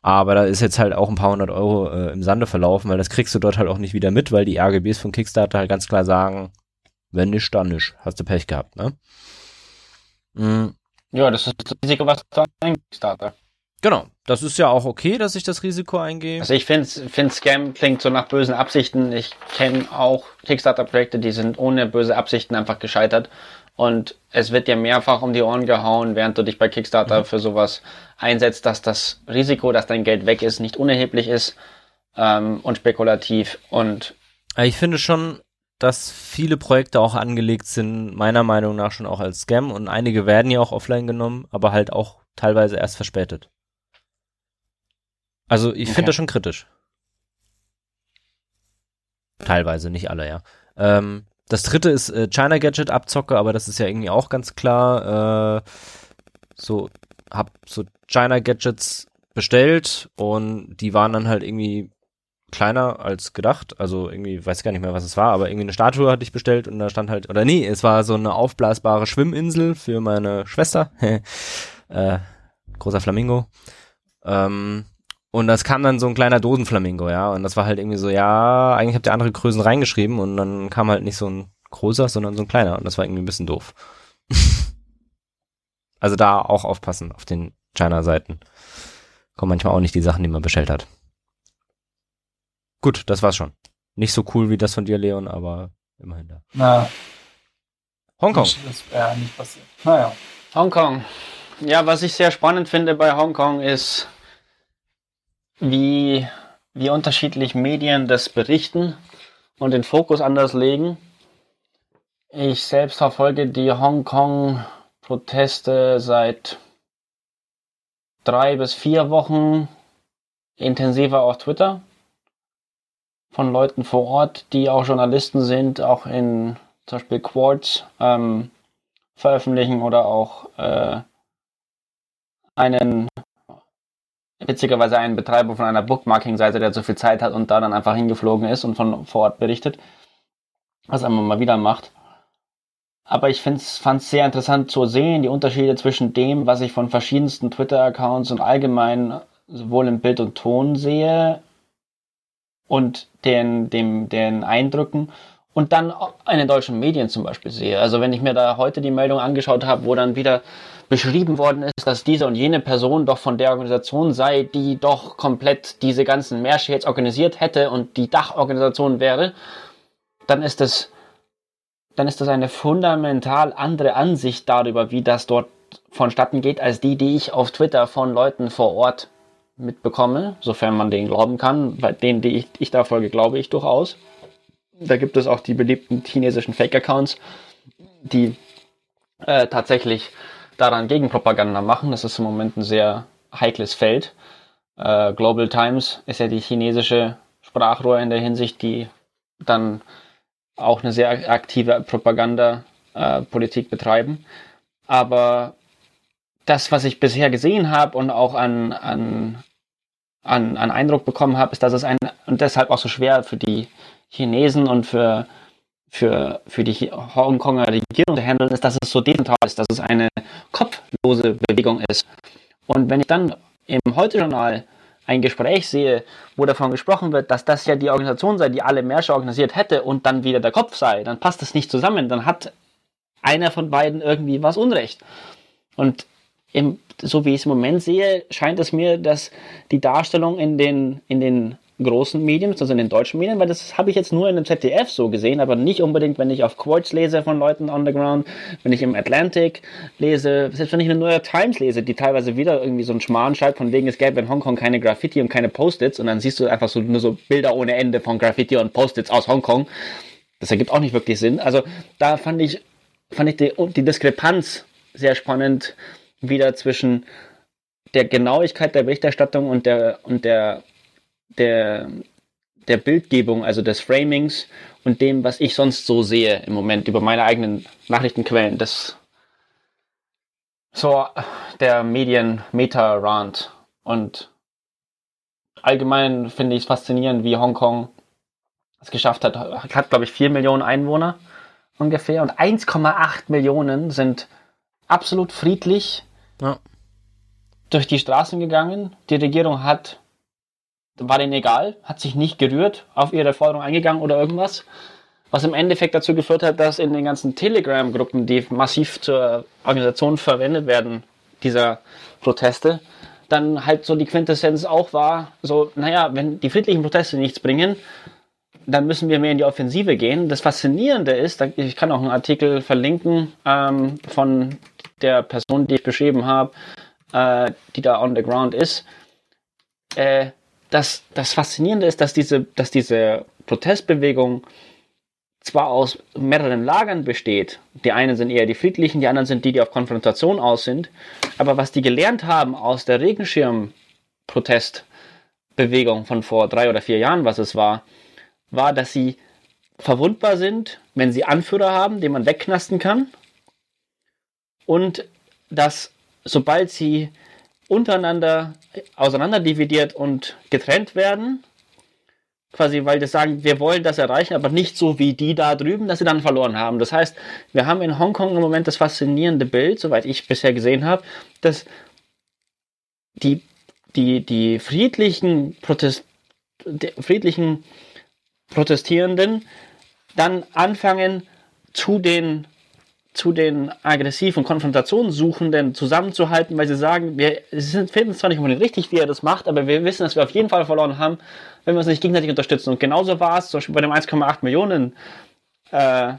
Aber da ist jetzt halt auch ein paar hundert Euro äh, im Sande verlaufen, weil das kriegst du dort halt auch nicht wieder mit, weil die RGBs von Kickstarter halt ganz klar sagen, wenn nicht, dann nicht. Hast du Pech gehabt, ne? Mhm. Ja, das ist das Risiko, was ein Kickstarter. Genau, das ist ja auch okay, dass ich das Risiko eingehe. Also ich finde, find Scam klingt so nach bösen Absichten. Ich kenne auch Kickstarter-Projekte, die sind ohne böse Absichten einfach gescheitert. Und es wird dir mehrfach um die Ohren gehauen, während du dich bei Kickstarter mhm. für sowas einsetzt, dass das Risiko, dass dein Geld weg ist, nicht unerheblich ist ähm, und spekulativ. Und ich finde schon, dass viele Projekte auch angelegt sind, meiner Meinung nach schon auch als Scam und einige werden ja auch offline genommen, aber halt auch teilweise erst verspätet. Also ich okay. finde das schon kritisch. Teilweise, nicht alle, ja. Ähm, das dritte ist äh, China Gadget Abzocke, aber das ist ja irgendwie auch ganz klar. Äh, so, hab so China Gadgets bestellt und die waren dann halt irgendwie kleiner als gedacht. Also irgendwie, weiß gar nicht mehr, was es war, aber irgendwie eine Statue hatte ich bestellt und da stand halt, oder nee, es war so eine aufblasbare Schwimminsel für meine Schwester. äh, großer Flamingo. Ähm, und das kam dann so ein kleiner Dosenflamingo, ja. Und das war halt irgendwie so, ja, eigentlich habt ihr andere Größen reingeschrieben und dann kam halt nicht so ein großer, sondern so ein kleiner. Und das war irgendwie ein bisschen doof. also da auch aufpassen auf den China-Seiten. Kommen manchmal auch nicht die Sachen, die man bestellt hat. Gut, das war's schon. Nicht so cool wie das von dir, Leon, aber immerhin da. Na. Hongkong. Das wäre nicht passiert. Naja. Hongkong. Ja, was ich sehr spannend finde bei Hongkong ist, wie, wie unterschiedlich Medien das berichten und den Fokus anders legen. Ich selbst verfolge die Hongkong-Proteste seit drei bis vier Wochen intensiver auf Twitter von Leuten vor Ort, die auch Journalisten sind, auch in zum Beispiel Quartz ähm, veröffentlichen oder auch äh, einen witzigerweise einen Betreiber von einer Bookmarking-Seite, der zu viel Zeit hat und da dann einfach hingeflogen ist und von vor Ort berichtet, was er immer mal wieder macht. Aber ich fand es sehr interessant zu sehen, die Unterschiede zwischen dem, was ich von verschiedensten Twitter-Accounts und allgemein sowohl im Bild und Ton sehe und den, dem, den Eindrücken und dann in den deutschen Medien zum Beispiel sehe. Also wenn ich mir da heute die Meldung angeschaut habe, wo dann wieder beschrieben worden ist, dass diese und jene Person doch von der Organisation sei, die doch komplett diese ganzen Märsche jetzt organisiert hätte und die Dachorganisation wäre, dann ist das, dann ist das eine fundamental andere Ansicht darüber, wie das dort vonstatten geht, als die, die ich auf Twitter von Leuten vor Ort mitbekomme, sofern man denen glauben kann. Bei denen, die ich, ich da folge, glaube ich durchaus. Da gibt es auch die beliebten chinesischen Fake-Accounts, die äh, tatsächlich daran Gegenpropaganda machen. Das ist im Moment ein sehr heikles Feld. Äh, Global Times ist ja die chinesische Sprachrohr in der Hinsicht, die dann auch eine sehr aktive Propaganda-Politik äh, betreiben. Aber das, was ich bisher gesehen habe und auch an, an, an, an Eindruck bekommen habe, ist, dass es ein, und deshalb auch so schwer für die Chinesen und für für, für die Hongkonger Regierung zu handeln, ist, dass es so dezentral ist, dass es eine kopflose Bewegung ist. Und wenn ich dann im Heute-Journal ein Gespräch sehe, wo davon gesprochen wird, dass das ja die Organisation sei, die alle Märsche organisiert hätte und dann wieder der Kopf sei, dann passt das nicht zusammen. Dann hat einer von beiden irgendwie was Unrecht. Und im, so wie ich es im Moment sehe, scheint es mir, dass die Darstellung in den, in den großen Medien, also in den deutschen Medien, weil das habe ich jetzt nur in dem ZDF so gesehen, aber nicht unbedingt, wenn ich auf Quartz lese von Leuten on the ground, wenn ich im Atlantic lese, selbst wenn ich eine New York Times lese, die teilweise wieder irgendwie so einen Schmarrn schreibt, von wegen es gäbe in Hongkong keine Graffiti und keine Post-its und dann siehst du einfach so nur so Bilder ohne Ende von Graffiti und Post-its aus Hongkong. Das ergibt auch nicht wirklich Sinn. Also da fand ich, fand ich die, die Diskrepanz sehr spannend wieder zwischen der Genauigkeit der Berichterstattung und der, und der der, der Bildgebung, also des Framings und dem, was ich sonst so sehe im Moment über meine eigenen Nachrichtenquellen. Das so der Medien-Meta-Rant. Und allgemein finde ich es faszinierend, wie Hongkong es geschafft hat. Hat, glaube ich, 4 Millionen Einwohner ungefähr und 1,8 Millionen sind absolut friedlich ja. durch die Straßen gegangen. Die Regierung hat war denen egal, hat sich nicht gerührt, auf ihre Forderung eingegangen oder irgendwas. Was im Endeffekt dazu geführt hat, dass in den ganzen Telegram-Gruppen, die massiv zur Organisation verwendet werden, dieser Proteste, dann halt so die Quintessenz auch war, so, naja, wenn die friedlichen Proteste nichts bringen, dann müssen wir mehr in die Offensive gehen. Das Faszinierende ist, ich kann auch einen Artikel verlinken ähm, von der Person, die ich beschrieben habe, äh, die da on the ground ist. Äh, das, das Faszinierende ist, dass diese, dass diese Protestbewegung zwar aus mehreren Lagern besteht, die einen sind eher die friedlichen, die anderen sind die, die auf Konfrontation aus sind, aber was die gelernt haben aus der Regenschirm-Protestbewegung von vor drei oder vier Jahren, was es war, war, dass sie verwundbar sind, wenn sie Anführer haben, den man wegknasten kann. Und dass sobald sie untereinander auseinanderdividiert und getrennt werden, quasi, weil das sagen, wir wollen das erreichen, aber nicht so wie die da drüben, dass sie dann verloren haben. Das heißt, wir haben in Hongkong im Moment das faszinierende Bild, soweit ich bisher gesehen habe, dass die, die, die friedlichen, Protest, die friedlichen Protestierenden dann anfangen, zu den zu den aggressiv und Konfrontationssuchenden zusammenzuhalten, weil sie sagen, wir finden es zwar nicht unbedingt richtig, wie er das macht, aber wir wissen, dass wir auf jeden Fall verloren haben, wenn wir uns nicht gegenseitig unterstützen. Und genauso war es zum Beispiel bei dem 1,8 Millionen äh,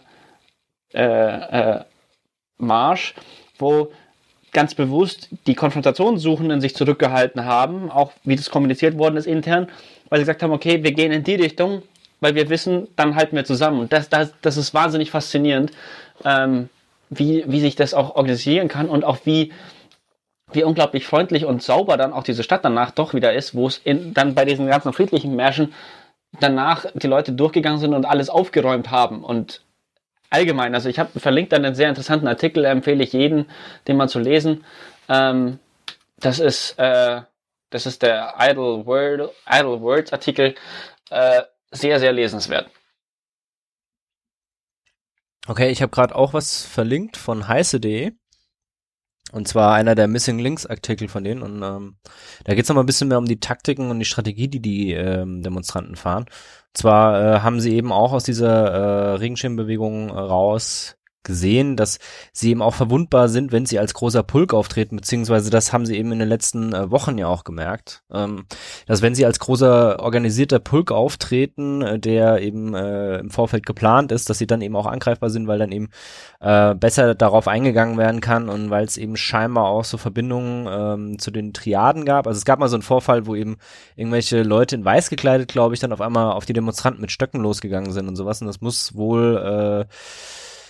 äh, äh, Marsch, wo ganz bewusst die Konfrontationssuchenden sich zurückgehalten haben, auch wie das kommuniziert worden ist intern, weil sie gesagt haben, okay, wir gehen in die Richtung, weil wir wissen, dann halten wir zusammen. Und das, das, das ist wahnsinnig faszinierend. Ähm, wie, wie sich das auch organisieren kann und auch wie, wie unglaublich freundlich und sauber dann auch diese Stadt danach doch wieder ist, wo es dann bei diesen ganzen friedlichen Märschen danach die Leute durchgegangen sind und alles aufgeräumt haben und allgemein, also ich habe verlinkt dann einen sehr interessanten Artikel, empfehle ich jeden, den mal zu lesen. Ähm, das ist äh, das ist der Idle Word Idle Words Artikel, äh, sehr sehr lesenswert. Okay, ich habe gerade auch was verlinkt von heiße.de. Und zwar einer der Missing Links Artikel von denen. Und ähm, da geht es nochmal ein bisschen mehr um die Taktiken und die Strategie, die die ähm, Demonstranten fahren. Und zwar äh, haben sie eben auch aus dieser äh, Regenschirmbewegung raus gesehen, dass sie eben auch verwundbar sind, wenn sie als großer Pulk auftreten, beziehungsweise das haben sie eben in den letzten äh, Wochen ja auch gemerkt, ähm, dass wenn sie als großer organisierter Pulk auftreten, äh, der eben äh, im Vorfeld geplant ist, dass sie dann eben auch angreifbar sind, weil dann eben äh, besser darauf eingegangen werden kann und weil es eben scheinbar auch so Verbindungen ähm, zu den Triaden gab. Also es gab mal so einen Vorfall, wo eben irgendwelche Leute in weiß gekleidet, glaube ich, dann auf einmal auf die Demonstranten mit Stöcken losgegangen sind und sowas und das muss wohl äh,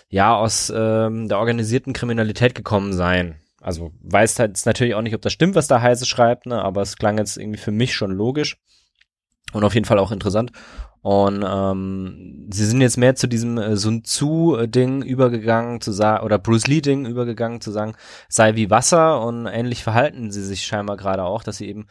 ja aus ähm, der organisierten Kriminalität gekommen sein. Also weiß halt natürlich auch nicht, ob das stimmt, was da Heise schreibt, ne, aber es klang jetzt irgendwie für mich schon logisch und auf jeden Fall auch interessant. Und ähm, sie sind jetzt mehr zu diesem äh, Sun Tzu-Ding übergegangen, zu sagen, oder Bruce Lee-Ding übergegangen, zu sagen, sei wie Wasser und ähnlich verhalten sie sich scheinbar gerade auch, dass sie eben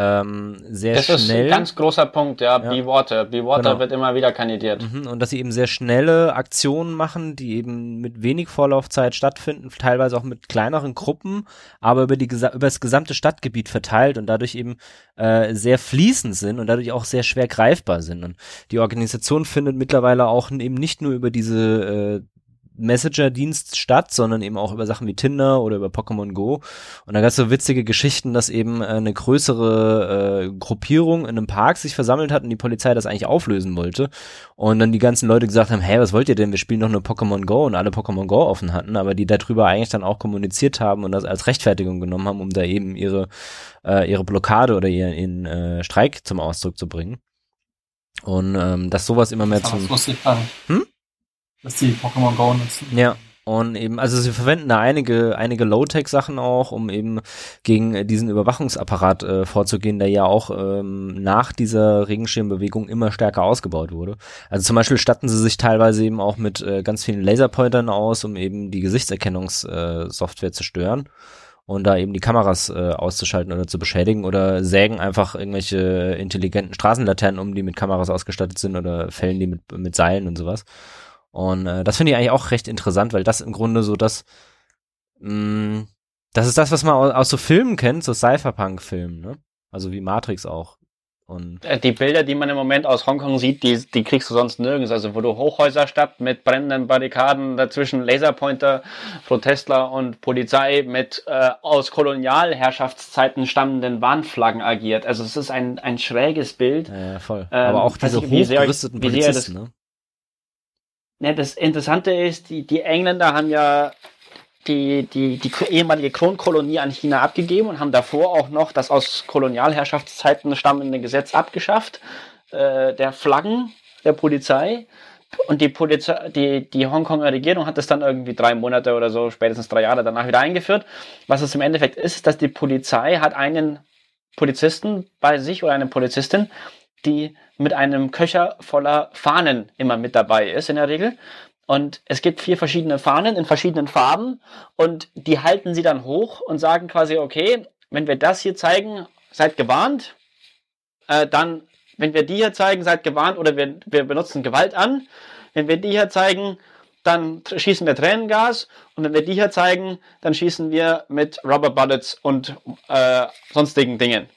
ähm, sehr das schnell. Das ist ein ganz großer Punkt, ja. ja. Be Water. Be Water genau. wird immer wieder kandidiert. Mhm, und dass sie eben sehr schnelle Aktionen machen, die eben mit wenig Vorlaufzeit stattfinden, teilweise auch mit kleineren Gruppen, aber über, die, über das gesamte Stadtgebiet verteilt und dadurch eben äh, sehr fließend sind und dadurch auch sehr schwer greifbar sind. Und die Organisation findet mittlerweile auch eben nicht nur über diese äh, Messenger-Dienst statt, sondern eben auch über Sachen wie Tinder oder über Pokémon Go. Und da gab es so witzige Geschichten, dass eben äh, eine größere äh, Gruppierung in einem Park sich versammelt hat und die Polizei das eigentlich auflösen wollte. Und dann die ganzen Leute gesagt haben, hey, was wollt ihr denn? Wir spielen doch nur Pokémon Go und alle Pokémon Go offen hatten, aber die darüber eigentlich dann auch kommuniziert haben und das als Rechtfertigung genommen haben, um da eben ihre, äh, ihre Blockade oder ihren, ihren äh, Streik zum Ausdruck zu bringen. Und ähm, dass sowas immer mehr zum. Hm? Dass die Pokémon Go nutzen. Ja. Und eben, also sie verwenden da einige, einige Low-Tech-Sachen auch, um eben gegen diesen Überwachungsapparat äh, vorzugehen, der ja auch ähm, nach dieser Regenschirmbewegung immer stärker ausgebaut wurde. Also zum Beispiel statten sie sich teilweise eben auch mit äh, ganz vielen Laserpointern aus, um eben die Gesichtserkennungssoftware äh, zu stören und da eben die Kameras äh, auszuschalten oder zu beschädigen oder sägen einfach irgendwelche intelligenten Straßenlaternen um, die mit Kameras ausgestattet sind oder fällen die mit, mit Seilen und sowas. Und äh, das finde ich eigentlich auch recht interessant, weil das im Grunde so das, mh, mm, das ist das, was man aus, aus so Filmen kennt, so Cypherpunk-Filmen, ne? Also wie Matrix auch. Und äh, die Bilder, die man im Moment aus Hongkong sieht, die, die kriegst du sonst nirgends. Also wo du Hochhäuserstadt mit brennenden Barrikaden, dazwischen Laserpointer, Protestler und Polizei mit äh, aus Kolonialherrschaftszeiten stammenden Warnflaggen agiert. Also es ist ein, ein schräges Bild. Ja, voll. Ähm, Aber auch diese hochgerüsteten Polizisten, das- ne? Das Interessante ist, die, die Engländer haben ja die, die, die ehemalige Kronkolonie an China abgegeben und haben davor auch noch das aus Kolonialherrschaftszeiten stammende Gesetz abgeschafft, äh, der Flaggen der Polizei. Und die, Polizei, die, die Hongkonger Regierung hat das dann irgendwie drei Monate oder so, spätestens drei Jahre danach wieder eingeführt. Was es im Endeffekt ist, ist, dass die Polizei hat einen Polizisten bei sich oder eine Polizistin, die mit einem Köcher voller Fahnen immer mit dabei ist in der Regel. Und es gibt vier verschiedene Fahnen in verschiedenen Farben und die halten sie dann hoch und sagen quasi, okay, wenn wir das hier zeigen, seid gewarnt. Äh, dann, wenn wir die hier zeigen, seid gewarnt oder wir, wir benutzen Gewalt an. Wenn wir die hier zeigen, dann schießen wir Tränengas und wenn wir die hier zeigen, dann schießen wir mit Rubber Bullets und äh, sonstigen Dingen.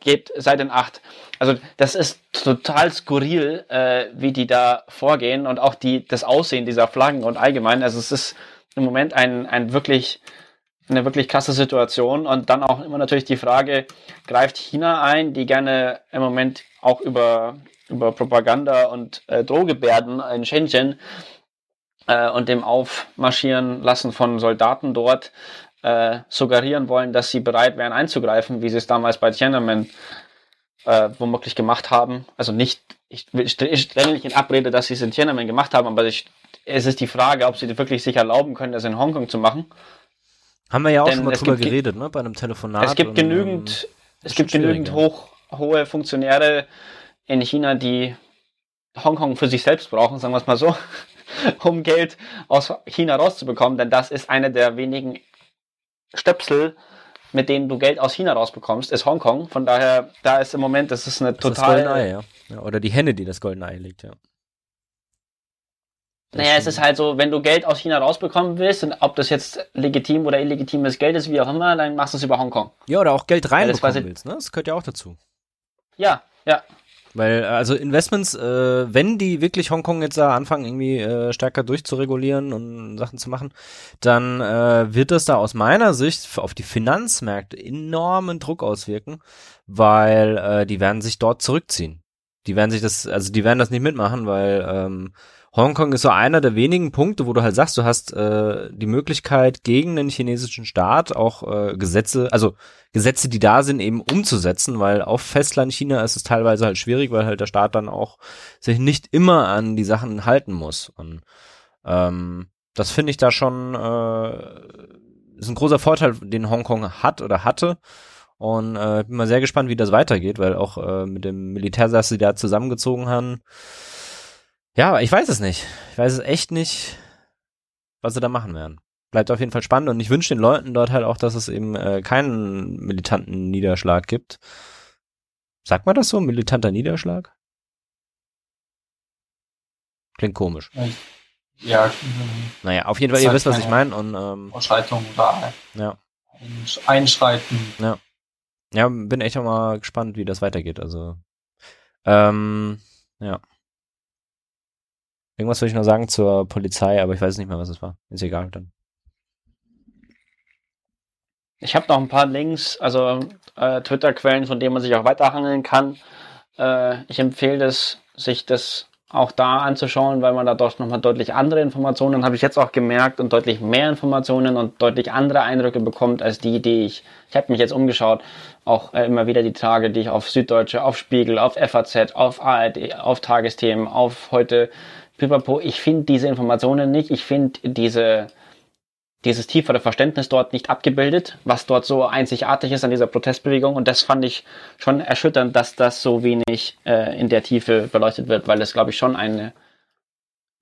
Geht, seid in Acht. Also das ist total skurril, äh, wie die da vorgehen und auch die, das Aussehen dieser Flaggen und allgemein. Also es ist im Moment ein, ein wirklich, eine wirklich krasse Situation und dann auch immer natürlich die Frage, greift China ein, die gerne im Moment auch über, über Propaganda und äh, Drohgebärden in Shenzhen äh, und dem Aufmarschieren lassen von Soldaten dort äh, suggerieren wollen, dass sie bereit wären einzugreifen, wie sie es damals bei Tiananmen äh, womöglich gemacht haben. Also nicht, ich, ich, ich stelle nicht in Abrede, dass sie es in Tiananmen gemacht haben, aber ich, es ist die Frage, ob sie wirklich sich erlauben können, das in Hongkong zu machen. Haben wir ja auch Denn schon mal es drüber geredet, ne? Bei einem Telefonat. es gibt und, genügend, es ist gibt genügend hoch, hohe Funktionäre in China, die Hongkong für sich selbst brauchen, sagen wir es mal so, um Geld aus China rauszubekommen, denn das ist eine der wenigen Stöpsel, mit denen du Geld aus China rausbekommst, ist Hongkong. Von daher, da ist im Moment, das ist eine Das ist das total. goldene Ei, ja. ja. Oder die Henne, die das goldene Ei legt, ja. Das Naja, es stimmt. ist halt so, wenn du Geld aus China rausbekommen willst, und ob das jetzt legitim oder illegitimes Geld ist, wie auch immer, dann machst du es über Hongkong. Ja, oder auch Geld das reinbekommen quasi- willst, ne? Das gehört ja auch dazu. Ja, ja. Weil, äh, also Investments, äh, wenn die wirklich Hongkong jetzt da anfangen, irgendwie äh, stärker durchzuregulieren und Sachen zu machen, dann äh, wird das da aus meiner Sicht auf die Finanzmärkte enormen Druck auswirken, weil äh, die werden sich dort zurückziehen. Die werden sich das, also die werden das nicht mitmachen, weil ähm, Hongkong ist so einer der wenigen Punkte, wo du halt sagst, du hast äh, die Möglichkeit, gegen den chinesischen Staat auch äh, Gesetze, also Gesetze, die da sind, eben umzusetzen, weil auf Festland China ist es teilweise halt schwierig, weil halt der Staat dann auch sich nicht immer an die Sachen halten muss. Und ähm, das finde ich da schon äh, ist ein großer Vorteil, den Hongkong hat oder hatte. Und äh, bin mal sehr gespannt, wie das weitergeht, weil auch äh, mit dem Militär, das sie da zusammengezogen haben, ja, ich weiß es nicht. Ich weiß es echt nicht, was sie da machen werden. Bleibt auf jeden Fall spannend und ich wünsche den Leuten dort halt auch, dass es eben äh, keinen militanten Niederschlag gibt. Sagt man das so? Militanter Niederschlag? Klingt komisch. Ja, äh, Naja, auf jeden Fall, ihr wisst, was ich meine und ähm, Ausschreitung oder ja. Einsch- Einschreiten. Ja, bin echt auch mal gespannt, wie das weitergeht. Also, ähm, ja. Irgendwas will ich noch sagen zur Polizei, aber ich weiß nicht mehr, was es war. Ist egal dann. Ich habe noch ein paar Links, also äh, Twitter-Quellen, von denen man sich auch weiterhangeln kann. Äh, ich empfehle es, sich das auch da anzuschauen, weil man da doch nochmal deutlich andere Informationen, habe ich jetzt auch gemerkt, und deutlich mehr Informationen und deutlich andere Eindrücke bekommt, als die, die ich, ich habe mich jetzt umgeschaut, auch äh, immer wieder die Tage, die ich auf Süddeutsche, auf Spiegel, auf FAZ, auf ARD, auf Tagesthemen, auf heute, pipapo, ich finde diese Informationen nicht, ich finde diese, dieses tiefere Verständnis dort nicht abgebildet, was dort so einzigartig ist an dieser Protestbewegung. Und das fand ich schon erschütternd, dass das so wenig äh, in der Tiefe beleuchtet wird, weil es, glaube ich, schon eine,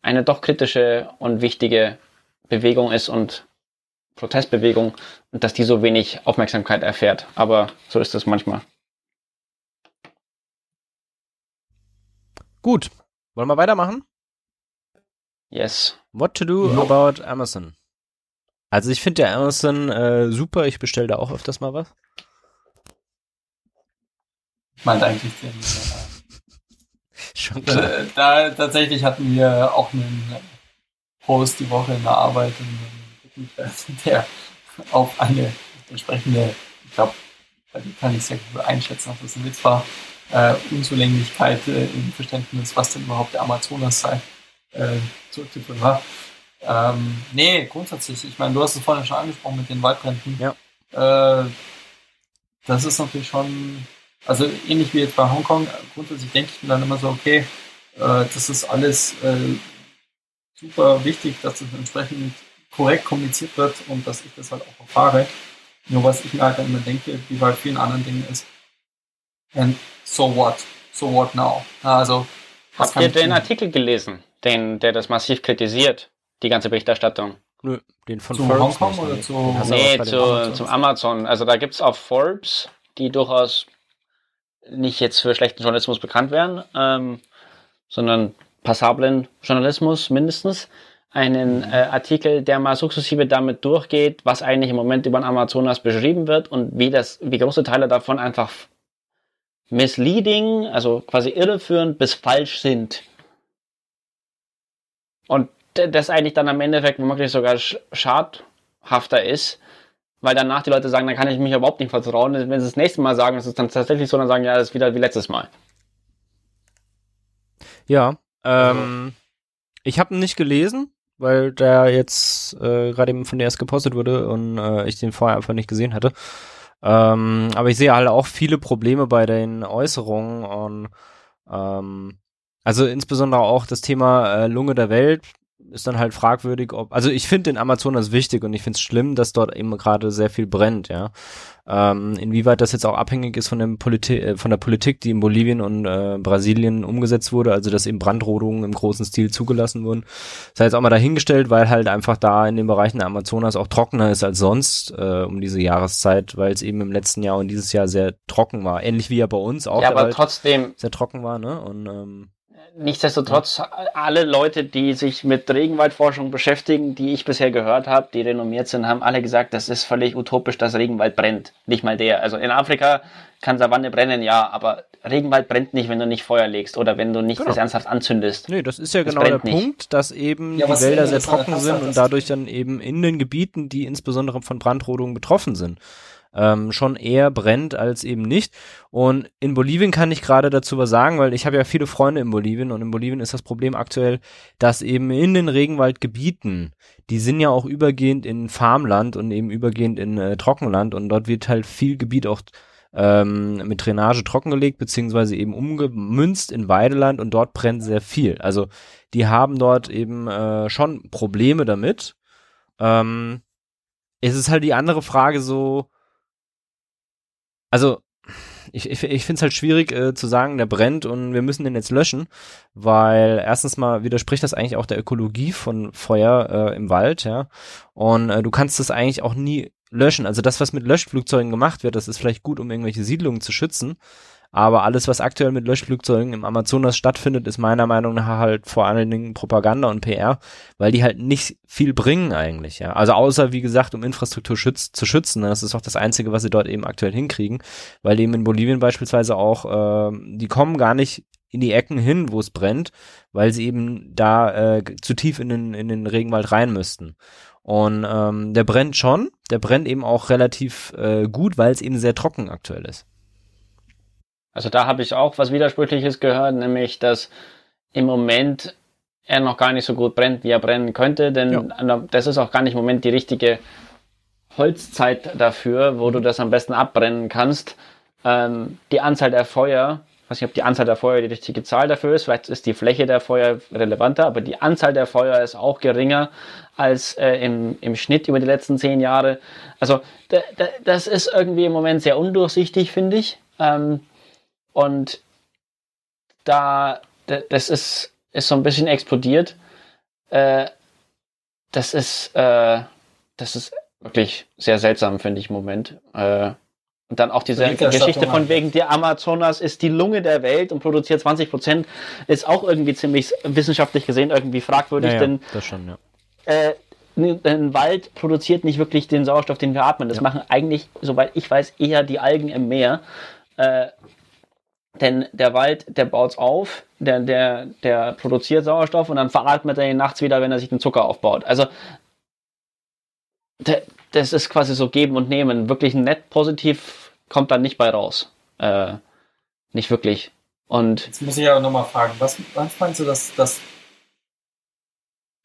eine doch kritische und wichtige Bewegung ist und Protestbewegung und dass die so wenig Aufmerksamkeit erfährt. Aber so ist es manchmal. Gut. Wollen wir weitermachen? Yes. What to do Jo. about Amazon? Also ich finde der Amazon äh, super, ich bestelle da auch öfters mal was. meinte eigentlich den. Äh, Schon klar. Da, da, tatsächlich hatten wir auch einen Post die Woche in der Arbeit, der auf eine entsprechende, ich glaube, die kann ich sehr gut einschätzen, ob das ein Witz war, äh, Unzulänglichkeit äh, im Verständnis, was denn überhaupt der Amazonas sei, äh, zurückzuführen war. Ähm, nee, grundsätzlich, ich meine, du hast es vorhin schon angesprochen mit den Waldbränden. Ja. Äh, das ist natürlich schon, also ähnlich wie jetzt bei Hongkong, grundsätzlich denke ich mir dann immer so, okay, äh, das ist alles äh, super wichtig, dass das entsprechend korrekt kommuniziert wird und dass ich das halt auch erfahre. Nur was ich mir halt immer denke, wie bei vielen anderen Dingen ist, and so what? So what now? Also, Habt ihr den Artikel gelesen, den, der das massiv kritisiert, die ganze Berichterstattung? Nö, den von zu Forbes Hongkong oder zu, nee, zu, zum Amazon. Also da gibt es auf Forbes, die durchaus nicht jetzt für schlechten Journalismus bekannt wären, ähm, sondern passablen Journalismus mindestens, einen äh, Artikel, der mal sukzessive damit durchgeht, was eigentlich im Moment über den Amazonas beschrieben wird und wie das, wie große Teile davon einfach misleading, also quasi irreführend bis falsch sind. Und das eigentlich dann am Endeffekt womöglich sogar schadhafter ist, weil danach die Leute sagen, dann kann ich mich überhaupt nicht vertrauen. Wenn sie das nächste Mal sagen, ist es dann tatsächlich so, dann sagen, ja, das ist wieder wie letztes Mal. Ja, ähm, ich habe ihn nicht gelesen, weil der jetzt äh, gerade eben von dir erst gepostet wurde und äh, ich den vorher einfach nicht gesehen hatte. Ähm, aber ich sehe halt auch viele Probleme bei den Äußerungen und ähm, also insbesondere auch das Thema äh, Lunge der Welt ist dann halt fragwürdig, ob, also ich finde den Amazonas wichtig und ich finde es schlimm, dass dort eben gerade sehr viel brennt, ja. Ähm, inwieweit das jetzt auch abhängig ist von, dem Politi äh, von der Politik, die in Bolivien und äh, Brasilien umgesetzt wurde, also dass eben Brandrodungen im großen Stil zugelassen wurden. Das heißt auch mal dahingestellt, weil halt einfach da in den Bereichen der Amazonas auch trockener ist als sonst äh, um diese Jahreszeit, weil es eben im letzten Jahr und dieses Jahr sehr trocken war. Ähnlich wie ja bei uns auch. Ja, aber trotzdem. Sehr trocken war, ne? Und ähm, Nichtsdestotrotz, alle Leute, die sich mit Regenwaldforschung beschäftigen, die ich bisher gehört habe, die renommiert sind, haben alle gesagt, das ist völlig utopisch, dass Regenwald brennt. Nicht mal der. Also in Afrika kann Savanne brennen, ja, aber Regenwald brennt nicht, wenn du nicht Feuer legst oder wenn du nicht genau. das ernsthaft anzündest. Nee, das ist ja das genau der nicht. Punkt, dass eben ja, die Wälder sehr trocken sind und dadurch dann eben in den Gebieten, die insbesondere von Brandrodungen betroffen sind, ähm, schon eher brennt als eben nicht. Und in Bolivien kann ich gerade dazu was sagen, weil ich habe ja viele Freunde in Bolivien und in Bolivien ist das Problem aktuell, dass eben in den Regenwaldgebieten, die sind ja auch übergehend in Farmland und eben übergehend in äh, Trockenland und dort wird halt viel Gebiet auch ähm, mit Drainage trockengelegt, beziehungsweise eben umgemünzt in Weideland und dort brennt sehr viel. Also die haben dort eben äh, schon Probleme damit. Ähm, es ist halt die andere Frage so, also ich, ich, ich finde es halt schwierig äh, zu sagen, der brennt und wir müssen den jetzt löschen, weil erstens mal widerspricht das eigentlich auch der Ökologie von Feuer äh, im Wald, ja. Und äh, du kannst das eigentlich auch nie löschen. Also das, was mit Löschflugzeugen gemacht wird, das ist vielleicht gut, um irgendwelche Siedlungen zu schützen. Aber alles, was aktuell mit Löschflugzeugen im Amazonas stattfindet, ist meiner Meinung nach halt vor allen Dingen Propaganda und PR, weil die halt nicht viel bringen eigentlich, ja. Also außer, wie gesagt, um Infrastruktur schütz zu schützen. Das ist auch das Einzige, was sie dort eben aktuell hinkriegen, weil eben in Bolivien beispielsweise auch, äh, die kommen gar nicht in die Ecken hin, wo es brennt, weil sie eben da äh, zu tief in den, in den Regenwald rein müssten. Und ähm, der brennt schon, der brennt eben auch relativ äh, gut, weil es eben sehr trocken aktuell ist. Also da habe ich auch was Widersprüchliches gehört, nämlich dass im Moment er noch gar nicht so gut brennt, wie er brennen könnte, denn ja. das ist auch gar nicht im Moment die richtige Holzzeit dafür, wo du das am besten abbrennen kannst. Ähm, die Anzahl der Feuer, ich weiß nicht, ob die Anzahl der Feuer die richtige Zahl dafür ist, vielleicht ist die Fläche der Feuer relevanter, aber die Anzahl der Feuer ist auch geringer als äh, im, im Schnitt über die letzten zehn Jahre. Also das ist irgendwie im Moment sehr undurchsichtig, finde ich. Ähm, und da, das ist, ist so ein bisschen explodiert. Äh, das ist, äh, das ist wirklich sehr seltsam, finde ich im Moment. Äh, und dann auch diese Geschichte von wegen, der Amazonas ist die Lunge der Welt und produziert 20 Prozent, ist auch irgendwie ziemlich wissenschaftlich gesehen irgendwie fragwürdig, ja, denn das schon, ja. äh, ein Wald produziert nicht wirklich den Sauerstoff, den wir atmen. Das ja. machen eigentlich, soweit ich weiß, eher die Algen im Meer. Äh, Denn der Wald, der baut's auf, der, der, der produziert Sauerstoff und dann veratmet er ihn nachts wieder, wenn er sich den Zucker aufbaut. Also das ist quasi so geben und nehmen. Wirklich nett positiv kommt dann nicht bei raus. Äh, nicht wirklich. Und Jetzt muss ich aber nochmal fragen, was, was meinst du, dass, dass,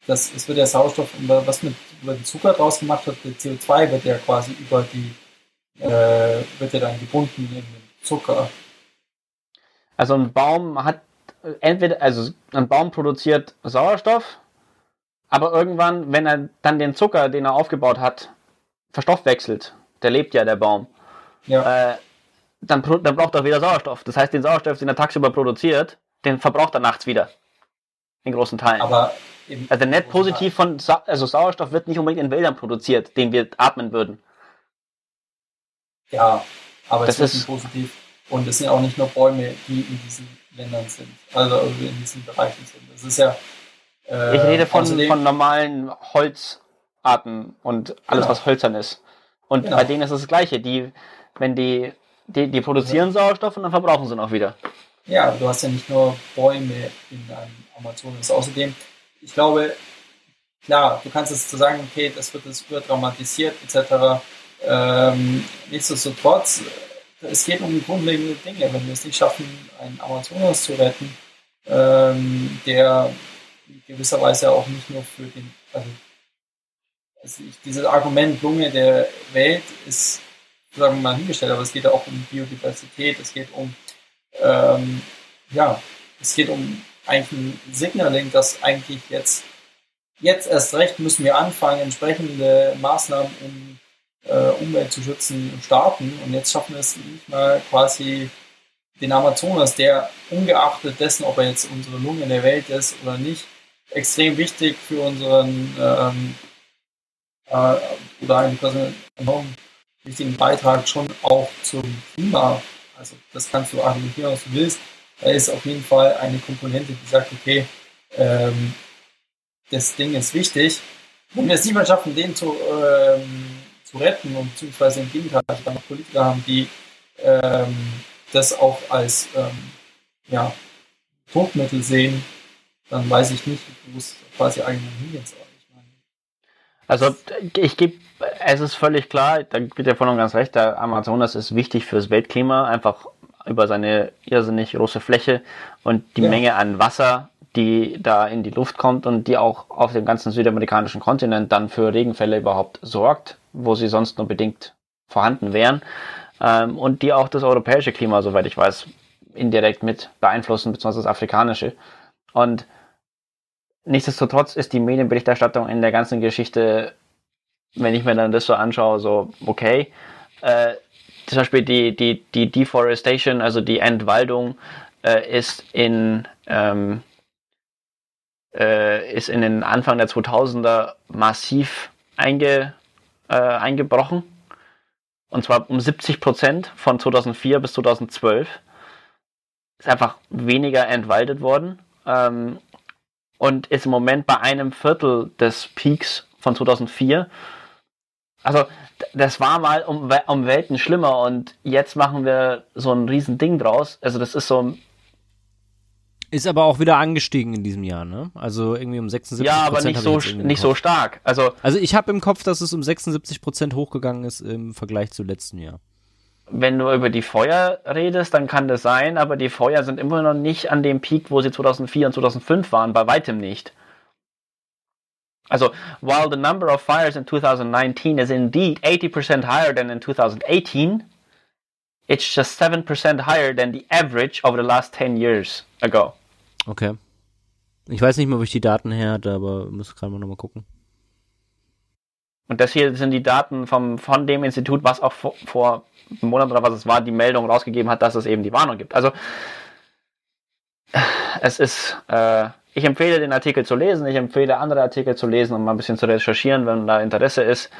dass es wird ja Sauerstoff, was mit über den Zucker draus gemacht hat, der CO2 wird ja quasi über die, äh, wird ja dann gebunden in den Zucker. Also ein Baum hat entweder, also ein Baum produziert Sauerstoff, aber irgendwann, wenn er dann den Zucker, den er aufgebaut hat, verstoffwechselt, der lebt ja, der Baum, ja. Äh, dann, dann braucht er wieder Sauerstoff. Das heißt, den Sauerstoff, den er tagsüber produziert, den verbraucht er nachts wieder. In großen Teilen. Aber also net positiv von, Sa also Sauerstoff wird nicht unbedingt in Wäldern produziert, den wir atmen würden. Ja, aber das es ist positiv. Und es sind auch nicht nur Bäume, die in diesen Ländern sind, also in diesen Bereichen sind. Das ist ja. Äh, ich rede von, von normalen Holzarten und alles, genau. was hölzern ist. Und genau. bei denen ist es das Gleiche. Die, wenn die, die, die produzieren ja. Sauerstoff und dann verbrauchen sie ihn auch wieder. Ja, du hast ja nicht nur Bäume in einem Amazonas. Außerdem, ich glaube, klar, du kannst es zu sagen, okay, das wird das überdramatisiert etc. Ähm, nichtsdestotrotz, es geht um grundlegende Dinge. Wenn wir es nicht schaffen, einen Amazonas zu retten, ähm, der gewisserweise auch nicht nur für den, also, also dieses Argument Lunge der Welt ist, sagen wir mal, hingestellt, aber es geht auch um Biodiversität, es geht um, ähm, ja, es geht um eigentlich ein Signaling, dass eigentlich jetzt, jetzt erst recht müssen wir anfangen, entsprechende Maßnahmen um äh, Umwelt zu schützen, starten. Und jetzt schaffen wir es nicht mal quasi den Amazonas, der ungeachtet dessen, ob er jetzt unsere Lunge in der Welt ist oder nicht, extrem wichtig für unseren ähm, äh, oder einen enorm wichtigen Beitrag schon auch zum Klima. Also das kannst du argumentieren, was du willst. Da ist auf jeden Fall eine Komponente, die sagt, okay, ähm, das Ding ist wichtig. Wenn wir es nicht mal schaffen, den zu ähm, zu retten und beziehungsweise im Gegenteil dann noch Politiker haben, die ähm, das auch als ähm, ja, Druckmittel sehen, dann weiß ich nicht, wo es quasi eigentlich hingehen soll. Also ich gebe, es ist völlig klar, da gibt der von und ganz recht, der Amazonas ist wichtig fürs Weltklima, einfach über seine irrsinnig große Fläche und die ja. Menge an Wasser, die da in die Luft kommt und die auch auf dem ganzen südamerikanischen Kontinent dann für Regenfälle überhaupt sorgt, wo sie sonst nur bedingt vorhanden wären. Ähm, und die auch das europäische Klima, soweit ich weiß, indirekt mit beeinflussen, beziehungsweise das afrikanische. Und nichtsdestotrotz ist die Medienberichterstattung in der ganzen Geschichte, wenn ich mir dann das so anschaue, so okay. Äh, zum Beispiel die, die, die Deforestation, also die Entwaldung, äh, ist in ähm, äh, ist in den Anfang der 2000er massiv einge, äh, eingebrochen. Und zwar um 70 Prozent von 2004 bis 2012. Ist einfach weniger entwaldet worden. Ähm, und ist im Moment bei einem Viertel des Peaks von 2004. Also das war mal um, um Welten schlimmer und jetzt machen wir so ein riesen Ding draus. Also das ist so ist aber auch wieder angestiegen in diesem Jahr, ne? Also irgendwie um 76 Ja, aber nicht so nicht so stark. Also also ich habe im Kopf, dass es um 76 Prozent hochgegangen ist im Vergleich zu letzten Jahr. Wenn du über die Feuer redest, dann kann das sein, aber die Feuer sind immer noch nicht an dem Peak, wo sie 2004 und 2005 waren, bei weitem nicht. Also, while the number of fires in 2019 is indeed 80% higher than in 2018, it's just 7% higher than the average over the last 10 years ago. Okay. Ich weiß nicht mehr, wo ich die Daten her hatte, aber muss gerade mal nochmal gucken. Und das hier sind die Daten vom, von dem Institut, was auch vor, vor einem Monat oder was es war, die Meldung rausgegeben hat, dass es eben die Warnung gibt. Also es ist, äh, ich empfehle den Artikel zu lesen, ich empfehle andere Artikel zu lesen und mal ein bisschen zu recherchieren, wenn da Interesse ist.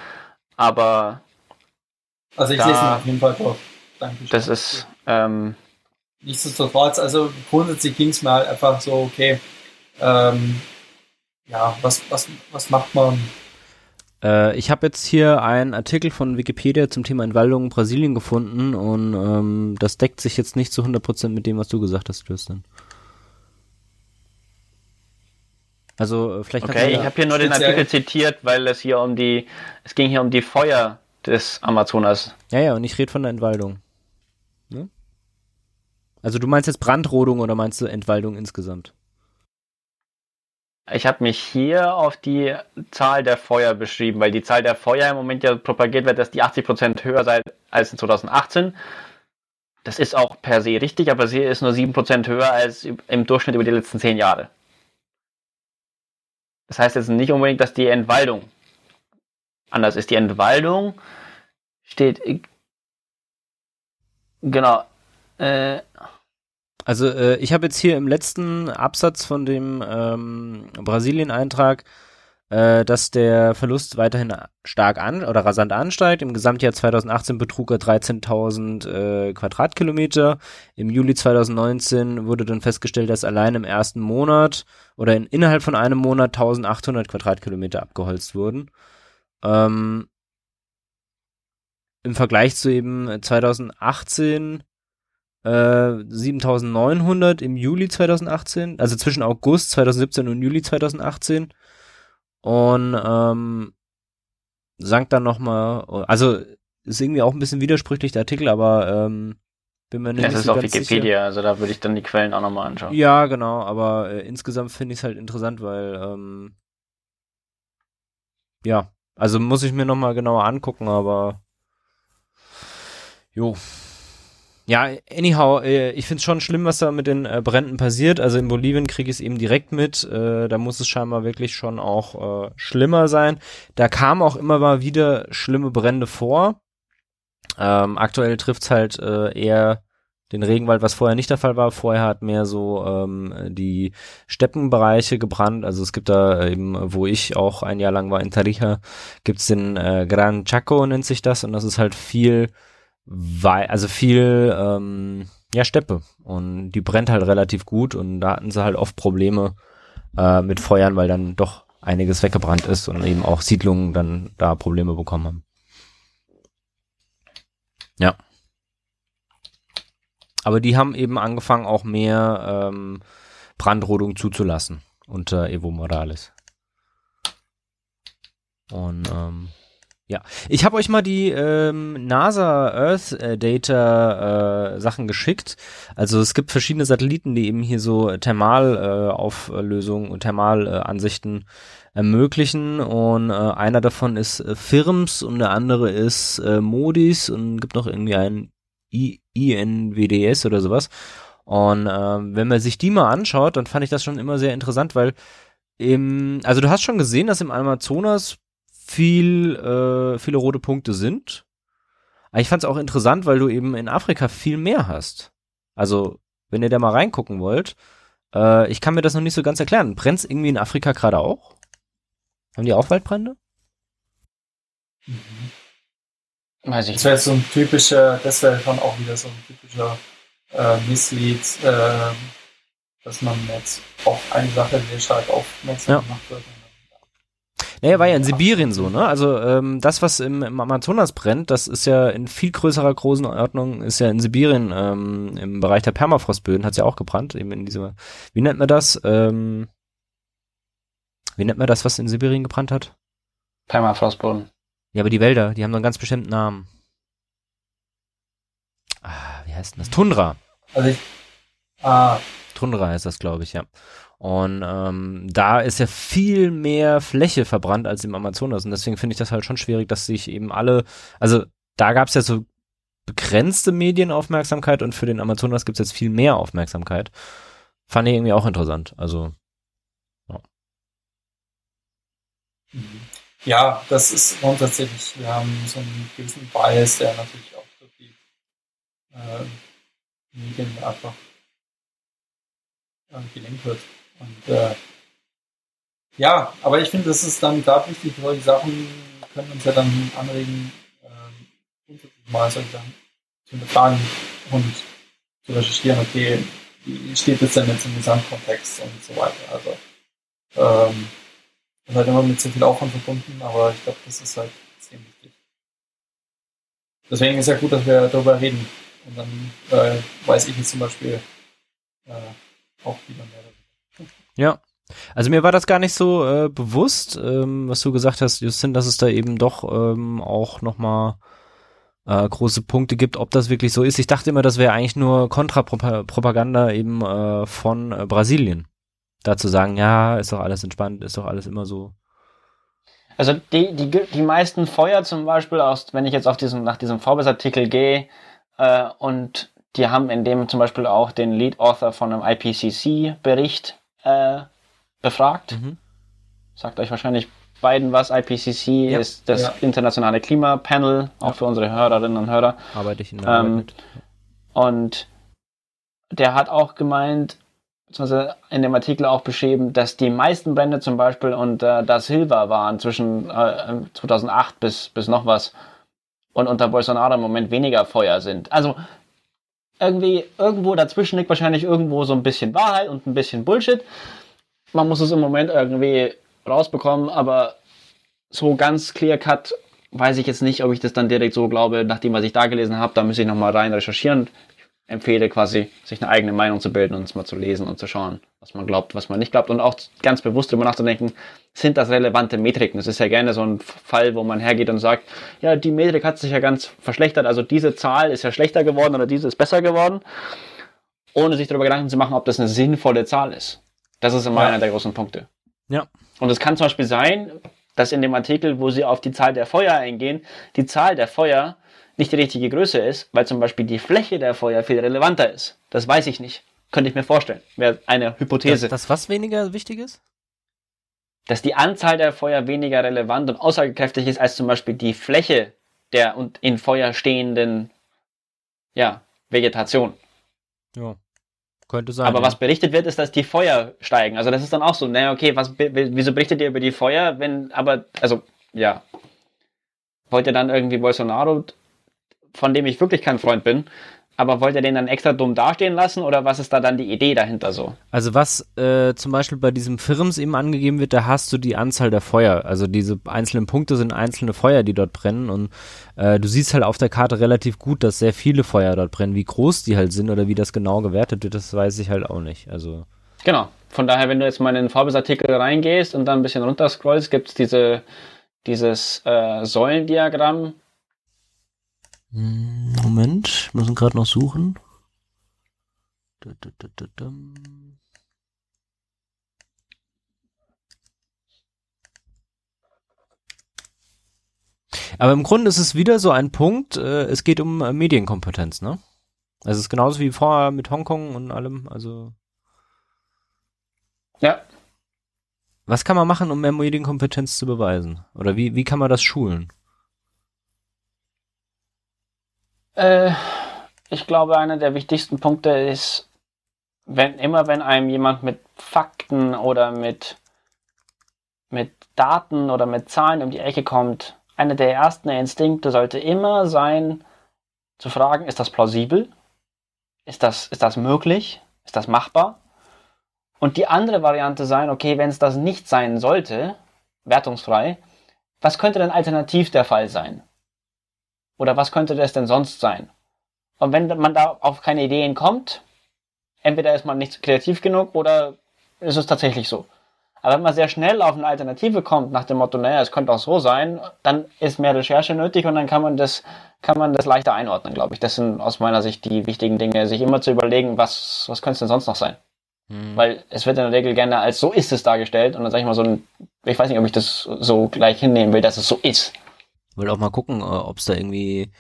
Aber also ich da, lese auf jeden Fall drauf. Dankeschön. Das ist ähm, nichtsdestotrotz, also grundsätzlich ging es mir halt einfach so, okay, ähm, ja, was, was, was macht man? Äh, ich habe jetzt hier einen Artikel von Wikipedia zum Thema Entwaldung in Brasilien gefunden und ähm, das deckt sich jetzt nicht zu 100% mit dem, was du gesagt hast, Tristan. Also äh, vielleicht Okay, ich habe hier nur den Artikel zitiert, weil es hier um die, es ging hier um die Feuer des Amazonas. Ja, ja, und ich rede von der Entwaldung. Ne? Also du meinst jetzt Brandrodung oder meinst du Entwaldung insgesamt? Ich habe mich hier auf die Zahl der Feuer beschrieben, weil die Zahl der Feuer im Moment ja propagiert wird, dass die 80% höher sei als in 2018. Das ist auch per se richtig, aber sie ist nur 7% höher als im Durchschnitt über die letzten 10 Jahre. Das heißt jetzt nicht unbedingt, dass die Entwaldung anders ist. Die Entwaldung steht genau. Äh, also äh, ich habe jetzt hier im letzten Absatz von dem ähm, Brasilien-Eintrag, äh, dass der Verlust weiterhin stark an oder rasant ansteigt. Im Gesamtjahr 2018 betrug er 13.000 äh, Quadratkilometer. Im Juli 2019 wurde dann festgestellt, dass allein im ersten Monat oder in, innerhalb von einem Monat 1.800 Quadratkilometer abgeholzt wurden. Ähm, Im Vergleich zu eben 2018 äh, 7900 im Juli 2018, also zwischen August 2017 und Juli 2018 und ähm, sank dann nochmal, also ist irgendwie auch ein bisschen widersprüchlich der Artikel, aber ähm, bin mir nicht, das ist so auf Wikipedia, sicher. also da würde ich dann die Quellen auch nochmal anschauen. Ja, genau, aber äh, insgesamt finde ich es halt interessant, weil ähm, ja, also muss ich mir nochmal genauer angucken, aber jo, ja, anyhow, äh, ich finde es schon schlimm, was da mit den äh, Bränden passiert. Also in Bolivien kriege ich es eben direkt mit. Äh, da muss es scheinbar wirklich schon auch schlimmer sein. Da kamen auch immer mal wieder schlimme Brände vor. Ähm, aktuell trifft's halt äh, eher den Regenwald, was vorher nicht der Fall war. Vorher hat mehr so ähm, die Steppenbereiche gebrannt. Also es gibt da eben, wo ich auch ein Jahr lang war in Tarija, gibt's den Gran Chaco nennt sich das und das ist halt viel weil, also viel, ähm, ja, Steppe. Und die brennt halt relativ gut und da hatten sie halt oft Probleme äh, mit Feuern, weil dann doch einiges weggebrannt ist und eben auch Siedlungen dann da Probleme bekommen haben. Ja. Aber die haben eben angefangen, auch mehr ähm, Brandrodung zuzulassen unter Evo Morales. Und ähm, ja, ich habe euch mal die ähm, NASA Earth äh, Data äh, Sachen geschickt. Also es gibt verschiedene Satelliten, die eben hier so Thermalauflösungen äh, und Thermalansichten ermöglichen. Und äh, einer davon ist äh, Firms und der andere ist äh, Modis und gibt noch irgendwie einen I INWDS oder sowas. Und äh, wenn man sich die mal anschaut, dann fand ich das schon immer sehr interessant, weil im, also du hast schon gesehen, dass im Amazonas viel, äh, viele rote Punkte sind. Aber ich fand es auch interessant, weil du eben in Afrika viel mehr hast. Also, wenn ihr da mal reingucken wollt, äh, ich kann mir das noch nicht so ganz erklären. Brennt's irgendwie in Afrika gerade auch? Haben die auch Waldbrände? Mhm. Weiß ich das wäre so ein typischer, das wäre schon auch wieder so ein typischer äh, Misslead, äh, dass man jetzt auf eine Sache sehr stark aufmerksam ja. gemacht wird naja, war ja in Sibirien so, ne? Also ähm, das, was im, im Amazonas brennt, das ist ja in viel größerer Größenordnung, ist ja in Sibirien ähm, im Bereich der Permafrostböden, hat's ja auch gebrannt, eben in dieser, wie nennt man das? Ähm, wie nennt man das, was in Sibirien gebrannt hat? Permafrostboden. Ja, aber die Wälder, die haben doch einen ganz bestimmten Namen. Ah, wie heißt denn das? Tundra. Also ich, ah. Tundra heißt das, glaube ich, ja. Und ähm, da ist ja viel mehr Fläche verbrannt als im Amazonas. Und deswegen finde ich das halt schon schwierig, dass sich eben alle, also da gab es ja so begrenzte Medienaufmerksamkeit und für den Amazonas gibt es jetzt viel mehr Aufmerksamkeit. Fand ich irgendwie auch interessant. Also, ja. Mhm. Ja, das ist grundsätzlich, wir haben so einen gewissen Bias, der natürlich auch durch die äh, Medien einfach äh, gelenkt wird. Und äh, ja, aber ich finde, das ist dann gerade wichtig, solche Sachen können uns ja dann anregen, äh, grundsätzlich mal solche Sachen zu hinterfragen und zu recherchieren, okay, wie steht das denn jetzt im Gesamtkontext und so weiter. Also ähm, ist halt immer mit sehr viel Aufwand verbunden, aber ich glaube, das ist halt extrem wichtig. Deswegen ist ja gut, dass wir darüber reden. Und dann äh, weiß ich jetzt zum Beispiel äh, auch wieder mehr. Ja, also mir war das gar nicht so äh, bewusst, ähm, was du gesagt hast, Justin, dass es da eben doch ähm, auch nochmal äh, große Punkte gibt, ob das wirklich so ist. Ich dachte immer, das wäre eigentlich nur Kontrapropaganda eben äh, von äh, Brasilien. Da zu sagen, ja, ist doch alles entspannt, ist doch alles immer so. Also die, die, die meisten Feuer zum Beispiel, aus, wenn ich jetzt auf diesen, nach diesem Forbes-Artikel gehe, äh, und die haben in dem zum Beispiel auch den Lead-Author von einem IPCC-Bericht äh, befragt. Mhm. Sagt euch wahrscheinlich beiden was. IPCC ja. ist das ja. internationale Klimapanel, auch ja. für unsere Hörerinnen und Hörer. Arbeite ich in der ähm, Und der hat auch gemeint, beziehungsweise in dem Artikel auch beschrieben, dass die meisten Brände zum Beispiel unter Da Silva waren zwischen äh, 2008 bis, bis noch was und unter Bolsonaro im Moment weniger Feuer sind. Also irgendwie irgendwo dazwischen liegt wahrscheinlich irgendwo so ein bisschen Wahrheit und ein bisschen Bullshit man muss es im Moment irgendwie rausbekommen, aber so ganz clear cut weiß ich jetzt nicht, ob ich das dann direkt so glaube, nachdem was ich da gelesen habe, da müsste ich nochmal rein recherchieren. Empfehle quasi, sich eine eigene Meinung zu bilden und es mal zu lesen und zu schauen, was man glaubt, was man nicht glaubt und auch ganz bewusst darüber nachzudenken, sind das relevante Metriken? Das ist ja gerne so ein Fall, wo man hergeht und sagt, ja, die Metrik hat sich ja ganz verschlechtert, also diese Zahl ist ja schlechter geworden oder diese ist besser geworden, ohne sich darüber Gedanken zu machen, ob das eine sinnvolle Zahl ist. Das ist immer ja. einer der großen Punkte. Ja. Und es kann zum Beispiel sein, dass in dem Artikel, wo sie auf die Zahl der Feuer eingehen, die Zahl der Feuer nicht die richtige Größe ist, weil zum Beispiel die Fläche der Feuer viel relevanter ist. Das weiß ich nicht. Könnte ich mir vorstellen. Wäre eine Hypothese. Dass das was weniger wichtig ist? Dass die Anzahl der Feuer weniger relevant und aussagekräftig ist als zum Beispiel die Fläche der und in Feuer stehenden ja, Vegetation. Ja. Könnte sein. Aber ja. was berichtet wird, ist, dass die Feuer steigen. Also das ist dann auch so, naja, okay, was, wieso berichtet ihr über die Feuer, wenn, aber, also, ja. Wollt ihr dann irgendwie Bolsonaro, von dem ich wirklich kein Freund bin, aber wollt ihr den dann extra dumm dastehen lassen oder was ist da dann die Idee dahinter so? Also was äh, zum Beispiel bei diesem Firms eben angegeben wird, da hast du die Anzahl der Feuer. Also diese einzelnen Punkte sind einzelne Feuer, die dort brennen und äh, du siehst halt auf der Karte relativ gut, dass sehr viele Feuer dort brennen. Wie groß die halt sind oder wie das genau gewertet wird, das weiß ich halt auch nicht. Also genau. Von daher, wenn du jetzt mal in den Forbes-Artikel reingehst und dann ein bisschen runterscrollst, gibt es diese, dieses äh, Säulendiagramm, Moment, müssen gerade noch suchen. Aber im Grunde ist es wieder so ein Punkt, äh, es geht um äh, Medienkompetenz, ne? Also es ist genauso wie vorher mit Hongkong und allem, also. Ja. Was kann man machen, um mehr Medienkompetenz zu beweisen? Oder wie, wie kann man das schulen? Äh, ich glaube, einer der wichtigsten Punkte ist, wenn immer wenn einem jemand mit Fakten oder mit, mit Daten oder mit Zahlen um die Ecke kommt, einer der ersten Instinkte sollte immer sein, zu fragen, ist das plausibel? Ist das, ist das möglich? Ist das machbar? Und die andere Variante sein, okay, wenn es das nicht sein sollte, wertungsfrei, was könnte denn alternativ der Fall sein? Oder was könnte das denn sonst sein? Und wenn man da auf keine Ideen kommt, entweder ist man nicht kreativ genug oder ist es tatsächlich so. Aber wenn man sehr schnell auf eine Alternative kommt, nach dem Motto, naja, es könnte auch so sein, dann ist mehr Recherche nötig und dann kann man das, kann man das leichter einordnen, glaube ich. Das sind aus meiner Sicht die wichtigen Dinge, sich immer zu überlegen, was, was könnte es denn sonst noch sein? Hm. Weil es wird in der Regel gerne als so ist es dargestellt und dann sage ich mal so ein, ich weiß nicht, ob ich das so gleich hinnehmen will, dass es so ist. Will auch mal gucken, äh, ob es da irgendwie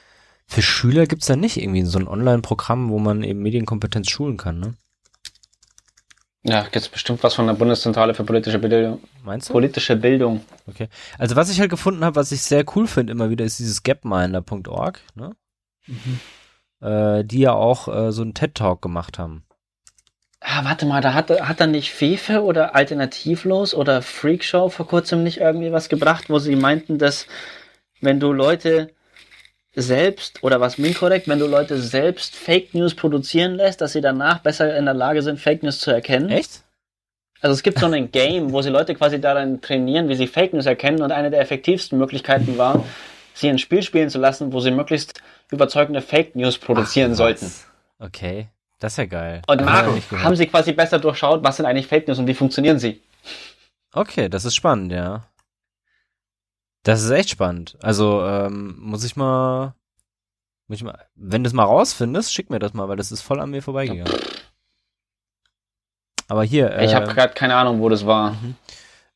für Schüler gibt's da nicht irgendwie so ein Online-Programm, wo man eben Medienkompetenz schulen kann, ne? Ja, gibt's bestimmt was von der Bundeszentrale für politische Bildung. Meinst du? Politische Bildung. Okay. Also was ich halt gefunden habe, was ich sehr cool finde immer wieder, ist dieses gapminder.org, ne? Mhm. Äh, die ja auch äh, so einen TED-Talk gemacht haben. Ah, warte mal, da hat, hat dann nicht Fefe oder Alternativlos oder Freakshow vor kurzem nicht irgendwie was gebracht, wo sie meinten, dass wenn du Leute selbst, oder was mir korrekt, wenn du Leute selbst Fake News produzieren lässt, dass sie danach besser in der Lage sind, Fake News zu erkennen. Echt? also es gibt so ein Game, wo sie Leute quasi daran trainieren, wie sie Fake News erkennen und eine der effektivsten Möglichkeiten war, sie ein Spiel spielen zu lassen, wo sie möglichst überzeugende Fake News produzieren Ach, sollten. Okay, das ist ja geil. Und Marco, haben sie quasi besser durchschaut, was sind eigentlich Fake News und wie funktionieren sie? Okay, das ist spannend, ja. Das ist echt spannend. Also ähm, muss ich mal, muss ich mal, wenn du es mal rausfindest, schick mir das mal, weil das ist voll an mir vorbeigegangen. Aber hier. Äh, ich habe gerade keine Ahnung, wo das war. Mhm.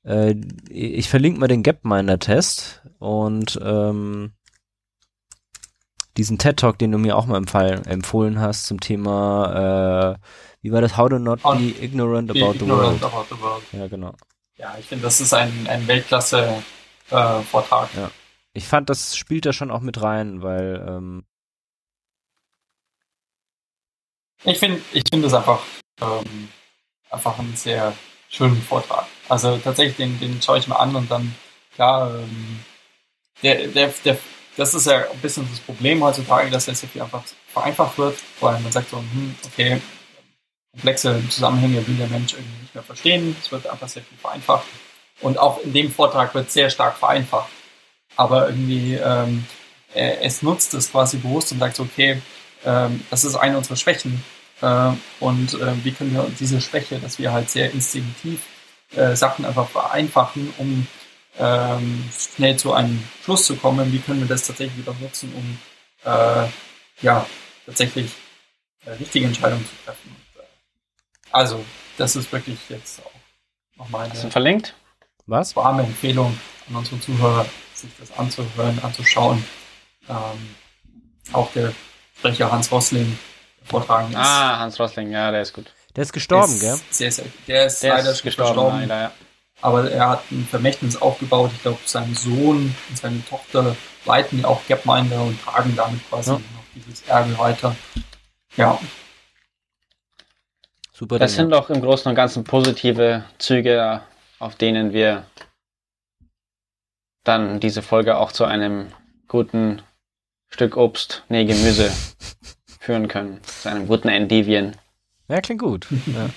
Äh, ich verlinke mal den Gapminder-Test und ähm, diesen TED Talk, den du mir auch mal empfallen, empfohlen hast zum Thema, äh, wie war das? How to not be ignorant, about, ignorant the about, the world. Ja, genau. Ja, ich finde, das ist ein, ein Weltklasse-Vortrag. Äh, ja. Ich fand, das spielt da schon auch mit rein, weil ähm, ich finde, ich finde es einfach ähm, einfach einen sehr schönen Vortrag. Also tatsächlich, den, den schaue ich mir an und dann, klar, ähm, der, der, der, das ist ja ein bisschen das Problem heutzutage, dass der sehr viel einfach vereinfacht wird, weil man sagt so, hm, okay, komplexe Zusammenhänge will der Mensch irgendwie nicht mehr verstehen, es wird einfach sehr viel vereinfacht. Und auch in dem Vortrag wird sehr stark vereinfacht. Aber irgendwie, ähm, es nutzt es quasi bewusst und sagt so, okay, ähm, das ist eine unserer Schwächen äh, und äh, wie können wir diese Schwäche, dass wir halt sehr instinktiv äh, Sachen einfach vereinfachen, um ähm, schnell zu einem Schluss zu kommen, wie können wir das tatsächlich wieder nutzen, um äh, ja tatsächlich äh, richtige Entscheidungen zu treffen. Äh, also, das ist wirklich jetzt auch nochmal eine verlinkt? Was? warme Empfehlung an unsere Zuhörer, sich das anzuhören, anzuschauen. Ähm, auch der Sprecher Hans Rossling vortragen ist. Ah, Hans Rossling, ja, der ist gut. Der ist gestorben, der ist gell? Sehr, sehr, der ist der leider ist gestorben. gestorben. Leider, ja. Aber er hat ein Vermächtnis aufgebaut. Ich glaube, sein Sohn und seine Tochter leiten auch Gapminder und tragen damit quasi ja. noch dieses Erbe weiter. Ja. Super. Das sind doch im Großen und Ganzen positive Züge, auf denen wir dann diese Folge auch zu einem guten Stück Obst, nee, Gemüse führen können. Zu einem guten Endivian. Ja, klingt gut. ja.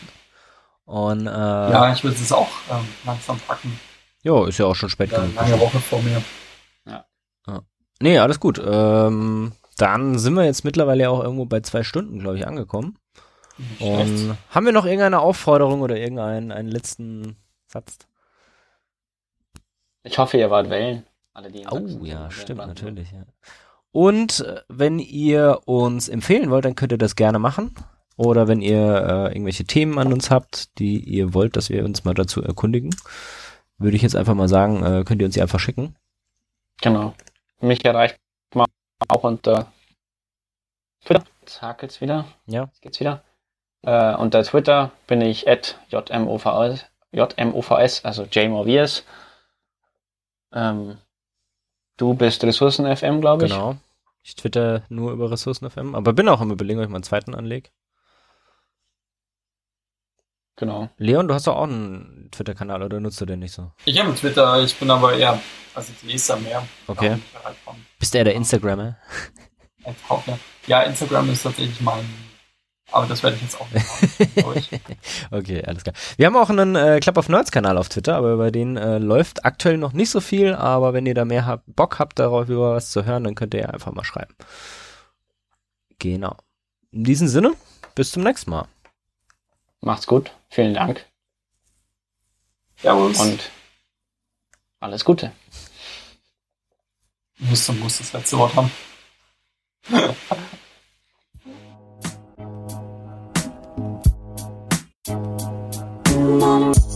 Und, äh, ja, ich würde es auch ähm, langsam packen. Jo, ist ja auch schon spät genug. Lange Woche vor mir. Ja. ja. Nee, alles gut. Ähm, dann sind wir jetzt mittlerweile auch irgendwo bei zwei Stunden, glaube ich, angekommen. Und haben wir noch irgendeine Aufforderung oder irgendeinen einen letzten Satz? Ich hoffe, ihr wart wählen. Alle, die oh ja, stimmt, natürlich. Ja. Und äh, wenn ihr uns empfehlen wollt, dann könnt ihr das gerne machen. Oder wenn ihr äh, irgendwelche Themen an uns habt, die ihr wollt, dass wir uns mal dazu erkundigen, würde ich jetzt einfach mal sagen, äh, könnt ihr uns die einfach schicken. Genau. Mich erreicht man auch unter Twitter. Jetzt hakelt's wieder. Ja. Jetzt geht's wieder. Äh, unter Twitter bin ich at jmovs, jmovs also jmovies. Ähm, Du bist Ressourcen-FM, glaube ich. Genau. Ich twitter nur über Ressourcen-FM, aber bin auch im Überlegen, ob ich mal einen zweiten anlege. Genau. Leon, du hast doch auch einen Twitter-Kanal oder nutzt du den nicht so? Ich habe einen Twitter, ich bin aber eher, also ich lese da mehr. Okay. Bist du eher der Instagrammer? Ja, Instagram ist tatsächlich mein aber das werde ich jetzt auch nicht machen. okay, alles klar. Wir haben auch einen äh, Club of Nerds Kanal auf Twitter, aber über den äh, läuft aktuell noch nicht so viel. Aber wenn ihr da mehr habt, Bock habt, darauf über was zu hören, dann könnt ihr ja einfach mal schreiben. Genau. In diesem Sinne, bis zum nächsten Mal. Macht's gut. Vielen Dank. Servus. Und alles Gute. Musst du musst das letzte Wort haben. not a